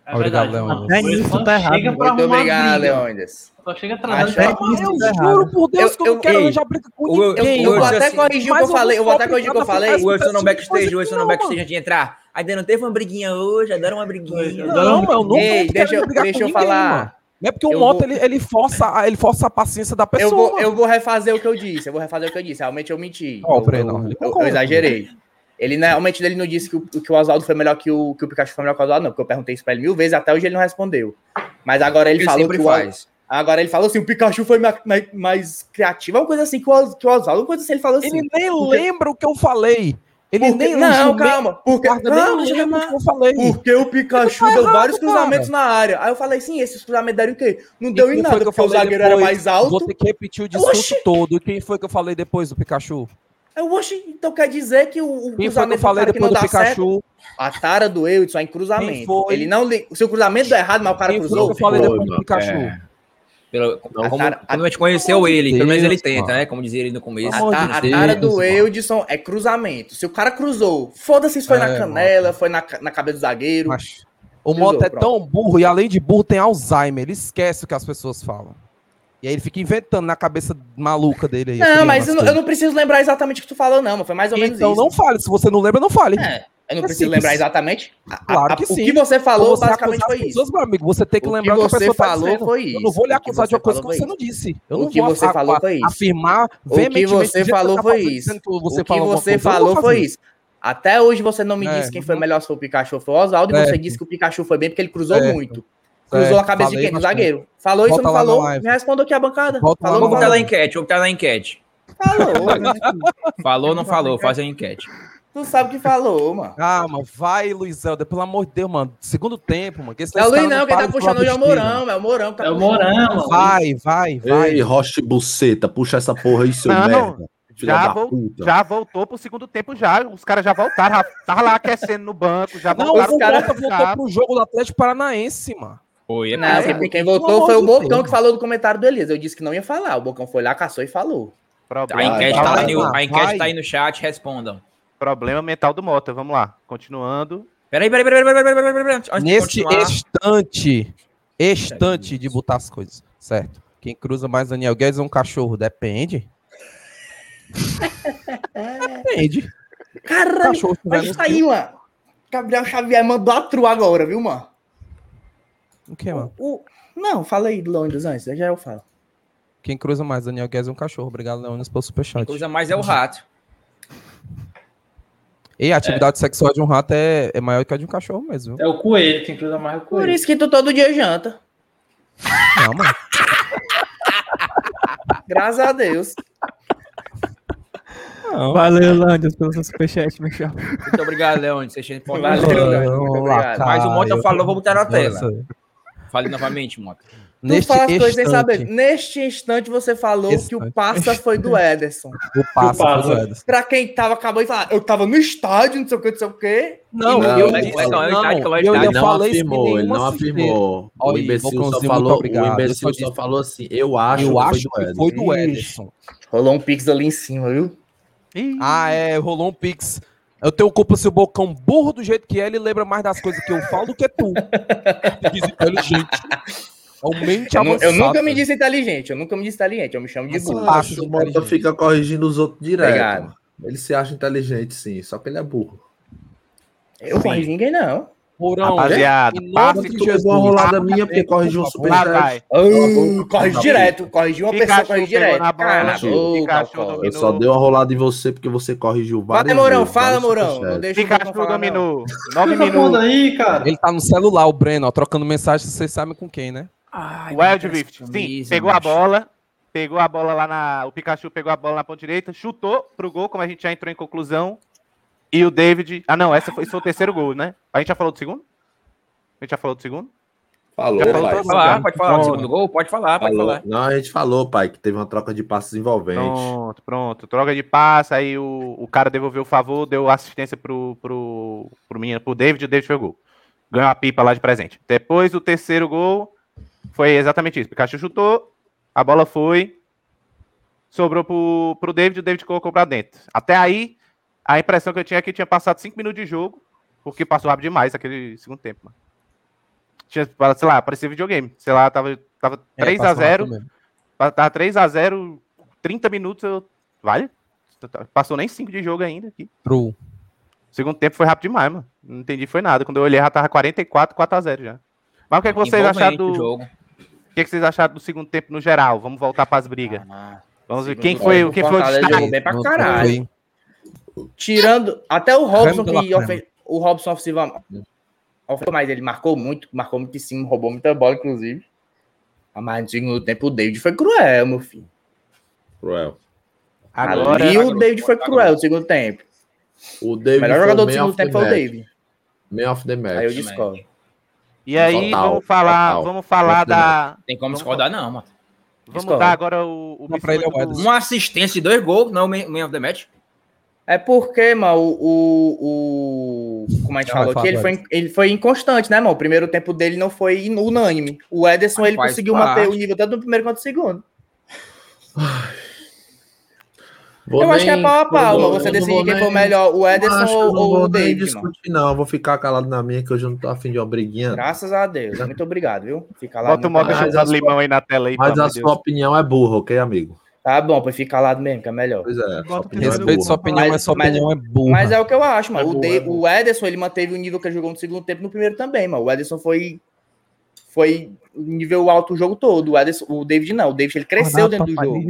É obrigado, Leônidas. Até nisso tá errado. Né? Muito obrigado, Leônidas. Só chega atrasado. Até nisso tá eu juro por Deus eu, que eu, não quero arranjar briga com eu, ninguém. Eu, eu, eu, eu vou até corrigir o que eu falei. Eu vou até corrigir o que eu falei. O Wilson no backstage, o Wilson no backstage antes de entrar. Ainda não teve uma briguinha hoje, agora uma briguinha. Não, eu nunca. Ei, deixa, eu, deixa eu falar. Não é porque o moto vou... ele, ele, força, ele força a paciência da pessoa. Eu vou, eu vou refazer o que eu disse. Eu vou refazer o que eu disse. Realmente eu menti. Oh, eu, Breno, eu, eu, eu exagerei. Ele realmente ele não disse que o, que o Oswaldo foi melhor que o, que o Pikachu foi melhor que o Oswaldo, não, porque eu perguntei isso pra ele mil vezes, até hoje ele não respondeu. Mas agora ele, ele falou que o, Oswaldo. Agora ele falou assim: o Pikachu foi mais, mais, criativo, uma coisa assim que o, que o Oswaldo, uma coisa assim, ele falou assim. Ele nem porque... lembra o que eu falei. Ele porque, nem Não, calma. Porque, não, calma, nem lembra é o que eu falei. Porque o Pikachu deu errado, vários cara. cruzamentos na área. Aí eu falei assim: esses cruzamentos deram o quê? Não deu em nada, porque o zagueiro depois, era mais alto. Vou ter que repetir o discurso Oxi. todo. Quem foi que eu falei depois do Pikachu? Eu, acho então quer dizer que o, o Quem cruzamento que eu falei depois do Pikachu. Certo, a tara do Eudson em cruzamento. Ele não, se o cruzamento deu errado, mas o cara Quem cruzou. Foi que eu falei depois do Pikachu. É. Pelo, a como, tara, como a gente conheceu a, ele, pelo menos ele tenta, né? Como dizia ele no começo. A, ta, a tara do Eudson é cruzamento. Se o cara cruzou, foda-se se foi é, na canela, mano. foi na, na cabeça do zagueiro. Mas, o Moto é pronto. tão burro e além de burro tem Alzheimer. Ele esquece o que as pessoas falam. E aí ele fica inventando na cabeça maluca dele. Aí, não, mas eu, eu, não preciso lembrar exatamente o que tu falou, não. Foi mais ou menos então, isso. Então não fale. Se você não lembra, não fale. É, eu não é preciso simples. lembrar exatamente. Claro a, a, que sim. O que você então, falou você basicamente foi pessoas, isso. Meu amigo, você tem que o lembrar que, que você tá falou tá foi isso. Eu não vou lhe acusar de uma coisa que você não disse. Eu não o que vou você falou foi isso. afirmar O que você falou foi isso. O que você falou tá foi isso. Até hoje você não me é, disse quem foi melhor, se foi o Pikachu ou foi o Oswaldo, e é. você disse que o Pikachu foi bem porque ele cruzou é. muito. Cruzou é, a cabeça de quem? Zagueiro. Falou isso ou não falou? Me respondeu aqui a bancada. Volta falou ou não falou? Enquete, ou tá na enquete. Falou, Falou ou não falou? Faz a enquete. Tu sabe o que falou, mano. Calma, vai, Luiz Helder, pelo amor de Deus, mano. Segundo tempo, mano. Que é o Luiz não, quem tá puxando hoje é o Mourão, é o Morão que tá É o Mourão, Vai, vai, vai. Ei, Roche Buceta, puxa essa porra aí, seu não, merda. Já, vo já voltou pro segundo tempo, já. Os caras já voltaram. Tava lá aquecendo no banco, já voltaram. Não, o cara pro jogo do Atlético Paranaense, mano. Foi, é não, porque é quem voltou foi o Bocão que falou do comentário do Elias. Eu disse que não ia falar. O Bocão foi lá, caçou e falou. Problema. A enquete, tá, aí, a enquete tá aí no chat, respondam. Problema mental do Mota, vamos lá. Continuando. Peraí, peraí, peraí, peraí, peraí, peraí, peraí, peraí. Neste estante, estante de botar as coisas, certo? Quem cruza mais Daniel Guedes é um cachorro, depende. depende. Caralho, mas saiu, tá mano. Gabriel Xavier mandou a trua agora, viu, mano? O que, é, mano? O, o... Não, fala aí, Leônidas, antes, já eu falo. Quem cruza mais, Daniel Guedes é um cachorro. Obrigado, Leônidas, pelo superchat. Quem cruza mais é o rato. E a atividade é. sexual de um rato é, é maior que a de um cachorro mesmo. É o coelho, quem cruza mais é o coelho. Por isso que tu todo dia janta. Não, mano. Graças a Deus. Não. Valeu, Landes, pelo seu superchat, Michel. Muito obrigado, Leandro. Vocês têm Valeu, Leandro. Mais um monte eu falou, vou botar na tela. Nossa. Fale novamente, Mota. Tu Neste fala as coisas sem saber. instante, Neste instante você falou que o Instante. passa foi do Ederson. o passo. foi do Ederson. Pra quem tava, acabou de falar, eu tava no estádio, não sei o que, não sei o que. Não, Não, eu não, disse, não, eu falei afirmou, ele não afirmou. O imbecil só falou, obrigado. o imbecil só falou assim, eu acho Eu que acho foi do que foi do. Ederson. Rolou um pix ali em cima, viu? Ah, é, rolou um pix. Eu tenho culpa se o Bocão burro do jeito que é, ele lembra mais das coisas que eu falo do que tu. Diz inteligente. Aumente Eu, a nu- eu nunca me disse inteligente, eu nunca me disse inteligente, eu me chamo de burro. Acho que o Mota fica corrigindo os outros direto. Obrigado. Ele se acha inteligente, sim, só que ele é burro. Eu corrijo ninguém, não. Mourão, Rapaziada, passe de Tu levou uma rolada minha porque corrigiu um Lá superchat. vai. Oh, corrige direto, corrige uma pessoa, pegou direto. Eu só dei uma rolada em você porque você corrigiu várias Fala, Mourão, fala, Mourão. O Pikachu dominou. Nove minutos. aí, cara. Ele tá no celular, o Breno, ó, trocando mensagem, vocês sabem com quem, né? Ai, Wild Rift. Sim, pegou a bola. Pegou a bola lá na. O Pikachu pegou a bola na ponta direita, chutou pro gol, como a gente já entrou em conclusão. E o David. Ah, não, essa foi, esse foi o terceiro gol, né? A gente já falou do segundo? A gente já falou do segundo? Falou, Já falou pai. Pode falar, pode falar. Pronto. segundo gol? Pode falar, pode Falou. falar. Não, a gente falou, pai, que teve uma troca de passos envolvente. Pronto, pronto. Troca de passe, aí o, o cara devolveu o favor, deu assistência pro, pro, pro, menino, pro David, o David gol. Ganhou a pipa lá de presente. Depois o terceiro gol foi exatamente isso. Pikachu chutou, a bola foi, sobrou pro, pro David, o David colocou pra dentro. Até aí, a impressão que eu tinha é que tinha passado cinco minutos de jogo, porque passou rápido demais aquele segundo tempo, mano. Tinha, sei lá, parecia videogame. Sei lá, tava, tava É, 3 a passou 0 rápido mesmo. Pa- Tava 3x0, 30 minutos, eu... vale? Passou nem 5 de jogo ainda aqui. True. Segundo tempo foi rápido demais, mano. Não entendi, foi nada. Quando eu olhei, já tava 44, 4x0 já. Mas o que, é que vocês acharam do. jogo. O que, é que vocês acharam do segundo tempo no geral? Vamos voltar pras brigas. Ah, Vamos ver quem foi, quem foi o destaque. bem pra caralho. Tirando. Até o Robson, que o Robson ofensiva. ofen- Mas ele marcou muito, marcou muito em cima, roubou muita bola, inclusive. Mas no segundo tempo o David foi cruel, meu filho. Cruel. Agora, Ali o David foi cruel no segundo tempo. O David melhor jogador do segundo tempo foi o. David. Man of the match. Aí eu discordo. e aí, Total, vamos falar, total. vamos falar Muito da. Tem como discordar, não, mano. Vamos Discordo. dar agora o, o Não, pra ele é o do-. Uma assistência e dois gols, não é man of the match. É porque, mano, o, o, o- Como a gente Não, falou aqui, ele foi, ele foi inconstante, né, mano? O primeiro tempo dele não foi unânime. O Ederson, ele conseguiu parte. manter o nível tanto no primeiro quanto no segundo. Vou eu acho que é nem- pau a pau, vou- Você decidir vou quem nem- for melhor, o Ederson ou, não ou vou o nem David, mano. discutir, não. Eu vou ficar calado na minha, que hoje eu não tô afim de uma briguinha. Graças a Deus. Muito obrigado, viu? Fica lá. Bota o modo sua- limão aí na tela aí, Mas a de sua opinião é burra, ok, amigo? Tá bom, pois fica calado mesmo, que é melhor. Pois é. sua Bota o opinião é Respeito sua burra. opinião, Mas- mas sua mas- opinião é burra. Mas é o que eu acho, mano. É o, boa, De- é boa. o Ederson, ele manteve o nível que ele jogou no segundo tempo no primeiro também, mano. O Ederson foi. Foi nível alto o jogo todo. O, Ederson, o David não. O David ele cresceu dentro do jogo.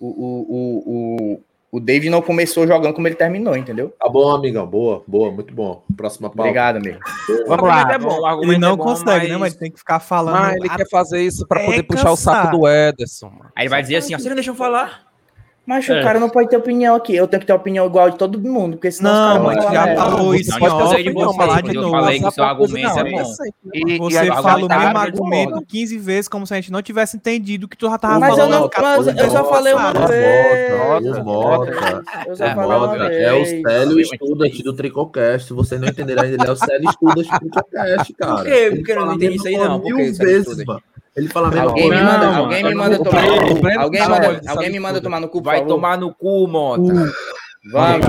O, o, o, o, o David não começou jogando como ele terminou, entendeu? Tá bom, amigão. Boa, boa, muito bom. Próxima pauta. Obrigado, amigo. Vamos lá. é bom, Ele não é bom, consegue, né? mas- Mas ele tem que ficar falando. Mas ele a- quer fazer isso pra É poder puxar o saco do Ederson. mano. Aí ele vai dizer assim, ó, você não deixa eu falar. Mas É. o cara não pode ter opinião aqui. Eu tenho que ter opinião igual de todo mundo, porque senão os Não, caras vão mas falar já falou Você isso, pode fazer de eu você, vou falar de eu novo. falei que o seu argumento é Não, bom. eu. E, Você falou o mesmo argumento tá. 15 vezes, como se a gente não tivesse entendido o que tu já tava Mas eu falando. mas eu só falei uma O vez. Eu só É, falei uma Mota, é o vez. Célio Student do Tricocast. Se vocês não entenderam ainda, ele é o Célio Student do Tricocast, cara. Por quê? Porque eu não entendi isso aí, fala não. Mil vezes, mano. Ele fala a mesma Alguém me manda, Não, alguém me manda tomar. Breno- o Breno Alguém manda, alguém me manda tomar no cu, Vai tomar no cu, Mota. Vamos, Vamos,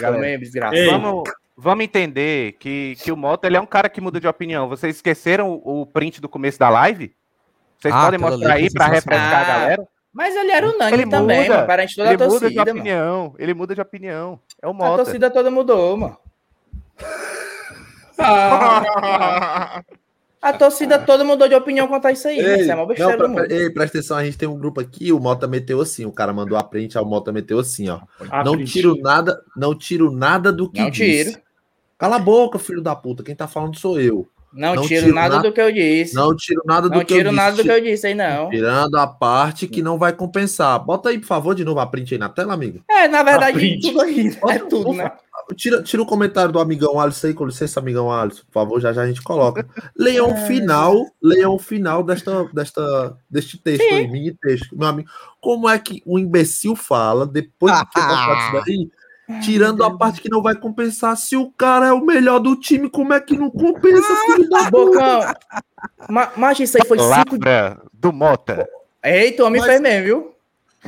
vamos. Vamos, vamos entender que, que o Mota ele é um cara que muda de opinião. Vocês esqueceram o, print do começo da live? Vocês Ah, podem mostrar ali aí sensacional. refrescar a Ah, galera? Mas ele era unânime Ele também, muda, mano. Perante toda Ele a muda de torcida, mano. opinião. Ele muda de opinião. É o A Mota. torcida toda mudou, mano. A torcida toda mudou de opinião quanto a isso aí. Ei, Isso é uma não, besteira mundo. pre- ei, presta atenção, a gente tem um grupo aqui, o Mota meteu assim, o cara mandou a print, o Mota meteu assim, ó. Não print. tiro nada, não tiro nada do que Não disse. tiro. Cala a boca, filho da puta, quem tá falando sou eu. Não, Não tiro tiro nada na- do que eu disse. Não tiro nada do Não que eu tiro disse. nada do que eu disse aí, não. Tirando a parte que não vai compensar. Bota aí, por favor, de novo a print aí na tela, amigo. É, na verdade, tudo aí. É tudo, né? Tira, tira o comentário do amigão Alisson aí, com licença, amigão Alisson, por favor, já já a gente coloca. Leiam o final, leiam o final desta, desta, deste texto aí, mini texto. Meu amigo, como é que o imbecil fala, depois de ter isso daí, tirando a parte que não vai compensar, se o cara é o melhor do time, como é que não compensa, filho da Bocão. Ma mas isso aí foi cinco. Lavra do Mota. Eita, o homem Mas- fez mesmo, viu?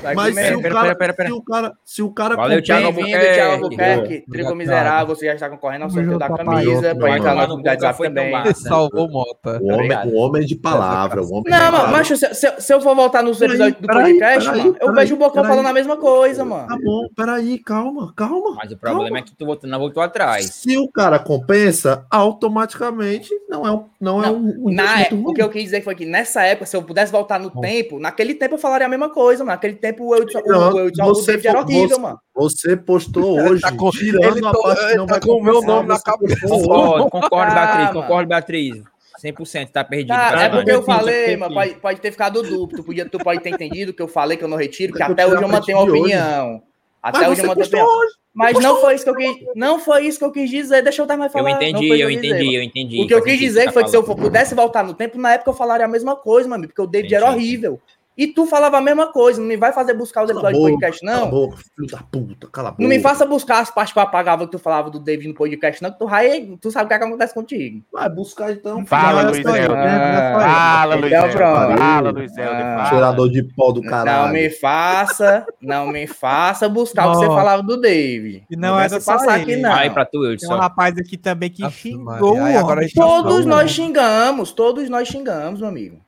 Vai Mas se o, pera, cara, pera, pera, pera. se o cara, se o cara Valeu, Thiago Albuquerque. Thiago Albuquerque. Trigo miserável, você já está concorrendo ao sorteio da camisa. Pode entrar irmão. no WhatsApp também. massa. Salvou Mota. o homem, o homem de palavra, o homem de Não, mano, palavra. macho, se, se- se eu for voltar nos episódios do podcast, mano, eu vejo o Bocão falando a mesma coisa, mano. Tá bom, peraí, calma, calma. Mas o problema calma. é que tu voltou, não voltou atrás. Se o cara compensa, automaticamente não é um, não é Não, um, um Na época, o que eu quis dizer foi que nessa época, se eu pudesse voltar no tempo, naquele tempo eu falaria a mesma coisa, mano. Naquele tempo o Eudson, Não, o, Eudson, o você David era for- horrível, você- mano. Você postou hoje, tá com- tirando ele a to- parte que não tá vai com o meu nome na cabeça. Concordo, concordo, Ah, Beatriz, mano. concordo, Beatriz. 100%, tá perdido. Tá, tá é porque eu falei, mano, pode, pode ter ficado dúbio. Tu, podia, tu pode ter entendido que eu falei que eu não retiro, que Eu até hoje eu mantenho hoje. opinião. Até Mas hoje eu mantenho opinião. Mas não foi isso que eu quis. Não foi isso que eu quis dizer. Deixa eu de Eu falar. não entendi, eu quis entendi, dizer, eu entendi. O que eu quis dizer tá foi que se eu pudesse voltar no tempo, na época eu falaria a mesma coisa, mano, porque o David era Entendi. horrível. E tu falava a mesma coisa, não me vai fazer buscar os episódios do boca, podcast, Cala a não. boca, filho da puta, cala a boca. Não me faça buscar as partes que eu apagava que tu falava do David no podcast, não, que tu, vai, tu sabe o que, é que acontece contigo. Vai buscar então. Fala, filho da Luiz puta. Helder. Ah, Fala, Luiz Helder. pronto. Fala, Luiz Helder. Cheirador de pó do Não caralho. me faça, não me faça buscar o que você falava do David. E não era se só passar ele. aqui, não. Aí pra tu, Tem um rapaz aqui também que Aff, xingou agora Todos nós xingamos, todos nós xingamos, meu amigo.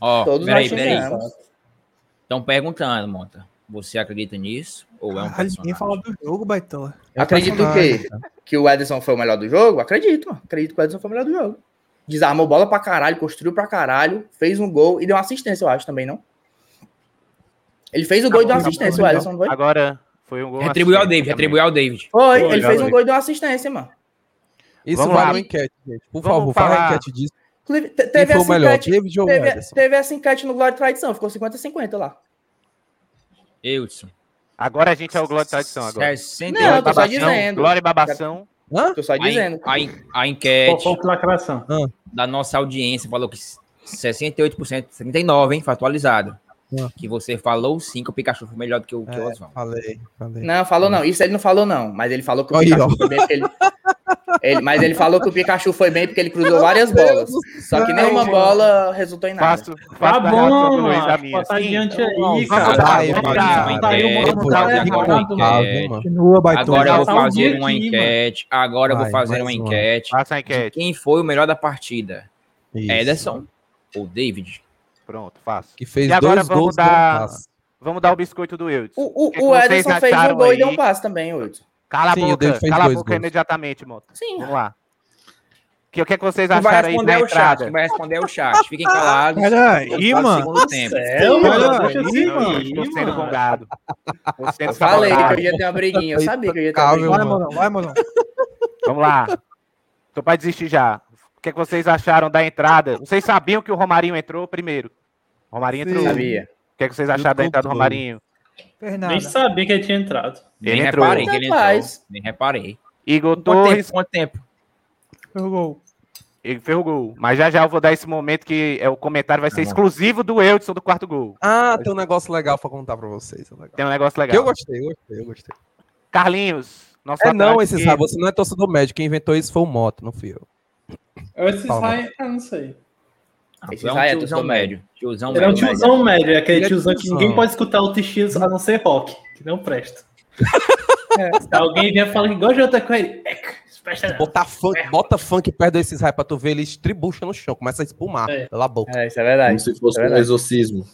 Ó, Todos peraí, peraí. Estão perguntando, Monta. Você acredita nisso? Ou é um ninguém personagem? fala do jogo, Baitola. É Acredito o quê? Que o Ederson foi o melhor do jogo? Acredito, mano. Acredito que o Ederson foi o melhor do jogo. Desarmou bola pra caralho, construiu pra caralho, fez um gol e deu uma assistência, eu acho, também, não? Ele fez o gol e deu uma assistência, o Ederson, não foi? Agora foi um gol. Retribuiu ao David, retribuiu ao David. Foi, Foi, ele fez um gol e deu uma assistência, mano. Isso Vamos vale lá. uma enquete, gente. Por Vamos favor, fala a falar. enquete disso. Teve foi o essa melhor, enquete, David ou teve, teve essa enquete no Glória e Tradição, ficou 50-50 lá. Eudson. Agora a gente é o Glória e Tradição. Agora. 68 Não, eu tô só dizendo. Glória e Babação. Hã? Tô só A, en- dizendo. a, en- a enquete Qual a lacração? da nossa audiência falou que 68%, 79%, hein? Foi atualizado. Que você falou sim que o Pikachu foi melhor do que o, que o É, Oswaldo. falei, falei. Não, falou não. Isso ele não falou, não. Mas ele falou que o Pikachu foi porque ele, ele- Mas ele falou que o Pikachu foi bem porque ele cruzou várias bolas. Só que nenhuma bola resultou em nada. Faço, faço Tá bom, mano. Sim. adiante aí, cara. Tá aí, tá. Continua, Baitola. Agora eu vou fazer uma enquete. Agora eu vou fazer uma enquete. Faça a enquete. Quem foi o melhor da partida? Ederson ou David? Pronto, faço. Que fez E agora dois vamos gols dar-. Vamos dar o biscoito do Eudes. O, o, o vocês Ederson fez um gol e deu um passe também, Wilson. Cala a Sim, o boca, cala a boca gols. imediatamente, Moto. Sim. Vamos lá. Que- O que, é que vocês vai acharam aí responder da é o chat. entrada? Quem vai responder é o chat. Fiquem calados. Peraí, o mano. segundo tempo. É, Olha mano, deixa aí, assim, Não, mano. Estou Ih, sendo gongado. Eu falei que eu ia ter uma briguinha. Eu sabia que eu ia ter uma briguinha. Vai, mano, vai, mano. Vamos lá. Tô para desistir já. O que, é que vocês acharam da entrada? Vocês sabiam que o Romarinho entrou primeiro? O Romarinho Sim. entrou. O Sabia. que, é que vocês acharam da entrada do Romarinho? Fez nada. Nem sabia que ele tinha entrado. Nem Ele entrou. reparei que ele entrou. Nem reparei. Igor Quanto Torres tempo? Quanto tempo? Fez o gol. ele fez o gol. Mas já já eu vou dar esse momento que é, o comentário vai ser bom. exclusivo do Eudson do quarto gol. Ah, tem um negócio legal pra contar pra vocês. é legal. Tem um negócio Que legal. eu gostei, eu gostei, eu gostei. Carlinhos. Nosso É não, esse esquerdo. sabe, você não é torcedor médio. Quem inventou isso foi o Moto, não fui eu. Esse sai, eu não sei. Ah, Esse é um é tiozão médio. Tiozão Ele é um médio. tiozão médio, é aquele Ele é tiozão que ninguém pode escutar outro estilo a não ser rock, que não presta. Se alguém vier falar que gosta de outra coisa, ele. Botar funk, bota funk perto desses raios pra tu ver, ele estribucha no chão, começa a espumar É. pela boca. É, isso é verdade. Como se fosse É um exorcismo.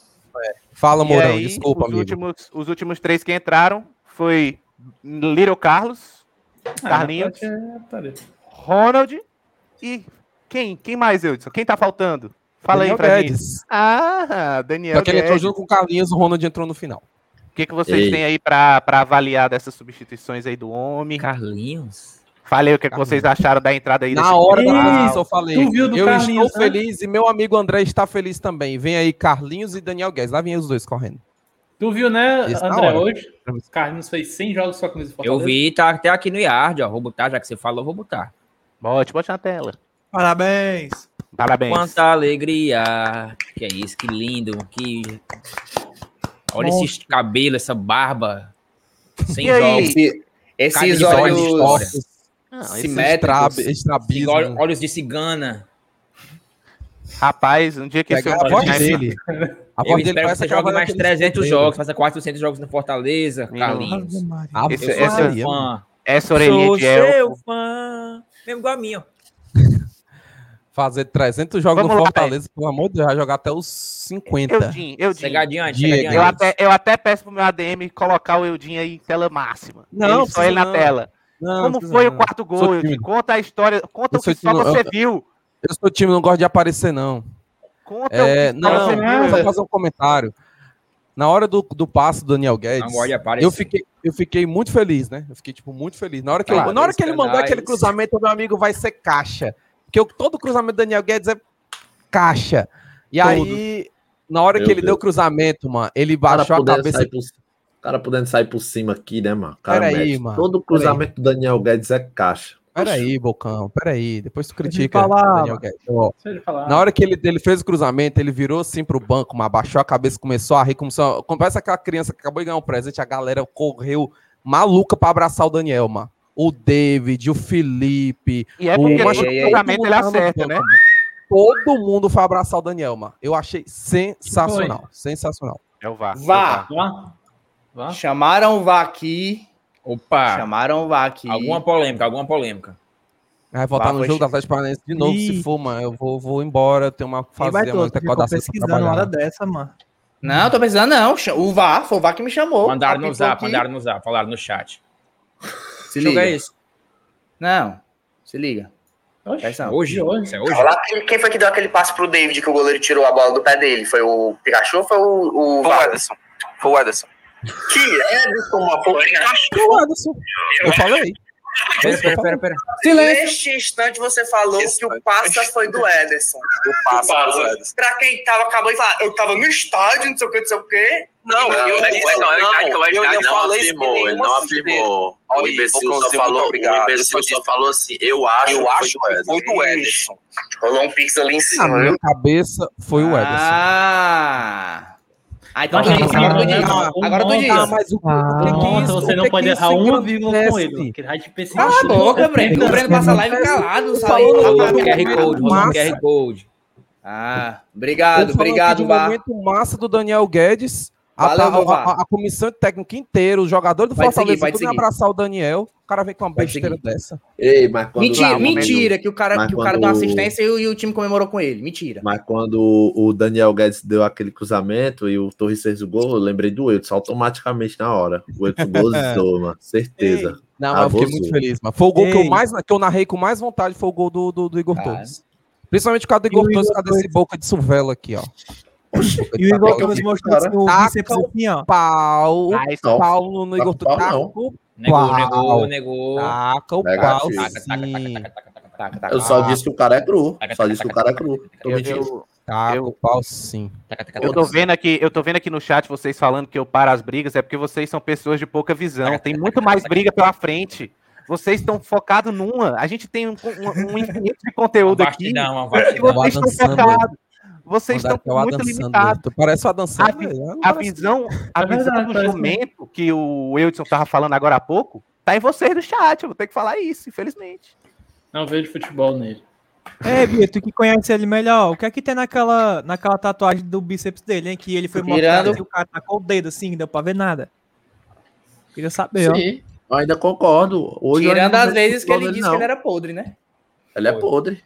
Fala, Mourão, aí, desculpa, os amigo. Últimos, os últimos três que entraram foi Little Carlos, Ah, Carlinhos. Ronald e quem? Quem mais, Eudson? Quem tá faltando? Fala Daniel aí pra. Guedes. Ah, Daniel Só que ele entrou junto com o Carlinhos, o Ronald entrou no final. O que, que vocês Ei. têm aí pra, pra avaliar dessas substituições aí do homem? Carlinhos? Falei o que, que vocês acharam da entrada aí. Na desse hora da Ei, transmissão eu falei, tu viu do eu Carlinhos, estou né? feliz e meu amigo André está feliz também. Vem aí Carlinhos e Daniel Guedes. Lá vem os dois correndo. Tu viu, né, Esse na André, hoje? Os Carlinhos fez 100 jogos com a camisa do Eu vi, tá até aqui no Yard, ó. Vou botar, já que você falou, vou botar. Bote, bote na tela. Parabéns. Parabéns. Quanta alegria. Que é isso, que lindo. Que. Olha esse cabelo, essa barba. Sem E jogos. Esse- esses Cada olhos história. Não, esse simétricos. estrabismo. Olhos, olhos de cigana. Rapaz, um dia que esse a homem voz esse- dele. A Eu voz dele espero que você jogue mais daquele 300 escoteiro. jogos, faça 400 jogos no Fortaleza. Carlinhos. Esse- esse- mano. Fã. Essa orelhinha Sou de elfo. seu fã. Mesmo igual a mim, ó. Fazer 300 jogos Vamos no lá, Fortaleza, pelo amor de Deus, vai jogar até os 50. Eudinho, Eudinho. Cegadinho antes, Diego. cegadinho Eu até, eu até peço pro meu ADM colocar o Eudinho aí em tela máxima. Não, Ele- só ele na não. tela. Não, Como foi o não. quarto Sou gol, Eudinho? Conta a história, conta Eu o que só você eu- viu. Eu sou time, não gosto de aparecer, não. Conta É, o que não, você não, viu. vou fazer um comentário. Na hora do, do passe do Daniel Guedes, eu fiquei, eu fiquei muito feliz, né? Eu fiquei, tipo, muito feliz. Na hora que, eu- na hora que ele mandou canais. aquele cruzamento, meu amigo vai ser caixa. Porque eu- todo cruzamento do Daniel Guedes é caixa. E aí, na hora Meu que ele Deus. deu o cruzamento, mano, ele baixou a cabeça. por, o cara podendo sair por cima aqui, né, mano? Cara Peraí, mano. Todo cruzamento do Daniel Guedes é caixa. Peraí, Bocão, peraí. Depois tu critica ele falar, o Daniel. Guedes. Ó. Na hora que ele, ele fez o cruzamento, ele virou assim pro banco, mas abaixou a cabeça, começou a rir, começou a... como parece aquela criança que acabou de ganhar um presente, a galera correu maluca pra abraçar o Daniel, mano. O David, o Felipe, E é o porque todo ele mundo tava no acerta, né? mano. Todo mundo foi abraçar o Daniel, mano. Eu achei sensacional, sensacional. É o VAR. Vá. Vá. Vá. Chamaram o VAR aqui. Opa. Chamaram o VAR aqui. Alguma polêmica, alguma polêmica. Vai voltar Vá, no jogo chi- Atlético Paranaense de novo, Ih. se for, mano. Eu vou, vou embora, eu tenho uma vai fazer? Ficou recordação pra pesquisando uma hora dessa, mano. Não, tô precisando não. O VAR, foi o VAR que me chamou. Mandaram no zap, aqui. mandaram no zap, falaram no chat. Se liga. é isso? Não, se liga. Oxe, atenção. Hoje? hoje. Isso é hoje? Lá, quem- foi que deu aquele passe pro David que o goleiro tirou a bola do pé dele? Foi o Pikachu ou foi o, o Foi o? Ederson. Foi o Ederson. Que Ederson, uma porra. O Ederson, eu falei. Pera, pera, pera, pera. Neste instante você falou que o passa foi do Ederson. O foi Ederson. Pra quem tava, acabou de falar, eu tava no estádio, não sei o que, não sei o que. Não, Não, eu, não, eu, não, não, eu não falei afirmou, ele não afirmou. O imbecil só falou, muito o obrigado. imbecil só falou assim, eu acho, Eu acho que foi do Ederson. Rolou um pix ali em Na cima, minha viu? cabeça foi o Ederson. Ah! Ah, então disse, agora tu não, diz. não, Agora tu não, diz. Ah, mas o, o que, é isso? você O não pode errar uma vírgula com ele. Cala a boca, Breno. O Breno passa live calado, sai. Falou Rolou no um QR Code, um. QR Code. Ah, obrigado, obrigado, um VAR. momento massa do Daniel Guedes. A, Valeu, a, VAR. a- a comissão técnica inteira, os jogadores do Pode Fortaleza, seguir, pode tudo abraçar o Daniel. O cara vem com uma besteira dessa. Ei, mas quando. Mentira, Lá, mentira que o cara, que o cara quando- deu uma assistência e o, e o time comemorou com ele. Mentira. Mas quando o Daniel Guedes deu aquele cruzamento e o Torres fez o gol, eu lembrei do Edson automaticamente na hora. O Edson gozou, mano. Certeza. Não, mas eu fiquei muito feliz. Mas foi o gol que eu, Ei. mais, que eu narrei com mais vontade, foi o gol do, do, do Igor Cara. Torres. Principalmente por causa do Igor Torres, por causa desse boca de suvela aqui, ó. E o Igor Torres aqui, mostrou assim, o bíceps assim, ó. Pau, Não. pau no, Igor Taca o pau, não. Negou, negou, negou. Taca o pau, sim. Tá, tá, Eu só disse que o cara é cru. Só disse que o cara é cru. Tô eu, mentindo. Taca Eu- o pau, sim. eu tô vendo aqui, eu tô vendo aqui no chat vocês falando que eu paro as brigas, é porque vocês são pessoas de pouca visão. Tem muito mais briga pela frente. Vocês estão focados numa. A gente tem um, um- um infinito de conteúdo aqui. vastidão. vocês estão focados. Vocês estão é muito limitados. Tu parece o Adam A, Sandler. Não a visão, a É visão verdade, do jumento que o Eudson tava falando agora há pouco, tá em vocês do chat. Eu vou ter que falar isso, infelizmente. Não vejo futebol nele. É, Bia, tu que conhece ele melhor, o que é que tem naquela, naquela tatuagem do bíceps dele, hein? Que ele foi Tirando- mostrado e o cara tacou o dedo assim, não deu pra ver nada. Queria saber, ó. Sim. Eu ainda concordo. Hoje Tirando as não vezes que ele disse dele, que ele não. era podre, né? Ele é podre.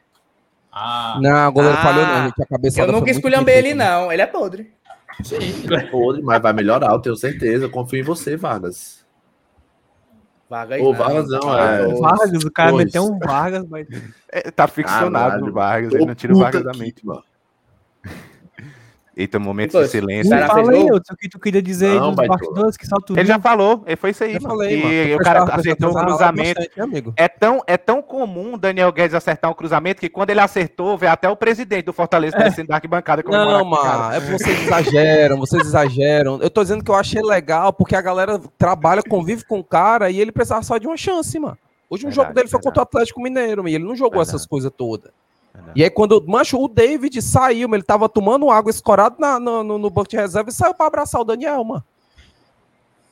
Ah, Não, o goleiro Ah, falhou não, gente. A cabeça Eu nunca esculhambei ele, não. Ele é podre. Sim, ele é podre, mas vai melhorar, eu tenho certeza. Eu confio em você, Vargas. Vargas Ô, Vargas não, é. Vargas, o cara Pois. meteu um Vargas, mas... É, tá ficcionado Caralho. no Vargas, ele não tira o Vargas da mente. mano. Eita, momento de silêncio. Não gol? eu, o que tu queria dizer aí Não, dos bastidores, que só tu Ele viu. já falou, ele foi isso aí, Eu falei, mano. o cara acertou um cruzamento. bastante, amigo. É tão, é tão comum o Daniel Guedes acertar um cruzamento que quando ele acertou, veio até o presidente do Fortaleza descendo da arquibancada. Não, com o cara. mano, é vocês exageram, vocês exageram. Eu tô dizendo que eu achei legal, porque a galera trabalha, convive com o cara e ele precisava só de uma chance, mano. Hoje o Verdade, jogo dele foi verdade. contra o Atlético Mineiro, e ele não jogou Verdade. essas coisas todas. Verdade. E aí, quando mancho, o David saiu, ele tava tomando água escorado na- no, no, no banco de reserva e saiu pra abraçar o Daniel, mano.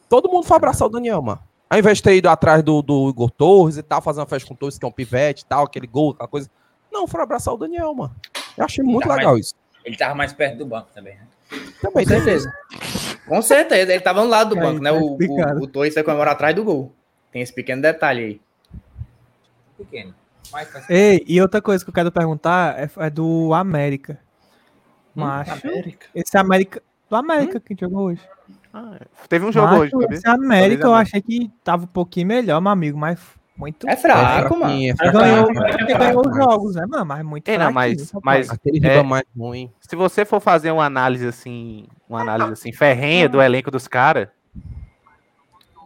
Todo mundo foi abraçar o Daniel, mano. Ao invés de ter ido atrás do, do Igor Torres e tal, fazer uma festa com o Torres, que é um pivete e tal, aquele gol, aquela coisa. Não, foram abraçar o Daniel, mano. Eu achei muito legal mas- isso. Ele tava mais perto do banco também. né? Também Com certeza. Com certeza, ele tava no lado do Aí, banco, né? tá O, o, o Torres foi comemorar atrás do gol. Tem esse pequeno detalhe aí. Pequeno. Mas Ei, e outra coisa que eu quero perguntar é, é do América. Macho. América. Esse América. Do América que jogou hoje. Ah, teve um jogo Macho, hoje, sabia? Esse América eu achei que tava um pouquinho melhor, meu amigo, mas muito. É fraco, mano. é Mas fraquinho, ganhou, é ganhou os jogos, né, mano? Mas muito É, não, fraquinho, mas- mas- Aquele É. mais ruim. Se você for fazer uma análise assim, uma análise assim, ferrenha do elenco dos caras,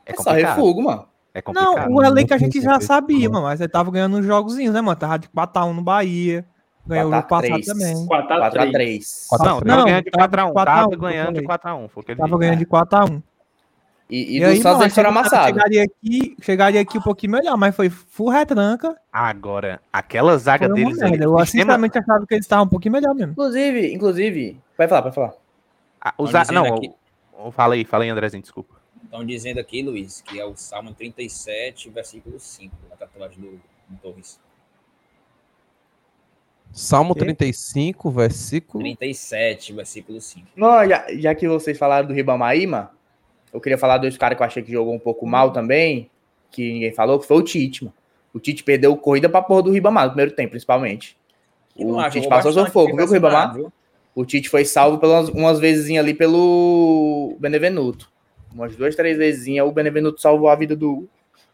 é É só refugo, mano. É complicado. Não, o elenco a Não gente já sabia, mano, mas ele tava ganhando uns jogozinhos, né, mano? Tava de 4x1 no Bahia. Ganhou o jogo passado 4x3. também. 4x3. 4x3. Não, tava Não, ganhando de tava 4x1. 4 a 1, Tava eu ganhando de falei. 4x1. Foi o que ele Tava ganhando de 4x1. E, e, do Santos mano, eles foram chega- amassados. Chegaria aqui, chegaria aqui um pouquinho melhor, mas foi full retranca. Agora, aquela zaga deles ali. merda. Eu o sistema- sinceramente achava que eles estavam um pouquinho melhor mesmo. Inclusive, inclusive. Vai falar, vai falar. a- o Tão za- dizendo Não, aqui- fala aí, fala aí, Andrezinho, desculpa. Estão dizendo aqui, Luiz, que é o Salmo 37, versículo 5, a tatuagem do, do Torres. Salmo Quê? 35, versículo. 37, versículo 5. Não, já, já que vocês falaram do Ribamar aí, mano, eu queria falar dois caras que eu achei que jogou um pouco mal também, que ninguém falou, que foi o Tite, mano. O Tite perdeu corrida pra porra do Ribamar no primeiro tempo, principalmente. O Tite passou seu fogo, viu, com o Ribamar? O Tite foi salvo pelas umas vezes ali pelo Benevenuto. Umas duas, três vezes o Benevenuto salvou a vida do,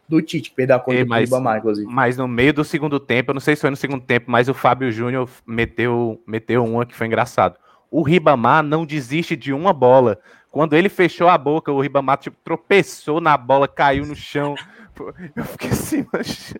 do Tite, que perdeu a corrida Ei, do mas- Ribamar, inclusive. Mas no meio do segundo tempo, eu não sei se foi no segundo tempo, mas o Fábio Júnior meteu, meteu uma que foi engraçado. O Ribamar não desiste de uma bola. Quando ele fechou a boca, o Ribamar tipo, tropeçou na bola, caiu no chão. Eu fiquei assim, mas...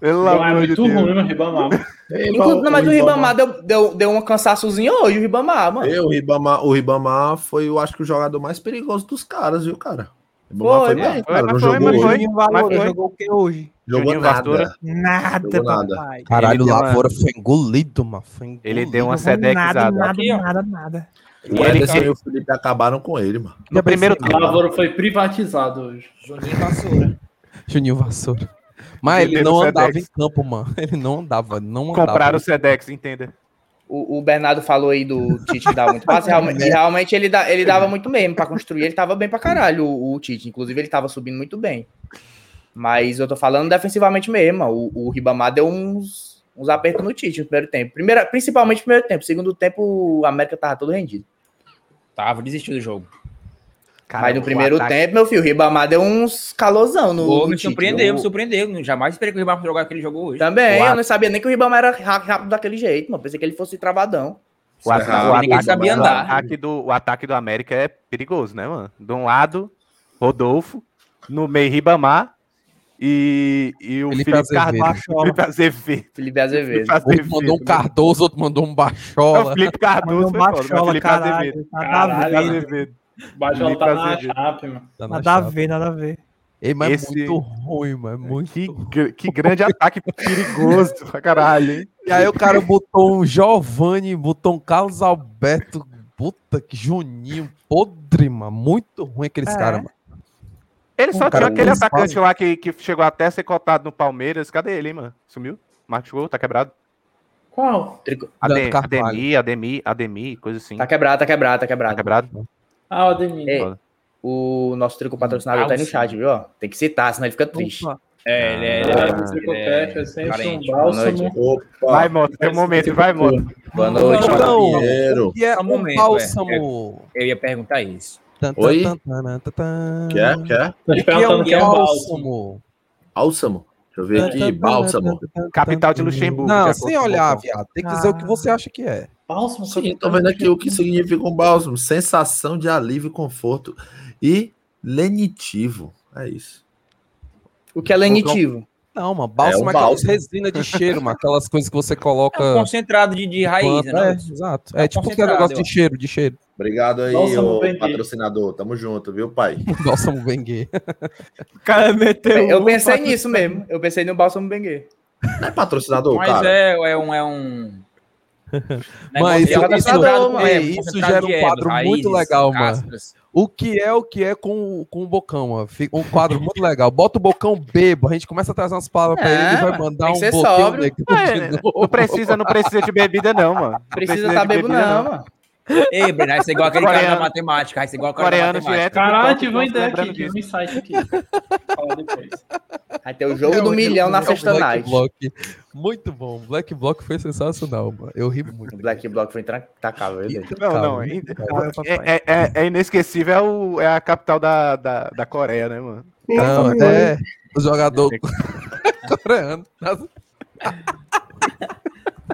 Pelo Não, é amor de muito Deus. ruim no Ribamar. Inclu- não, mas o Ribamar deu, deu, deu um cansaçozinho hoje, o Ribamar, mano. Eu, o Ribamar, o Ribamar foi, eu acho que o jogador mais perigoso dos caras, viu, cara? O Ribamar Foi, foi, bem, cara. mas Não foi, jogou mas hoje. foi. Foi. jogou o que hoje? Jogou Juninho nada. Vassoura. Nada, Jogou nada. papai. Caralho, lá uma- fora foi engolido, mano. Foi engolido. Ele deu uma Jogou nada, nada, Aqui, nada, nada. O Ele- e o Felipe acabaram com ele, mano. No primeiro O. Lavoura foi privatizado hoje. Juninho Vassoura. Juninho Vassoura. Mas ele não andava Sedex. em campo, mano. Ele não andava, não andava. Compraram o Sedex, entenda. O, o Bernardo falou aí do Tite que dava muito passe, realmente, e realmente ele, dá, ele dava muito mesmo pra construir, ele tava bem pra caralho, o, o Tite. Inclusive, ele tava subindo muito bem. Mas eu tô falando defensivamente mesmo. O, o Ribamar deu uns, uns apertos no Tite no primeiro tempo. Primeira, principalmente no primeiro tempo. Segundo tempo, o América tava todo rendido. Tava, desistiu do jogo. Mas no primeiro ataque- tempo, meu filho, o Ribamar deu uns calosão no. Pô, me surpreendeu, me Eu- surpreendeu. Jamais esperei que o Ribamar jogar aquele jogo hoje. Também, O eu at- não sabia nem que o Ribamar era ra- rápido daquele jeito, mano. Pensei que ele fosse travadão. O, ata- Ah, o ninguém ataque, sabia o andar. ataque do, o ataque do América é perigoso, né, mano? De um lado, Rodolfo, no meio Ribamar e, e o Felipe Felipe, Azevedo. Cardoso. Felipe Azevedo. Felipe Azevedo. Felipe Outro mandou um Cardoso, outro mandou um É, o Bachola. Felipe Cardoso Mandou foi foda, Felipe caralho. Azevedo. Caralho. ver. Felipe Azevedo. Baixo Felipe tá na chape, mano. Tá na Nada a ver, nada a ver. Ei, mas Esse- muito ruim, mano. é Muito Que, ruim. gr- que grande ataque perigoso pra caralho, hein? E aí o cara botou um Giovanni, botou um Carlos Alberto. Puta que Juninho, podre, mano. Muito ruim aqueles É. caras, mano. Ele só Cara, tinha aquele atacante fazem- lá que, que chegou até a ser cotado no Palmeiras. Cadê ele, hein, mano? Sumiu? Marcos Gol, tá quebrado? Qual? Adem. Ademir, Ademir, Ademir, coisa assim. Tá quebrado, tá quebrado, tá Tá quebrado. Ah, o Ademir. Ei, o nosso trico patrocinador tá aí no chat, viu? Tem que citar, senão ele fica triste. Opa. É, ele é. Ele É, é, o ele é sempre carente. um bálsamo. Opa! Vai, moto, tem um momento, vai, moto. Boa noite, Não, mano. não. Pinheiro. E é um momento, bálsamo. Eu ia perguntar isso. Oi? Quer? Quer? O te que é um quem é bálsamo. bálsamo? Deixa eu ver aqui. Bálsamo. Capital de Luxemburgo. Não, sem o olhar, viado. Tem que dizer o que você acha que é. Bálsamo, Sim, tô vendo aqui o que significa um bálsamo. Sensação de alívio e conforto. E lenitivo. É isso. O que é lenitivo? Não, mano, bálsamo É um é, aquelas bálsamo. resina de cheiro, mano. Aquelas coisas que você coloca. É um concentrado de, de raiz, planta, né? é, exato. É É, um tipo aquele negócio de cheiro, de cheiro. Obrigado aí, Bálsamo ô patrocinador. Tamo junto, viu, pai? Bálsamo Bengue. O cara meteu. Eu um pensei nisso mesmo. Eu pensei no bálsamo Bengue. Não é patrocinador, Mas cara? é, é um. É um... Mas negócio isso- isso- mano, ei, é isso gera um quadro muito legal, mano. O que é o que é com, com o Bocão, mano? Fica um quadro muito legal. Bota o Bocão bebo, a gente começa a trazer umas palavras pra É, ele, ele vai mano, mandar tem um sóbrio. negro É. Não precisa, não precisa de bebida, não, mano. Não Precisa de tá bebo, bebida, não, mano. Ei, Breno, aí você é igual aquele cara da Coreano. matemática. Aí você é igual o cara da Coreano matemática. direto. Caralho, tive uma ideia aqui, tive um insight aqui. Fala depois. Vai ter o jogo É do milhão na é sexta Black night. Block. Muito bom. Black Block foi sensacional, mano. Eu ri muito. O Black Block foi intacável, é. Não, não. Calma. É, é, é, é inesquecível, é, o- é a capital da, da, da Coreia, né, mano? Não, é o jogador coreano.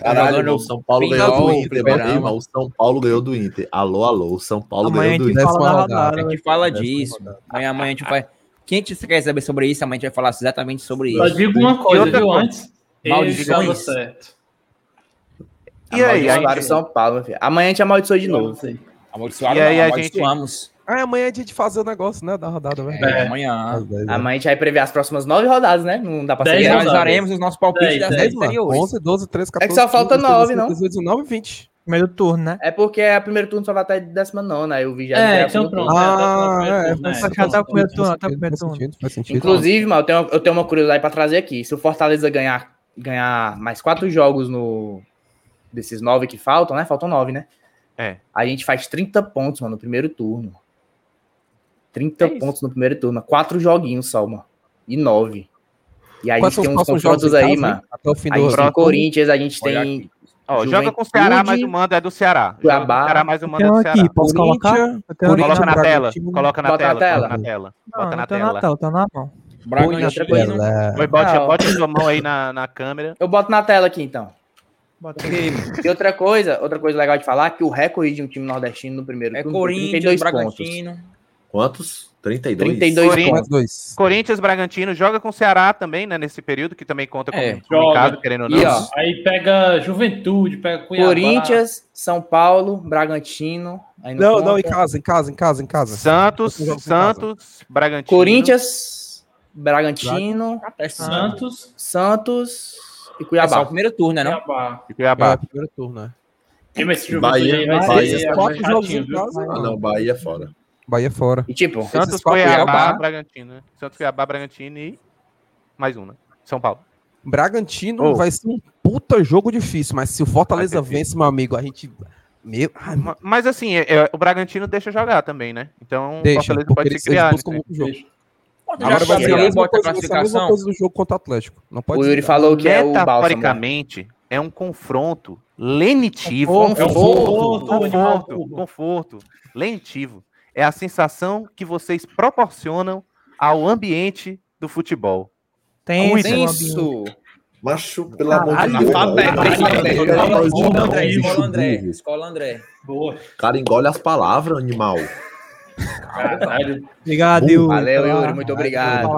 Caralho, jogando o São Paulo ganhou do Inter. Irmão, O São Paulo ganhou do Inter. Alô, alô. O São Paulo Amanhã ganhou do Inter. fala da rodada. A gente fala disso. Amanhã, amanhã a gente vai. Quem te- quer saber sobre isso, amanhã a gente vai falar exatamente sobre Só isso. digo uma coisa, viu, antes? Maldições. Dava certo. E aí, a Amaldiçoaram gente- São Paulo, filho. Amanhã a gente amaldiçoou de novo. Amaldiçoado, E aí não, a gente- amaldiçoamos. Ah, amanhã é dia de fazer o negócio, né? Da rodada, velho. É, amanhã. Amanhã a gente vai prever as próximas nove rodadas, né? Não dá pra Dez ser. rodadas. Realizaremos os nossos palpites Dez, das dez, 10 mano. anteriores. 11, 12, 13, 14. É que só falta 15, nove, 16, não? 17, 19 e 20. Primeiro turno, né? É porque a primeiro turno só vai até 19, aí o vigésimo É, é, então pronto. turno. Ah, é, é, né? Já tá o primeiro turno, tá o primeiro turno. Inclusive, mano, eu tenho, eu tenho uma curiosidade pra trazer aqui. Se o Fortaleza ganhar, ganhar mais quatro jogos no desses nove que faltam, né? Faltam nove, né? É. A gente faz 30 pontos, mano, no primeiro turno. 30 É pontos no primeiro turno. Quatro joguinhos só, mano. E nove. E aí a gente tem uns confrontos em aí, mano. Até o fim A gente do tem ano. Corinthians, a gente Olha tem. aqui. Ó, joga com o Ceará, mas o mando é do Ceará. Joga com o Cuiabá. Ceará, mas o mando é do aqui, Ceará. posso colocar? Coloca na tela, Bragantino. coloca na Bota na tela, coloca na tela. Bota na tela. tô na mão. Bragantino. Tela. Oi, bote, Não. bote sua mão aí na, na câmera. Eu boto na tela aqui, então. Bota. E outra coisa, outra coisa legal de falar, que o recorde de um time nordestino no primeiro É turno foi Corinthians, 32 pontos. Quantos? 32? 32 Corinthians. Dois. Corinthians, Bragantino, joga com o Ceará também, né, nesse período, que também conta como, É, casa, querendo ou não. E, ó, Aí pega Juventude, pega Cuiabá. Corinthians, São Paulo, Bragantino. aí Não, não, em casa, em casa, em casa, em casa. Santos, em casa. Santos, Bragantino. Corinthians, Bragantino, Santos, Santos e É só o Cuiabá. primeiro turno, né? Não? Cuiabá. e Cuiabá. É, primeiro turno, né? E mas esse Juventude Bahia- aí vai Bahia- ser quatro chatinho, jogos em viu? casa, Ah, não, Bahia é fora. Bahia fora. E tipo, Santos, Cuiabá, Cuiabá. Bragantino. né? Santos, Cuiabá, Bragantino e mais um, né? São Paulo. Bragantino Oh. vai ser um puta jogo difícil, mas se o Fortaleza vence, meu amigo, a gente. Meu. Ai, Ma- Mas assim, é- é- o Bragantino deixa jogar também, né? Então Deixa, o Fortaleza pode se criar. né? jogo. Agora vai ser a mesma a coisa, a mesma do jogo contra o Atlético. Não pode o Yuri ser. falou que é o. Metaforicamente, é um confronto lenitivo. Conforto, É conforto, conforto, conforto, conforto, lentivo. É a sensação que vocês proporcionam ao ambiente do futebol. Tem. Isso. Macho, pelo amor de Deus. Escola André, Escola André. Cara, engole as palavras, animal. Caralho. Obrigado, Yuri. Valeu, Yuri, muito obrigado.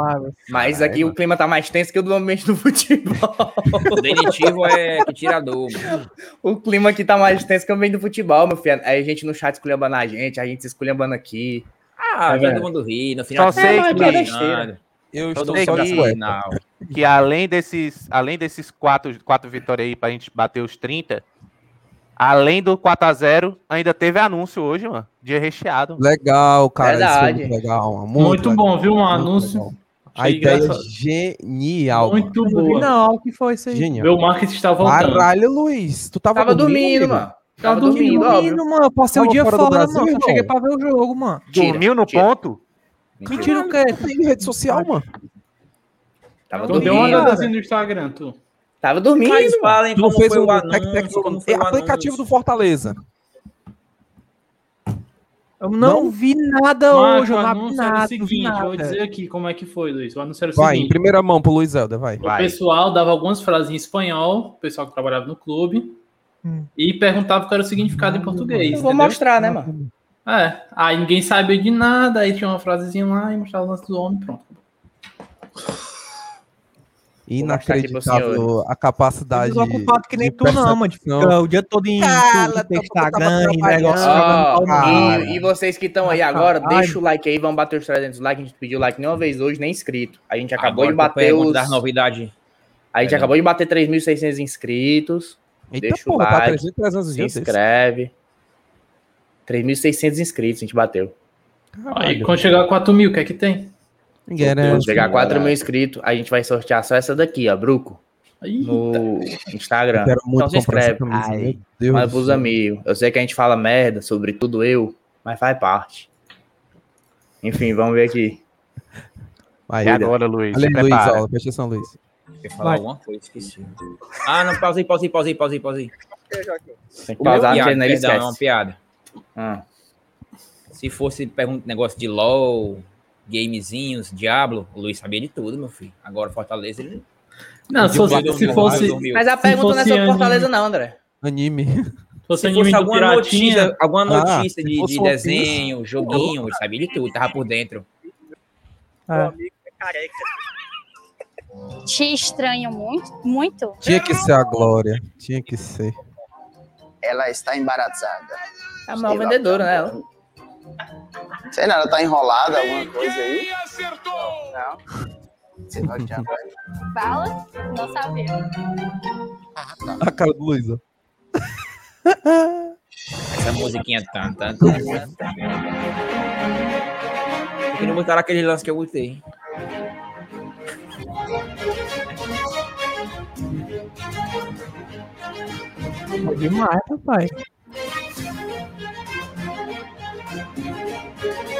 Mas aqui o clima tá mais tenso que o do ambiente do futebol. O denitivo é que tirador, mano. O clima aqui tá mais tenso que o ambiente do futebol, meu filho. Aí a gente no chat esculhambando a gente, a gente se esculhambando aqui. Ah, É, todo mundo ri. No final Só sei É, que- é. Eu estou só. Final. Que além desses, além desses quatro, quatro vitórias aí pra gente bater os 30, além do 4x0, ainda teve anúncio hoje, mano. Dia recheado. Legal, cara. Isso foi Verdade. muito legal. mano, Muito, legal, bom, viu? Um muito anúncio. legal. A ideia é genial. mano. Muito vi, boa. não, o que foi isso aí? Genial. Meu marketing está voltando. Caralho, Luiz. Tu tava, Tava dormindo, amigo? mano. Tava Tava dormindo, dormindo, mano. Eu passei o dia fora fora, Brasil, mano. Só irmão? cheguei pra ver o jogo, mano. Tira, Dormiu no tira. ponto? Mentira o quê? Tem rede social, mano. Tava Tu deu uma dormindo. olhadazinha no Instagram, tu. Tava dormindo. Mas falem Tu como fez foi o o tec- tec- anúncio, como foi é o aplicativo anúncio. do Fortaleza. Eu não, Não? vi nada Mas hoje, o eu não vi anúncio era o nada, não vi seguinte, vou nada. dizer aqui como é que foi, Luiz. O anúncio era o Vai, em seguinte. primeira mão pro Luiz Helder, vai. O pessoal dava algumas frases em espanhol, o pessoal que trabalhava no clube, E perguntava qual era o significado em português. Eu vou entendeu? mostrar, né, mano? É. Aí ninguém sabia de nada, aí tinha uma frasezinha lá e mostrava o lance do homem, pronto. Inacreditável a capacidade. Tô ocupado que nem de tu não, mano. Fica o dia todo em Cala, tava Instagram e negócio. Cara. e, e vocês que estão aí agora, Caralho. deixa o like aí, vamos bater os 300 likes. A gente pediu like nenhuma vez hoje, nem inscrito. A gente acabou Agora de bater os... das novidades. A gente Perdão. acabou de bater 3.600 inscritos. Eita deixa o porra, tá like, 300, 300 se inscreve. 3.600 inscritos a gente bateu. Aí quando chegar a 4 mil, o que é que tem? Ninguém? Quando chegar a 4 mil inscritos, a gente vai sortear só essa daqui, ó, Bruco. No Instagram. Eu quero muito Então se inscreve. Ai, Deus do pros amigos. Eu sei que a gente fala merda sobre tudo eu, mas faz parte. Enfim, vamos ver aqui. Vai, E agora, Luiz? Se Luiz, ó, presta atenção, Luiz. Quer falar Vai. alguma coisa? Esqueci. Ah, não, pausa aí, pausa aí, pausa aí, pausa aí, pausa aí. Tem que pausar, piada, ele perdão, é uma piada. Ah. Se fosse pergunta negócio de LOL, gamezinhos, Diablo, o Luiz sabia de tudo, meu filho. Agora Fortaleza, ele. Não, se fosse, se fosse, Mas a pergunta não é sobre Fortaleza, não, André. Anime. se fosse Se fosse alguma Piratinha, notícia, alguma Ah, notícia se de, de desenho, joguinho, ele sabia de tudo, tava por dentro. É. Te estranho muito, muito. Tinha que ser a Glória. Tinha que ser. Ela está embaraçada. É a maior vendedora, né? ela? Sei não, ela tá enrolada, alguma coisa aí. Não. Você abrir. Fala? Não sabia. A cara do Luiz, ó. Essa musiquinha tan, tan, tan, tan, tan. Por que não botaram aquele lance que eu botei? É demais, papai.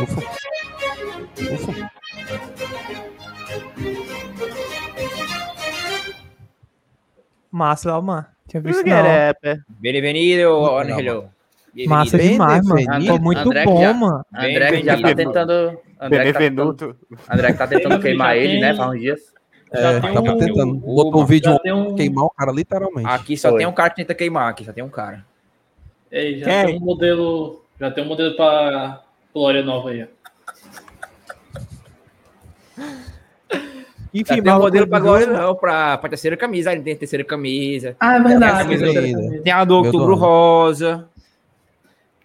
Ufa. Ufa. Massa, Alman. Tinha visto at that. Bem-vindo, Angelo. Massa Bem demais, mano. Ficou muito André que bom, já- mano. André que já tá tentando. André que tá tentando. André que tá tentando queimar ele, né? Faz uns dias. Já É, tava um- tentando. um- Botou um vídeo um- queimar o cara, literalmente. Aqui só Foi. tem um cara que tenta queimar, aqui só tem um cara. Ei, já Quem? tem um modelo. Já tem um modelo pra Glória Nova aí. ó. Enfim, tem um mas modelo pra do jogo- não, pra, pra terceira camisa. Aí tem a terceira camisa. Ah, é Tem a verdade. camisa é verdade. Tem a do Outubro. Rosa.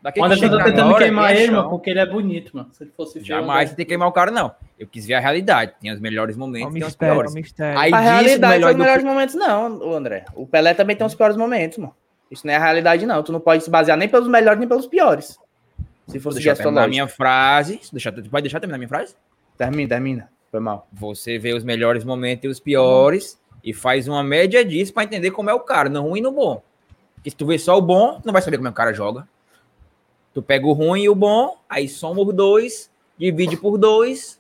Daqui O que tá na tentando Glória, queimar é ele, mano, porque ele é bonito, mano. Se ele fosse feio. Jamais você tem que queimar o cara, não. Eu quis ver a realidade. Tem os melhores É momentos um e tem os mistério, é piores. um mistério. Aí A realidade melhor foi os do melhores momentos, não, o André. O Pelé também tem os piores momentos, mano. Isso não é a realidade, não. Tu não pode se basear nem pelos melhores nem pelos piores. Se for seguir Deixa eu a sua minha frase. Deixa, pode deixar terminar a minha frase? Termina, termina. Foi mal. Você vê os melhores momentos e os piores e faz uma média disso pra entender como é o cara, no ruim e no bom. Porque se tu vê só o bom, tu não vai saber como é que o cara joga. Tu pega o ruim e o bom, aí soma os dois, divide por dois,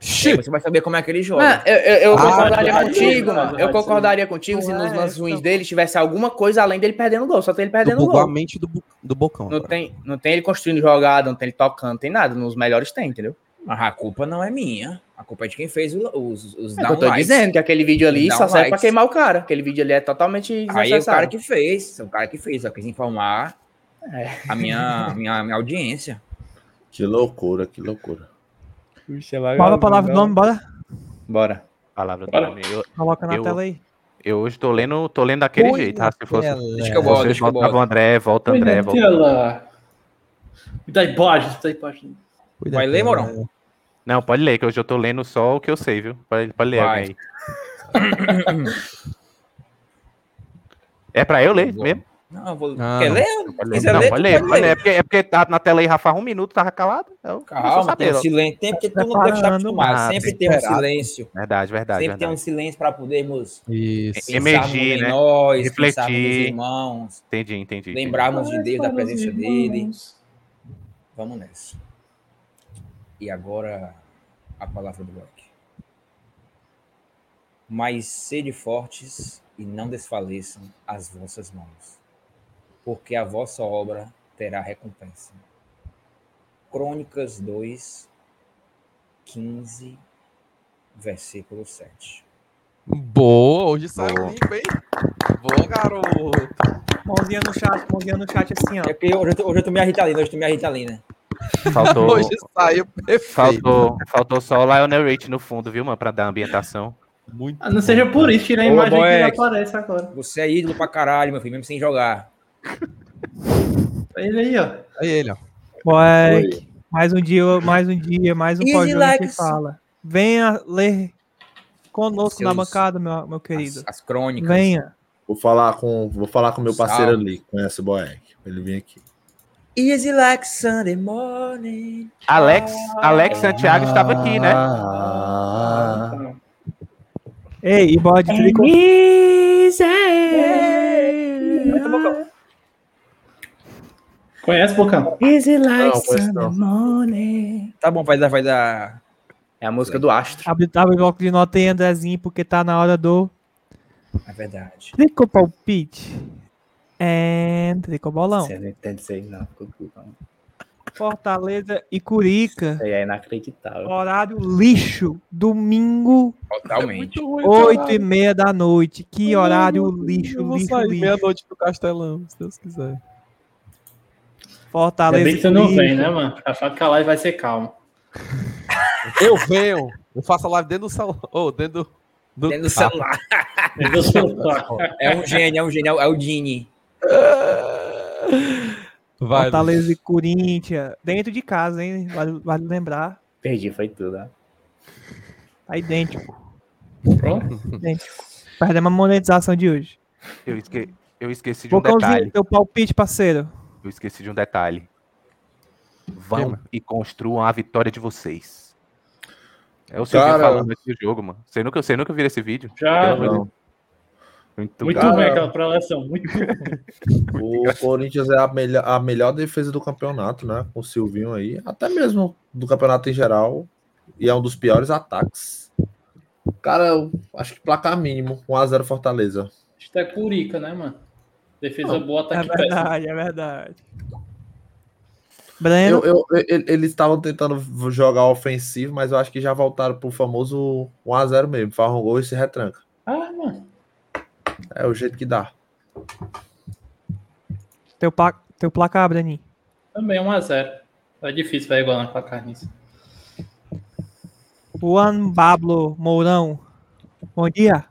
aí você vai saber como é que ele joga. Mano, eu, eu, eu Ah, concordaria verdade, contigo, verdade, mano. Eu concordaria contigo se nos lances ruins dele tivesse alguma coisa além dele perdendo gol. Só tem ele perdendo a gol. mente do, do Bocão. Não cara. tem, não tem ele construindo jogada, não tem ele tocando, não tem nada. Nos melhores tem, entendeu? Mas a culpa não é minha. A culpa é de quem fez os, os É que eu tô downlights. dizendo, que aquele vídeo ali só serve pra downlights. queimar o cara. Aquele vídeo ali é totalmente Aí é o cara que fez, é o cara que fez, só quis informar É. a minha, minha, minha audiência. Que loucura, que loucura. Fala a palavra do nome, bora. Bora. Palavra do Bora. nome. Eu, Coloca na Eu- tela aí. eu hoje tô lendo, tô lendo daquele Põe jeito, tá? Se fosse. Deixa que eu Vocês deixa que eu boto. André, volta Põe André, volta. tela. Me dá imagem, me dá. Cuida Vai ler. Morão? Não, pode ler, que hoje eu tô lendo só o que eu sei, viu? Pode, pode ler Vai. alguém aí. É pra eu ler mesmo? Não, eu vou... Ah, Quer não. ler? Quiser Não, ler, pode ler, pode ler. É porque, é porque tá na tela aí, Rafa, um minuto, tava calado. Eu queria só Calma, saber, tem um silêncio. Tem porque tu não deve estar acostumado. Ah, Sempre tem um silêncio. Verdade, verdade, Sempre tem um verdade. silêncio para podermos Emergir, em né? nós, Refletir. irmãos, Entendi, entendi. entendi. lembrarmos de Deus, da presença dele. Vamos nessa. E agora a palavra do rock. Mas sede fortes e não desfaleçam as vossas mãos, porque a vossa obra terá recompensa. Crônicas 2, 15, versículo 7. Boa, hoje saiu Boa. limpo, hein? Boa, garoto. Mãozinha no chat, mãozinha no chat assim, ó. É porque hoje eu, tô- hoje eu tomei a Ritalina, hoje eu tomei a Ritalina. Faltou, Hoje saiu perfeito. faltou, faltou só o Lionel Rich no fundo, viu, mano? Pra dar ambientação. Muito Ah, não seja por isso, tira a Ô, imagem que ele Boeck. aparece agora. Você é ídolo pra caralho, meu filho, mesmo sem jogar. Ele aí, ó. Aí ele, ó. Moleque, mais um dia, mais um dia, mais um like que fala. Venha ler conosco na Seus- bancada, meu, meu querido. As, as crônicas. Venha. Vou falar com, vou falar com meu parceiro Salve. ali, conhece o Boeck. Ele vir aqui. Easy like Sunday morning. Alex, Alex Santiago estava aqui, né? Ah, Ei, e bode É tricô. Conhece, Bocão? Easy like Sunday. Tá bom, vai dar, vai dar. É a música do Astro. Abre, abre o bloco de nota aí, Andrezinho, porque tá na hora do É verdade. tricô palpite. É, tricô bolão. Você não entende isso aí, não. Não. Fortaleza e Curica. Isso aí é inacreditável. Horário lixo. Domingo, Totalmente. oito e meia da noite. Que horário lixo, Eu vou lixo, sair lixo. meia-noite do Castelão, se Deus quiser. Ainda Fortaleza bem e que você não vem, né, mano? Achar que a live vai ser calma. Eu venho, eu faço a live dentro do salão, ou dentro do, Dentro do celular. Dentro do celular. É um gênio, é um gênio, é o Dini. Vai, Fortaleza e Corinthians. Dentro de casa, hein? Vale, vale lembrar. Perdi, foi tudo, né? Tá idêntico. Pronto? idêntico. Perdemos a monetização de hoje. Eu, esque- eu esqueci de um Bocãozinho, detalhe. teu palpite, parceiro. Eu esqueci de um detalhe. Vão e construam a vitória de vocês. É o Silvinho Cara- falando do jogo, mano. Você nunca, você nunca viu esse vídeo? Já, não. Muito, Muito ruim aquela preleção, muito. O Corinthians é a melhor, a melhor defesa do campeonato, né? Com o Silvinho aí. Até mesmo do campeonato em geral. E é um dos piores ataques. Cara, eu acho que placar mínimo. 1x0 Fortaleza. Acho que é Curica, né, mano? Defesa Não, boa, É ataque péssimo. verdade, é verdade. Breno, Eu, eu- eu- eles estavam tentando jogar ofensivo, mas eu acho que já voltaram pro famoso 1x0 mesmo. Faz um gol e se retranca. Ah, mano. É o jeito que dá. teu, pla teu placar, Breninho. Também 1x0. É difícil vai igualar com a carniça. Juan Pablo Mourão. Bom dia.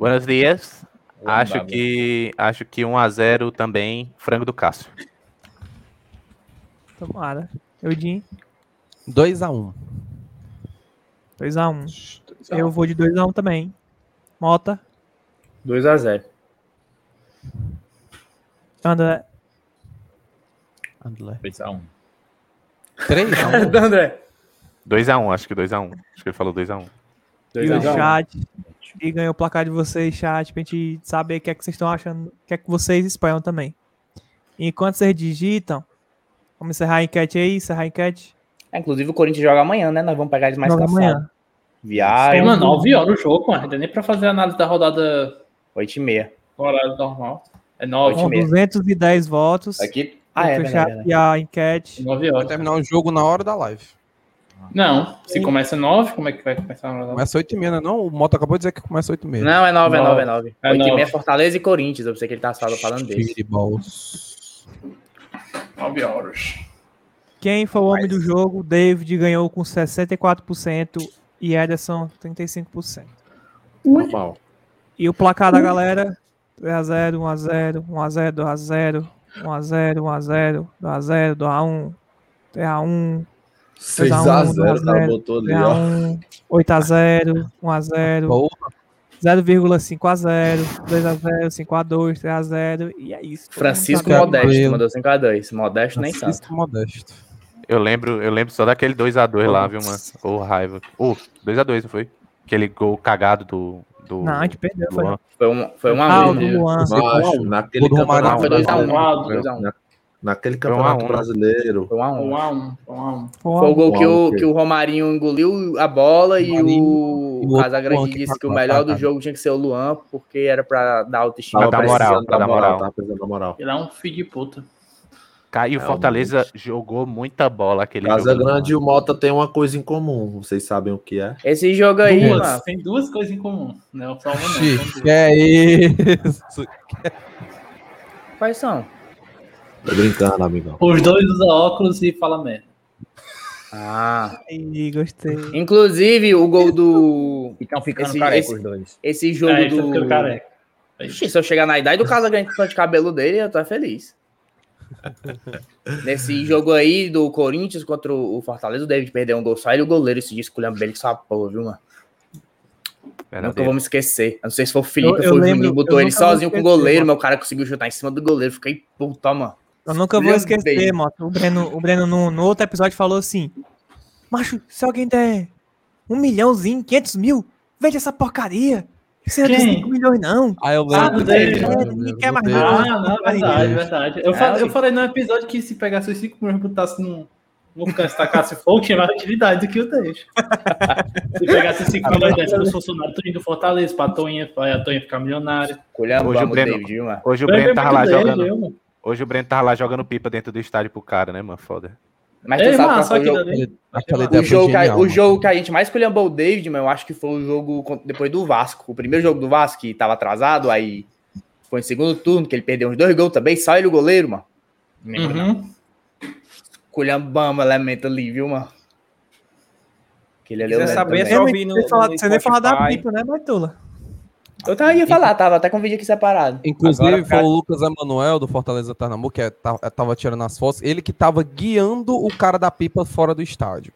Buenos dias. Acho que, acho que 1x0 também, frango do Cássio. Tomara. Eudinho, 2x1. 2x1. Eu vou de 2x1 também. Mota, 2x0. André. André. 2x1. 3x1. André. 2x1, acho que 2x1. Acho que ele falou 2x1. E o 2x1. chat. E ganhou o placar de vocês, chat, pra gente saber o que é que vocês estão achando, o que é que vocês esperam também. Enquanto vocês digitam, vamos encerrar a enquete aí, encerrar a enquete. É, inclusive o Corinthians joga amanhã, né? Nós vamos pegar eles mais Joga amanhã. Viagem. Tem, mano, 9 horas o jogo, mano. Não dá nem pra fazer a análise da rodada 8h30. horário normal. É 9 Com 210 votos. Aqui. Ah, é, fechar verdade. aqui a enquete. 9 Vai horas. terminar o jogo na hora da live. Não, se começa 9, como é que vai começar a rodada? Começa 8h30, né? Não, o Moto acabou de dizer que começa 8h30. Não, é 9, é 9, é 9. Nove. É 8h30 é nove. Fortaleza e Corinthians. Eu pensei que ele tava falando desse. Shitballs. 9 horas. Quem foi o homem do jogo? David ganhou com 64% e Ederson 35%. Normal. E o placar da galera? 3x0, 1x0, 1x0, 2x0, 1x0, 1x0, 2x0, 2x1, 3x1, 6x0, tá? Botou ali, ó. 3x1, 8x0, 1x0, Porra. 0,5x0, 2x0, 5x2, 3x0, e é isso. Francisco sabe. Modesto mandou 5x2. Modesto nem tanto. Francisco Modesto. Eu lembro, eu lembro só daquele 2x2 lá, viu, mano? Ô, raiva. Ô, 2x2, não foi? Aquele gol cagado do. do Não, a gente perdeu, foi. Foi um, foi um Ah, a o um. né? Luan. Macho, naquele campeonato Foi 2x1. brasileiro. Foi 2x1. Na- Naquele Foi um a campeonato um. brasileiro. Foi 1x1. 1x1, 1x1. Foi o gol que o, que o Romarinho engoliu a bola e o e o Casagrande disse que o a melhor do jogo tinha que ser o Luan, porque era pra dar autoestima. Pra dar moral, pra dar moral. Tá precisando da moral. Ele é um filho de puta. Ca- E o É, Fortaleza jogou muita bola aquele Casa jogo. Grande e o Mota tem uma coisa em comum. Vocês sabem o que é? Esse jogo aí, Duas. mano. Tem duas coisas em comum. Não, só uma não. São duas. que é isso? Quais são? Tô brincando, amigão. Os dois usam óculos e fala merda. Ah. Ih, gostei. Inclusive, o gol do. Ficam ficando esse, careca esse, os dois. esse jogo É, eles tão do. careca. Ixi, se eu chegar na idade do Casagrande com o de cabelo dele, eu tô feliz. Nesse jogo aí do Corinthians contra o Fortaleza, o David perdeu um gol só. Ele e o goleiro se desculhando bem que só porra, viu, mano? Nunca vou me esquecer. Eu não sei se foi o Felipe Eu- ou foi o lembro- Juninho, botou ele sozinho com o goleiro, mano. meu cara conseguiu chutar em cima do goleiro. Fiquei puta, mano. Eu nunca vou esquecer, mano. O Breno, o Breno no, no outro episódio falou assim: Macho, se alguém der um milhãozinho, 500 mil, vende essa porcaria. Isso não é Quem? 5 milhões, não. Ah, eu Ah, lembro. É, ninguém quer mais Ah, nada. não, verdade, verdade. Eu, É, falei, eu falei no episódio que se pegasse os 5 milhões e botasse num, num canto, tacasse fogo, tinha mais utilidade do que o deixo. se pegasse os 5 milhões desse pros funcionários, tudo indo Fortaleza, pra Toinha, pra Toinha ficar milionária. Hoje o Breno-? Hoje o Breno tava lá dele, jogando. Hoje o Breno tava lá jogando pipa dentro do estádio pro cara, né, mano? Foda. Mas Ei, tu sabe mano, qual foi o jogo? O jogo, que, a- genial, o jogo que a gente mais colhambou o David, mas eu acho que foi o jogo depois do Vasco. O primeiro jogo do Vasco, que tava atrasado, aí foi em segundo turno, que ele perdeu uns dois gols também, só ele o goleiro, mano. Uhum. Colhambamos elemento ali, viu, mano? Aquele ali Quiser saber, é só ouvir no, Você nem falar da pipa, né, Baitola? Eu tava, ia falar, tava até com o vídeo aqui separado. Inclusive, Agora, foi o Lucas Emanuel do Fortaleza Pernambuco, que é- tá- tava tirando as fotos, ele que tava guiando o cara da pipa fora do estádio.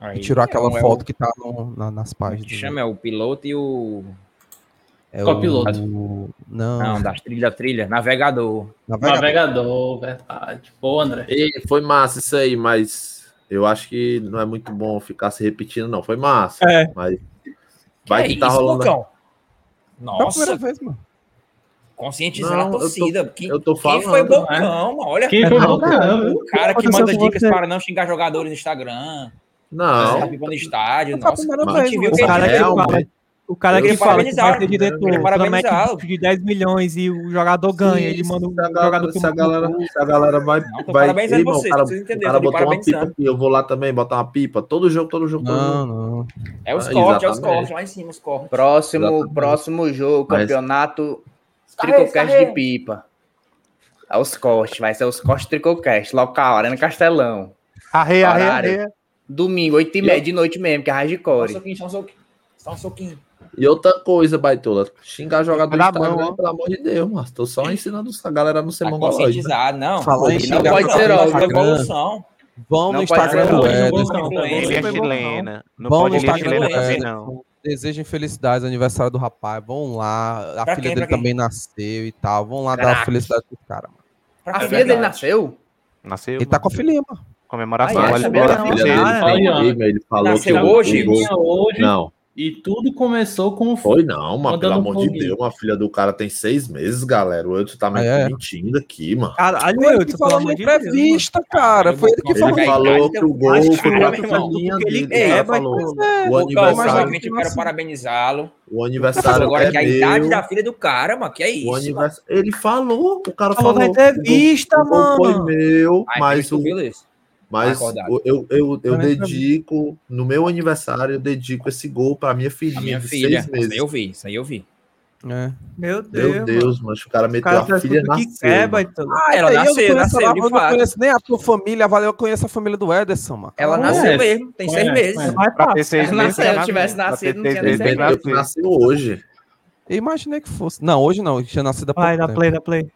Aí, e tirou aquela é o- foto que tá no- na- nas Que páginas. chama é o piloto e o. É Copiloto. o- Não, Não, das trilha, trilha, navegador. navegador. Navegador, verdade. Boa, André. E foi massa isso aí, mas eu acho que não é muito bom ficar se repetindo, não. Foi massa. É. Mas vai que, é tá isso, rolando. Lucão? Foi a primeira Nossa, vez, mano. conscientizando Não, a eu tô- torcida. Quem, eu tô quem foi falando, Bocão, mano? Olha, Quem foi Bocão, o cara que manda dicas você? para não xingar jogadores no Instagram. Não. Tá pipa no estádio. Nossa, a gente viu que O cara que realmente. O cara que queria fala que parabenizar, vai ter eu diretor, queria promete parabenizá-lo. de 10 milhões e o jogador ganha. Ele manda o se a jogador a galera, a galera vai. Não, vai Ei, irmão, vocês, o cara, vocês o entenderam, cara tô botou uma pipa aqui, eu vou lá também botar uma pipa. Todo jogo, todo jogo, todo Não, jogo. não. É os Ah, cortes, é os cortes, lá em cima, os cortes. Próximo, próximo jogo, campeonato Tricocast de pipa. É os cortes, vai ser os cortes Tricocast, local, Arena Castelão. Arreia, arreia, arreia. Domingo, 8 e meia de noite mesmo, que é Só um hardcore. soquinho, só um soquinho. Só um soquinho. E outra coisa, Baitola, xingar jogador do Dá Instagram, mão, pelo amor de Deus, mano. Tô só ensinando a galera a não ser Tá mongolóide. né? não. Pô, xingar não pode ser, evolução. Vão no Instagram do não. Ederson. Ele é chilena. Não Vão pode no ele é Instagram chilena do também, não. Desejem felicidades, aniversário do rapaz. Vão lá. A Pra filha quem, dele pra quem? também nasceu e tal. Vão lá dar Caraca. felicidade pro cara, mano. Pra A filha dele verdade. nasceu? Nasceu. Ele tá com a filhinha, mano. Comemoração. Ai, olha, dele. dele Olha, ó. game, ele falou Nasceu que o hoje Não, e tudo começou com o foi não, mano. Pelo amor de foguinho. Deus, uma filha do cara tem seis meses, galera. O Edson tá me É. mentindo aqui, mano. Caralho, Foi ele eu que tô falou falando na de entrevista, cara. Foi ele que falou. Ele falou que o gol foi ele dele. é, falou. É, O mas aniversário, eu quero parabenizá-lo. o aniversário Agora é que a idade meu. da filha do cara, mano, que é O isso? aniversário. Ele falou, o cara Falou falou. na entrevista, o o mano. foi meu, mas o? Mas Acordado. eu, eu, eu Também mim. dedico, no meu aniversário, eu dedico esse gol pra minha filhinha A minha de filha. seis Isso meses. aí eu vi, isso aí eu vi. É. Meu Deus, Meu Deus, mas o cara O meteu cara a filha tudo que nasceu. quer. Baitola. Ah, ela Aí eu não nasceu, nasceu, ela, de Eu não fato. conheço nem a tua família, valeu, eu conheço a família do Ederson, mano. Ela Conhece. nasceu mesmo, tem seis Conhece, meses. conhece. Vai Pra ter seis Se meses. nasceu, já tivesse nascido, não seis tinha nem meses, já meteu- nasceu. nasceu hoje. Eu imaginei que fosse. Não, hoje não, tinha nascido há pouco Vai, dá tempo. play, dá play.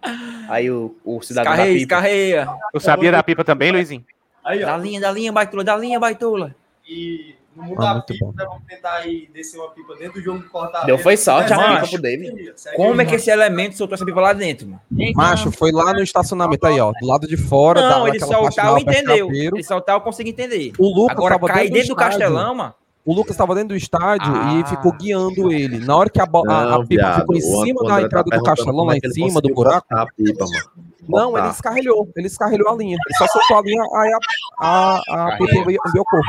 Aí o, o cidadão da Escarreia, pipa. escarreia. Tu sabia da pipa também, Luizinho? Aí, Da linha, da linha, baitola, da linha, baitola. E no mundo Ah, da pipa, bom. né, vamos tentar aí descer uma pipa dentro do jogo do Fortaleza. Deu foi sorte a pipa pro David. Como é que esse elemento soltou essa pipa lá dentro, mano? Macho, foi lá no estacionamento aí, ó. Do lado de fora, da, Não, ele daquela parte soltar, eu entendeu. Ele soltar, eu consigo entender. O Lucas Agora, cair dentro do estádio. castelão, mano. O Lucas estava dentro do estádio Ah. e ficou guiando ele. Na hora que a, a- a pipa ficou em cima da tá entrada do perguntando castelão, lá é em ele cima do buraco. a pipa, mano. Não, ele descarrilhou. Ele descarrilhou a linha. Ele só soltou a linha, aí a, a, a pipa enviou o corpo.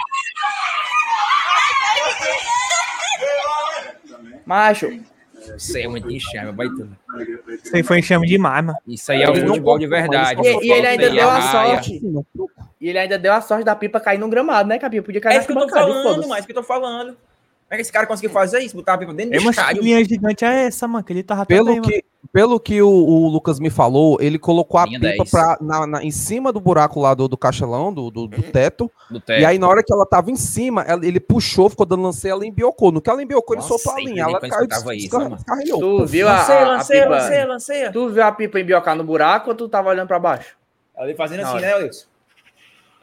Macho, Isso aí é muito enxame, baitola. Isso aí foi enxame demais, mano. Isso aí é não futebol de verdade. E, e ele ainda é deu a sorte. E ele ainda deu a sorte da pipa cair no gramado, né? Que a pipa podia cair É na isso que eu tô arquibancada, e falando, como é que esse cara conseguiu fazer isso? Botar a pipa dentro é, do estádio. Que linha gigante é essa, mano? Que ele tava pelo bem, que mano. Pelo que o, o, Lucas me falou, ele colocou a pipa pra, na, na, em cima do buraco lá do, do do, do, do, uhum. teto, do, teto, E aí, na hora que ela tava em cima, ela, ele puxou, ficou dando lance ela embiocou. No que ela embiocou, ele soltou a linha. Ela caiu. Tu viu a, lanceia, lanceia, a pipa? Tu viu a pipa embiocar no buraco ou tu tava olhando pra baixo? Ela fazendo assim, né, Wilson?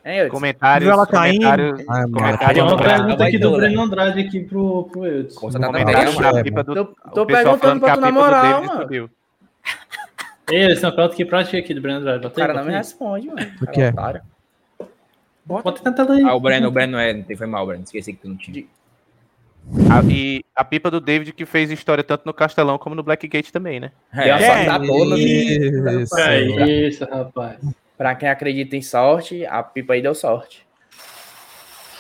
É, hein, comentários. Ela tá comentários. Ah, uma pergunta aqui do Breno Andrade aqui pro, pro Edson. Tá comentário né, pipa do. Tô, tô perguntando pra tu na moral, mano. Ei, São é Paulo, que prática aqui do Breno Andrade? O cara não me responde, mano. O que é? Bota, Bota tentando aí. Ah, o Breno, o Breno é. Foi mal, Breno. Esqueci que tu não tinha. A, e a pipa do David que fez história tanto no Castelão como no Blackgate também, né? É, é, é, isso, é isso, rapaz. Para quem acredita em sorte, a pipa aí deu sorte.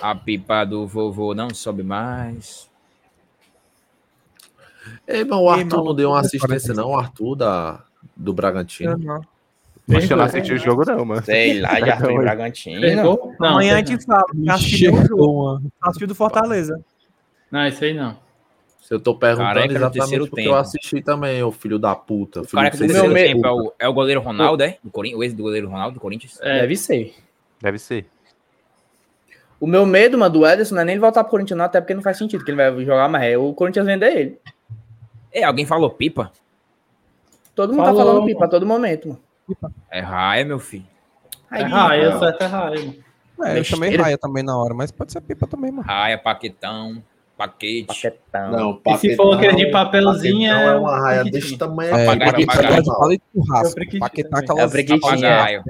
A pipa do vovô não sobe mais. Ei, mas o Arthur não deu uma assistência, não, o Arthur da, do Bragantino. Uhum. Acho que eu não o jogo, não, mano. Sei lá, de Arthur e Bragantino. Não, Amanhã a gente fala. Assistiu do Fortaleza. Não, isso aí não. Se eu tô perguntando Careca exatamente porque tempo. eu assisti também, ô filho da puta. O filho Careca do terceiro tempo é o, é o goleiro Ronaldo, é? O ex do goleiro Ronaldo do Corinthians? É, deve ser. Deve ser. O meu medo, mano, do Ederson não é nem ele voltar pro Corinthians, não, até porque não faz sentido que ele vai jogar, mas é o Corinthians vender ele. É, alguém falou pipa? Todo mundo tá falou, tá falando pipa a todo momento, mano. É raia, meu filho. Raia, é raia, certo, é raia. É, eu chamei raia também na hora, mas pode ser pipa também, mano. Raia, paquetão. Paquete. Paquetão. Não, paquetão, e se for aquele é de papelzinha. É, é, é uma raia desse tamanho. É, papagaio, papagaio. Fala de churrasco. É aquelas... É papagaio.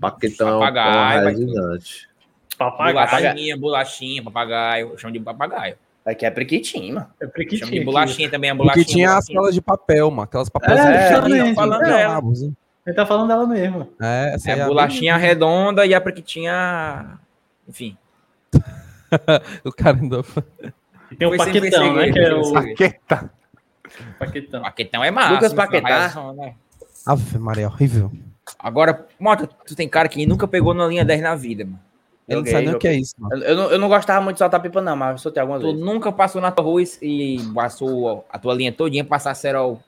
Paquetão. Papagaio. gigante. Papagaio. Bolachinha, papagaio. chão de papagaio. Aqui é prequitinho, mano. É prequitinho. Chamo de bolachinha aqui. também, é bolachinha. Prequitinha é as telas de papel, mano. Aquelas papelzinhas é, é, que é, falando é. Ele tá falando dela mesmo. É, essa é, é a bolachinha bem... redonda e a prequitinha... Enfim. o cara andou... Tem o Paquetão, né? Que é o... Paquetão. Paquetão. Paquetão é massa. Lucas Paquetá. Né? Ave Maria, horrível. Agora, Mota, tu tem cara que nunca pegou na linha 10 na vida, mano. Eu não sei nem o que é isso, mano. Eu, eu, não, eu não gostava muito de soltar pipa, não, mas eu soltei algumas tu vezes. Tu nunca passou na tua rua e passou a tua linha todinha, passar cerol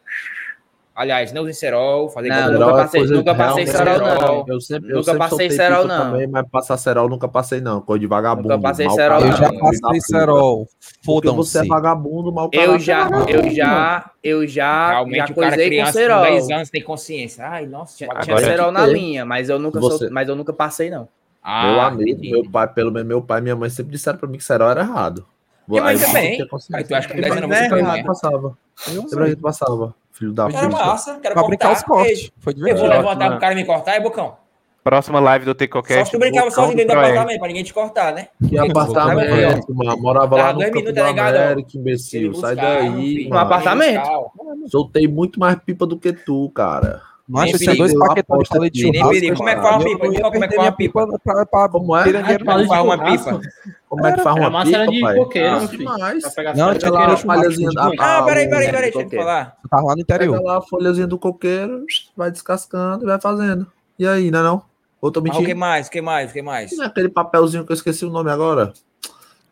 Aliás, não usem cerol, fazer não, nunca é passei, nunca passei cerol, não. Eu sempre, eu nunca sempre passei cerol, não. Também, mas passar cerol nunca passei, não. Coisa de vagabundo. Nunca passei cerol, Eu já passei cerol. Fodam-se. Você é vagabundo, mal Eu já, eu já, eu já, Realmente, já coisei com cerol. 10 anos tem consciência. Ai, nossa, tinha, tinha cerol na linha, mas eu nunca, sou, mas eu nunca passei, não. Ah, meu amigo, meu pai, pelo menos meu pai e minha mãe sempre disseram pra mim que cerol era errado. mas também. Aí tu acha que com 10 anos você é. passava. Eu passava. Filho da puta. Era massa, quero pra cortar. Os cortes. Foi divertido. Eu vou levantar pro cara me cortar, é bocão. Próxima live do TCOCast. Só se tu brincava só dentro do apartamento, pra ninguém te cortar, né? Que apartamento, mano. Morava lá tá no campo minutos, tá da América, imbecil. Sai daí, Um apartamento? Soltei muito mais pipa do que tu, cara. Macho, isso é dois paquetões de paleta Como é que faz uma pipa? Como é que faz uma pipa? Como é que faz uma pipa? Como é que faz uma pipa, massa era de coqueiro. Não, tinha lá a uma da... Ah, ah, peraí, peraí, peraí, deixa eu falar. Tava lá no interior. Pega lá a folhazinha do coqueiro, vai descascando e vai fazendo. E aí, não é não? Ou tô mentindo? O que mais, o que mais, o que mais? Não é aquele papelzinho que eu esqueci o nome agora?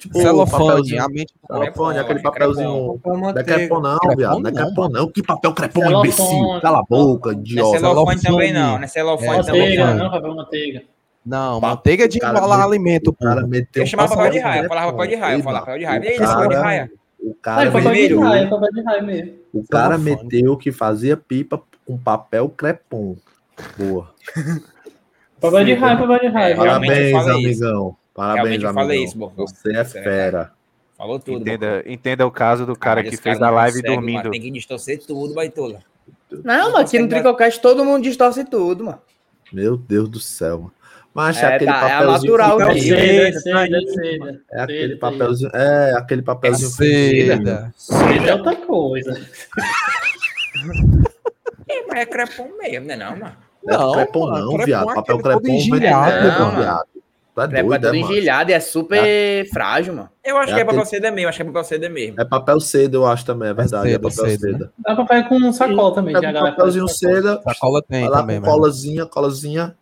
Tipo, celofane, a mente do celofane, aquele né? papelzinho. Crepom, crepom não, viado. Não é crepom não. Que papel crepom, imbecil. Cala a boca, idiota. Não é celofane também não. Não é celofane é também não. Não, papel manteiga. Não, manteiga de embalar alimento, cara. meteu Eu chamava né, papel de raia, eu falava papel de raia, falava papel de raia. E aí, esse papel de raia? O cara, Ai, o cara meteu que fazia pipa com papel crepom. Boa. papel de raio, papel de raio. Parabéns, amigão. Isso. Parabéns, Realmente. Isso, Bofão. Você é, é fera. Falou tudo. Entenda, entenda o caso do cara que fez a live consegue, dormindo. Tem que distorcer tudo, baitola. Não, mas aqui no né? Tricocast todo mundo distorce tudo, mano. Meu Deus do céu, mano. Mas é, é, aquele tá, é papelzinho. É natural, é, é aquele papelzinho. É aquele papelzinho. É né? seda. É outra coisa. é, mas é crepom mesmo, né, não, mano? Não, é crepom, não, viado. Papel crepom vem de viado. Tá doido, tá é é super é. frágil, mano. Eu acho é que é papel seda mesmo, acho que é papel seda mesmo. É papel seda, eu acho também, é verdade. É, seda, é papel seda. seda. Com um sacola também. É um papelzinho seda. Sacola tem lá também, colazinha, colazinha.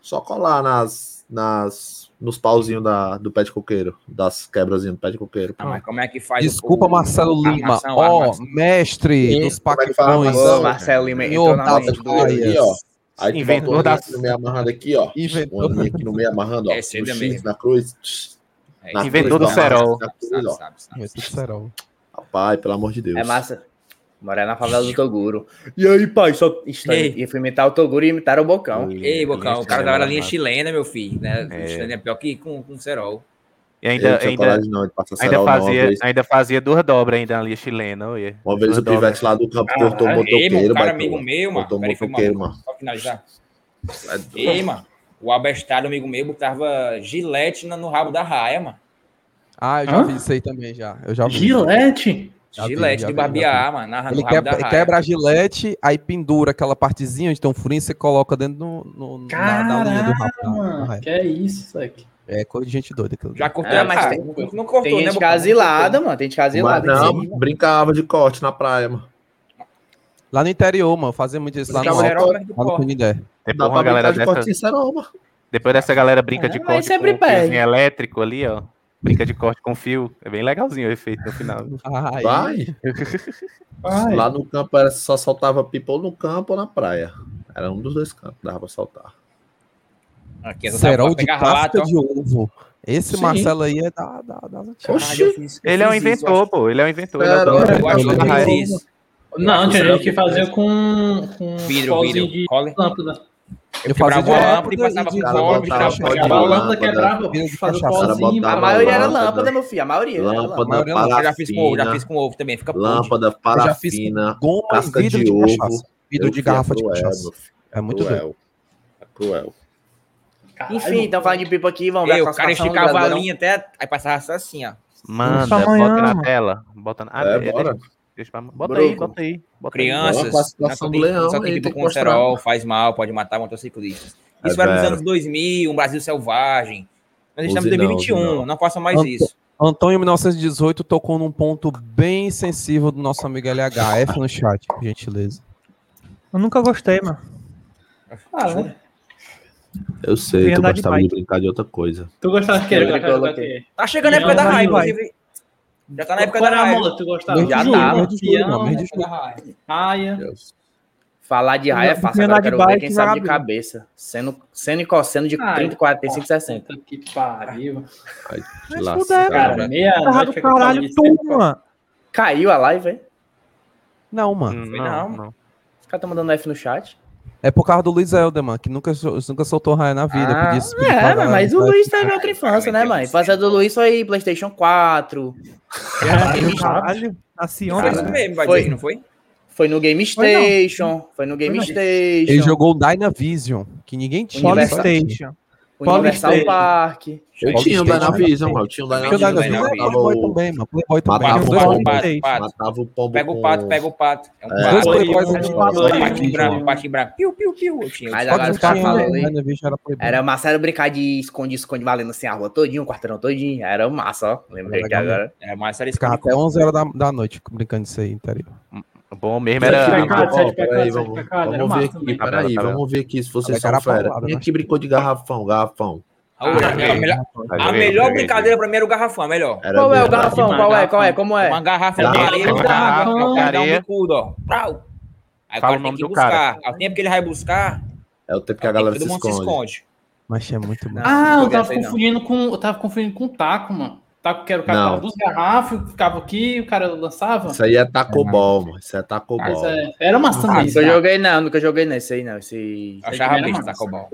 Só colar nas, nas, nos pauzinhos da, do pé de coqueiro, das quebrazinhas do pé de coqueiro. Ah, mas como é que faz? Desculpa, o, Marcelo o, Lima. Ó, oh, mestre dos é pacões. Marcelo Lima. Entrou na tá mente do... Aí tu Inventou bota das... no meio amarrado aqui, ó. Inventou. Uma linha aqui no meio amarrando, ó. É, o X, na cruz. É, na inventor cruz, do cerol. Inventor do cerol. Rapaz, pelo amor de Deus. É massa. Morar na favela do Toguro. E aí, pai, só. e ia imitar o Toguro e imitar o Bocão. Ei, Bocão, o cara da né? linha chilena, meu filho. Né? É. é pior que com, com cerol. E ainda, eu ainda, não, ainda, fazia, vez. ainda fazia duas dobras ainda ali, chilena. Uma vez duas o pivete lá do campo ah, cortou o motoqueiro, mano. amigo meu, mano. Cortou o motoqueiro, mano. É ei, mano. O abestado, amigo meu, botava gilete no rabo da raia, mano. Ah, eu já Hã? vi isso aí também, já. Eu já vi. Gilete? Já gilete vi, de barbear, mano. Na, ele quebra, da quebra a gilete, aí pendura aquela partezinha onde tem um furinho, e você coloca dentro no, no, Caramba, na, na unha do rapaz. Mano, que é isso, isso aqui. É coisa de gente doida. Que Já cortou, é, mas tem, não, cortou, tem né? Gente casilada, mano. Tem gente casilada. Não, brincava de corte na praia, mano. Lá no interior, mano. Fazia muito isso lá no, alto, uma galera de dessa... Corte mano. Depois dessa galera brinca é, de corte sempre com um elétrico ali, ó. Brinca de corte com fio. É bem legalzinho o efeito no final. Ai. Vai. Vai. Lá no campo era, só soltava pipa ou no campo ou na praia. Era um dos dois campos, dava pra soltar. Aqui, Serol de casca de ovo. Esse Sim. Marcelo aí é da. da, da... Oxi. Ele é um inventor, pô. Ele é um inventor. Ele adora. Eu acho que eu isso. Não, tinha gente que fazia com, com vidro, vidro. de Cole. lâmpada. Eu, eu quebrava a lâmpada e passava por fome, a lâmpada quebrava, fazia pozinho. A maioria era lâmpada, meu filho, a maioria. Lâmpada, parafina. Eu já fiz com ovo, já fiz com ovo também, fica Lâmpada, parafina, casca de ovo. Vidro de é garrafa de cachaça. É muito doido. É cruel. Caralho, Enfim, então falando de pipa aqui, vamos ver a. O cara esticava a linha até. Aí passava assim, ó. Manda, bota na tela. Bota na. Ah, é, deixa, bora. Deixa. Bota Bruno. aí, bota aí. Bota Crianças, aí. Só tem, leão, só tem tipo com colesterol, faz mal, pode matar motociclistas. Isso é era nos anos 2000, um Brasil selvagem. Nós estamos em 2021, não, não faça mais Ant isso. Antônio 1918 tocou num ponto bem sensível do nosso amigo LHF no chat, por gentileza. Eu nunca gostei, mano. Ah, né? Eu sei, tu gostava de, de, brincar de outra coisa. Tu gostava de quê? Gostava de Tá chegando a época da raiva, inclusive. Já tá na época da raiva. Tu gostava? Já tá. Raia. Falar de raia é fácil, agora quero ver quem sabe de cabeça. Sendo, sendo e cosseno de 30, 45, 60. Que pariu. Ai, que lascado. Cara, meia Caiu a live, hein? Não, mano. Não, não. Os caras tão mandando F no chat. É por causa do Luiz Elderman, que nunca, nunca soltou raia na vida. Ah, pedi, pedi é, pagar, tá mas o tá Luiz teve outra infância, né, mãe? Infância do Luiz foi PlayStation 4. Caralho, aciona. Foi isso não foi? Foi no Game Station. Foi, foi no Game foi Station. Ele jogou o Dynavision, que ninguém tinha. PlayStation. O Universal Park. Eu tinha o Dynavision, mano. Eu tinha o Dynavision. É Playboy também, mano. Playboy também. Matava o é pato. Matava o pombo Pega o pato, pega o pato. É um pato. Patinho bravo, patinho bravo. Piu, piu, piu. Mas agora os caras né? falando. Né, era massa era brincar de esconde-esconde valendo assim a rua todinha, o quarteirão todinho. Era massa, ó. Lembrei que agora. Né? Era massa era esconde. até 11 horas da noite brincando isso aí, tá interior. Bom mesmo era. Vamos ver aqui, peraí, vamos ver aqui se vocês são fera. Quem é que né? brincou de garrafão, garrafão? A, é, a, melhor, a melhor brincadeira pra mim era o garrafão, a melhor. Qual é o garrafão? Qual, garrafão? qual é? Qual é? Como é? Uma garrafa de areia, uma garrafa de areia. Aí o cara tem que buscar. Ao tempo que ele vai buscar. É o tempo que a galera se esconde. Mas é muito bom. Ah, eu tava confundindo com. Eu tava confundindo com o taco, mano. Tá taco que era o cara dos garrafos, ficava aqui, o cara lançava. Isso aí é tacobol, ah. mano. Isso é tacobol. É... Era maçã ah, mesmo. eu joguei não, nunca joguei nesse aí não. Esse... Achava bicho tacobol.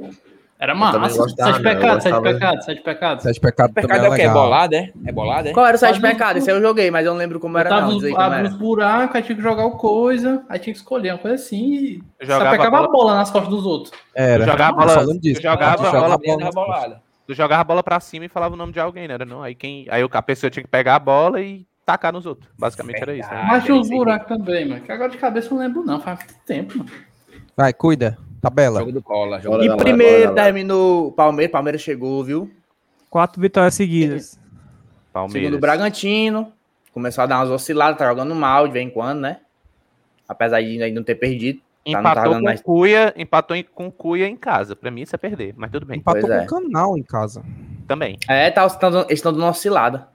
Era massa. Gostava, sete pecados, sete pecados, sete pecados. Sete pecados pecado é o que? É bolado, é? É bolado, é? Qual era o sete pecados? Esse eu joguei, mas eu não lembro como eu era tava não. Abre uns buracos, aí tinha que jogar o coisa, aí tinha que escolher uma coisa assim e jogava só pecava a bola... a bola nas costas dos outros. Era. Eu jogava, eu bola, disso, eu jogava a bola, bola, bola bolada. Tu jogava a bola pra cima e falava o nome de alguém, né? Era, não? Aí, quem, aí a pessoa tinha que pegar a bola e tacar nos outros. Basicamente Verdade, era isso. Né? Mas tinha os buracos também, mano. Que agora de cabeça eu não lembro, não. Faz tempo, mano. Vai, cuida. Tabela. Jogo do cola. Jogo e primeiro terminou o Palmeiras. Palmeiras chegou, viu? Quatro vitórias seguidas. Palmeiras. Segundo o Bragantino. Começou a dar umas osciladas, tá jogando mal de vez em quando, né? Apesar de ainda não ter perdido. Empatou tava dando com mais. Cuia, empatou em- com Cuia em casa. Pra mim isso é perder, mas tudo bem. Empatou Pois é. com o canal em casa. Também. É, tá, eles estão dando uma oscilada.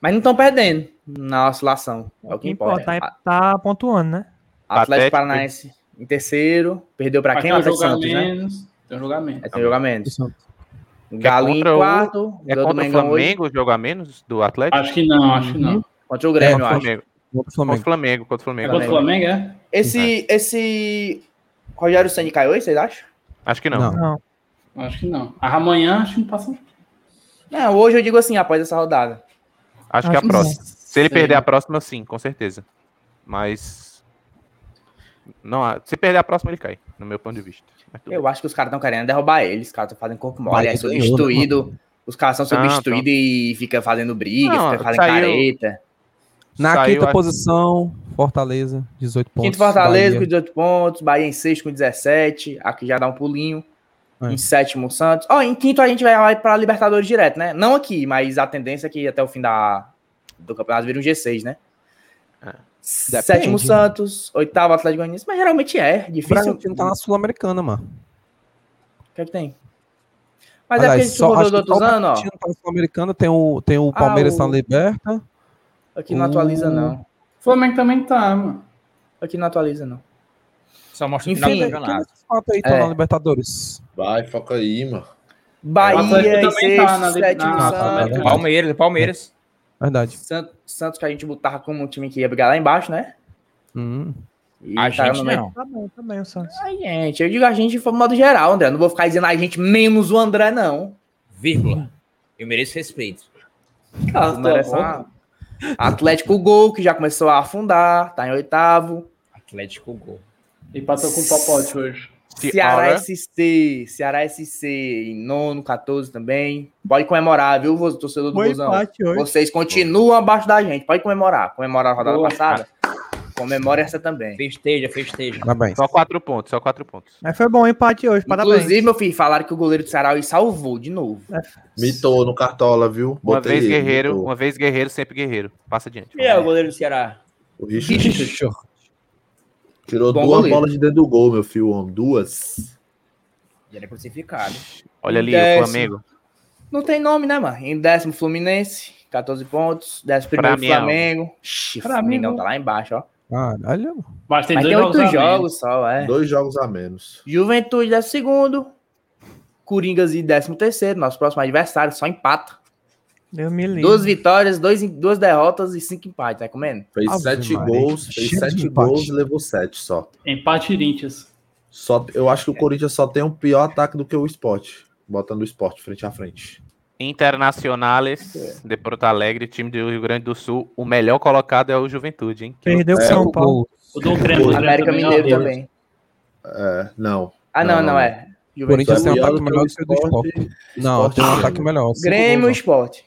Mas não estão perdendo na oscilação. É o que importa. Tá, tá pontuando, né? Atlético Atlético. Paranaense em terceiro. Perdeu pra Mas quem? tem um jogo a Santos, né? menos. Tem um jogo a menos. É, tem jogo a menos. Isso. Galo em contra o- quarto. É contra o. Flamengo o jogo a menos do Atlético? Acho que não, acho que não. Contra o Grêmio, eu contra o acho. Flamengo. Contra o Flamengo. Contra o É Flamengo. contra o Flamengo, é? Esse, esse Rogério Senni caiu hoje, vocês acham? Acho que não. Não. Não. Acho que não. Amanhã acho que não passa. Não, hoje eu digo assim, após essa rodada. Acho que é a Acho que próxima. Se ele Sim. perder a próxima, sim, com certeza. Mas. Não, se perder a próxima, ele cai, no meu ponto de vista. Eu acho que os caras estão querendo derrubar ele. Os caras estão fazendo corpo mole, é ganhou, né, substituído. Os caras são substituídos e fica fazendo briga, Não, fica fazendo saiu- careta. Na Saiu, quinta acho- posição, Fortaleza, 18 pontos. Quinto Fortaleza com Bahia. 18 pontos, Bahia em sexto com 17, aqui já dá um pulinho. É. Em sétimo, Santos. Ó, em quinto a gente vai, para Libertadores direto, né? Não aqui, mas a tendência é que até o fim da, do campeonato vira um G6, né? É. Sétimo, Depende. Santos. Oitavo, Atlético Goianiense. Mas geralmente é. O Difícil. Bragantino tá na Sul-Americana, mano. O que é que tem? Mas é porque a gente só, rodou dos outros o anos, ó. Tá na Sul-Americana, tem o, tem o Ah, Palmeiras o- na Liberta. Aqui não atualiza, não. O Flamengo também tá, mano. Aqui não atualiza, não. Só mostra o Enfim, final do quem campeonato. Quanto aí tá É. na Libertadores? Vai, foca aí, mano. Bahia em também tá sexto, na- sétimo, na- Santos. na- Palmeiras, Palmeiras. Verdade. Santos. Santos que a gente botava como um time que ia brigar lá embaixo, né? Hum. E A tá gente não. Tá bem, tá bem o Santos. Ai, gente, eu digo a gente de modo geral, André. Não vou ficar dizendo a gente menos o André, não. Vírgula. Eu mereço respeito. Ah, merece uma- Atlético Gol, que já começou a afundar, tá em oitavo. Atlético Gol. Empatou com o Popote hoje. Ceará. SC, Ceará SC em nono, 14 também. Pode comemorar, viu, torcedor do hoje. Vocês continuam abaixo da gente. Pode comemorar. Comemorar a rodada Boa. passada. Comemora essa também. Festeja, festeja. Parabéns. Só quatro pontos, só quatro pontos. Mas foi bom o empate hoje, parabéns. Inclusive, meu filho, falaram que o goleiro do Ceará salvou de novo. Mitou no Cartola, viu? Uma Botei vez ele, guerreiro, mitou. uma vez guerreiro, sempre guerreiro. Passa adiante. E é o goleiro do Ceará? O Richard tirou Bom duas goleiro. bolas de dentro do gol, meu filho, homem. Duas. Já é crucificado. Olha ali, Décimo. o Flamengo. Não tem nome, né, mano? Em décimo, Fluminense, 14 pontos. Décimo primeiro, Flamengo. Flamengo. Ixi, Flamengo. Tá lá embaixo, ó. Caralho. Mas tem Mas dois tem jogos. oito a menos. jogos só, é. Dois jogos a menos. Juventude, décimo segundo. Coringas em décimo terceiro, nosso próximo adversário, só empata. Deus me livre. Duas vitórias, dois, duas derrotas e cinco empates, tá comendo? Fez Ave sete Maria, gols, fez cheio sete gols e levou sete só. Empate Corinthians. só. Eu acho que o Corinthians só tem um pior ataque do que o Sport. Botando o Sport frente a frente. Internacionales de Porto Alegre, time do Rio Grande do Sul. O melhor colocado é o Juventude, hein? Que Perdeu com É, São o Paulo. O do Grêmio. O Grêmio América Mineiro também. É, não. Ah, não, não, Não, é. O Corinthians tem um ataque melhor o do que o do Sport. Não, tem um ataque melhor. Grêmio e gols, Sport.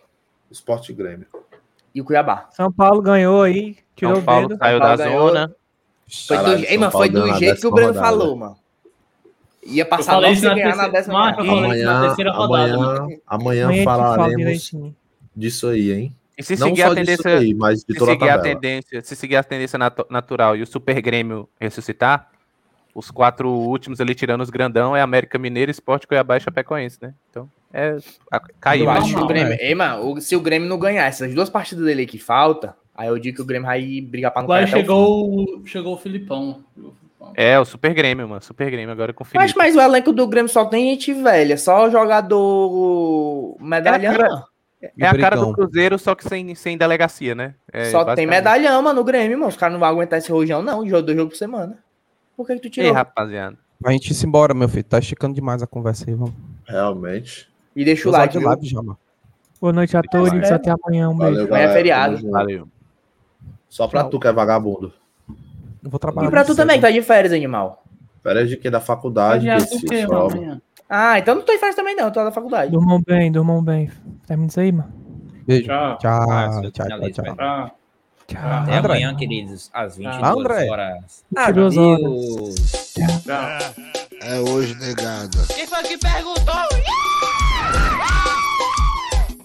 Sport e Grêmio. E o Cuiabá. São Paulo ganhou aí, tirou São o Paulo dedo. saiu São da Paulo ganhou. zona. Foi Caralho, do, ei, mano, Paulo foi do jeito que o Breno rodada. falou, mano. Ia passar falei logo isso se na ganhar na décima na Amanhã, terceira rodada. amanhã, amanhã falaremos disso aí, hein? E se Não seguir só a tendência, aí, mas de se a seguir a tabela. tendência, se seguir a tendência natu- natural e o Super Grêmio ressuscitar, os quatro últimos ali tirando os grandão é América Mineiro, Sport, Cuiabá e Chapecoense, né? Então, é a- caiu. Eu acho que o Grêmio. né? Ei, mano, o- se o Grêmio não ganhar essas duas partidas dele que falta, aí eu digo que o Grêmio vai brigar pra não cair chegou, o- chegou o Filipão. É, o Super Grêmio, mano. Super Grêmio agora com o Mas, Felipe. mas o elenco do Grêmio só tem gente velha, só jogador medalhão. É, cara, mano. É a cara do. Cruzeiro, só que sem, sem delegacia, né? É, só tem medalhão, mano, no Grêmio, mano. Os caras não vão aguentar esse rojão, não. Jogo do jogo por semana. Por que, que tu Ei, tirou? rapaziada. A gente ir embora, meu filho. Tá esticando demais a conversa aí, vamos. Realmente. E deixa o like, já, mano. Boa noite a todos, até amanhã, um beijo. Valeu, Amanhã é feriado. Valeu. Só pra tu que é vagabundo. Eu vou trabalhar. E pra tu muito também, que cedo. tá de férias, animal. Férias de quê? Da faculdade, Adiado desse amanhã? Ah, então não tô em férias também, não. Tô na faculdade. Durmam bem, durmam bem. Termina isso aí, mano. Beijo. Tchau. Tchau, Ah, tchau, tchau, tchau. Ah, Tchau. Até André. amanhã, queridos, às 22 André. horas. 22 horas. Adeus. tchau. É hoje, negada. Quem foi que perguntou?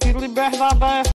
Que liberdade é essa?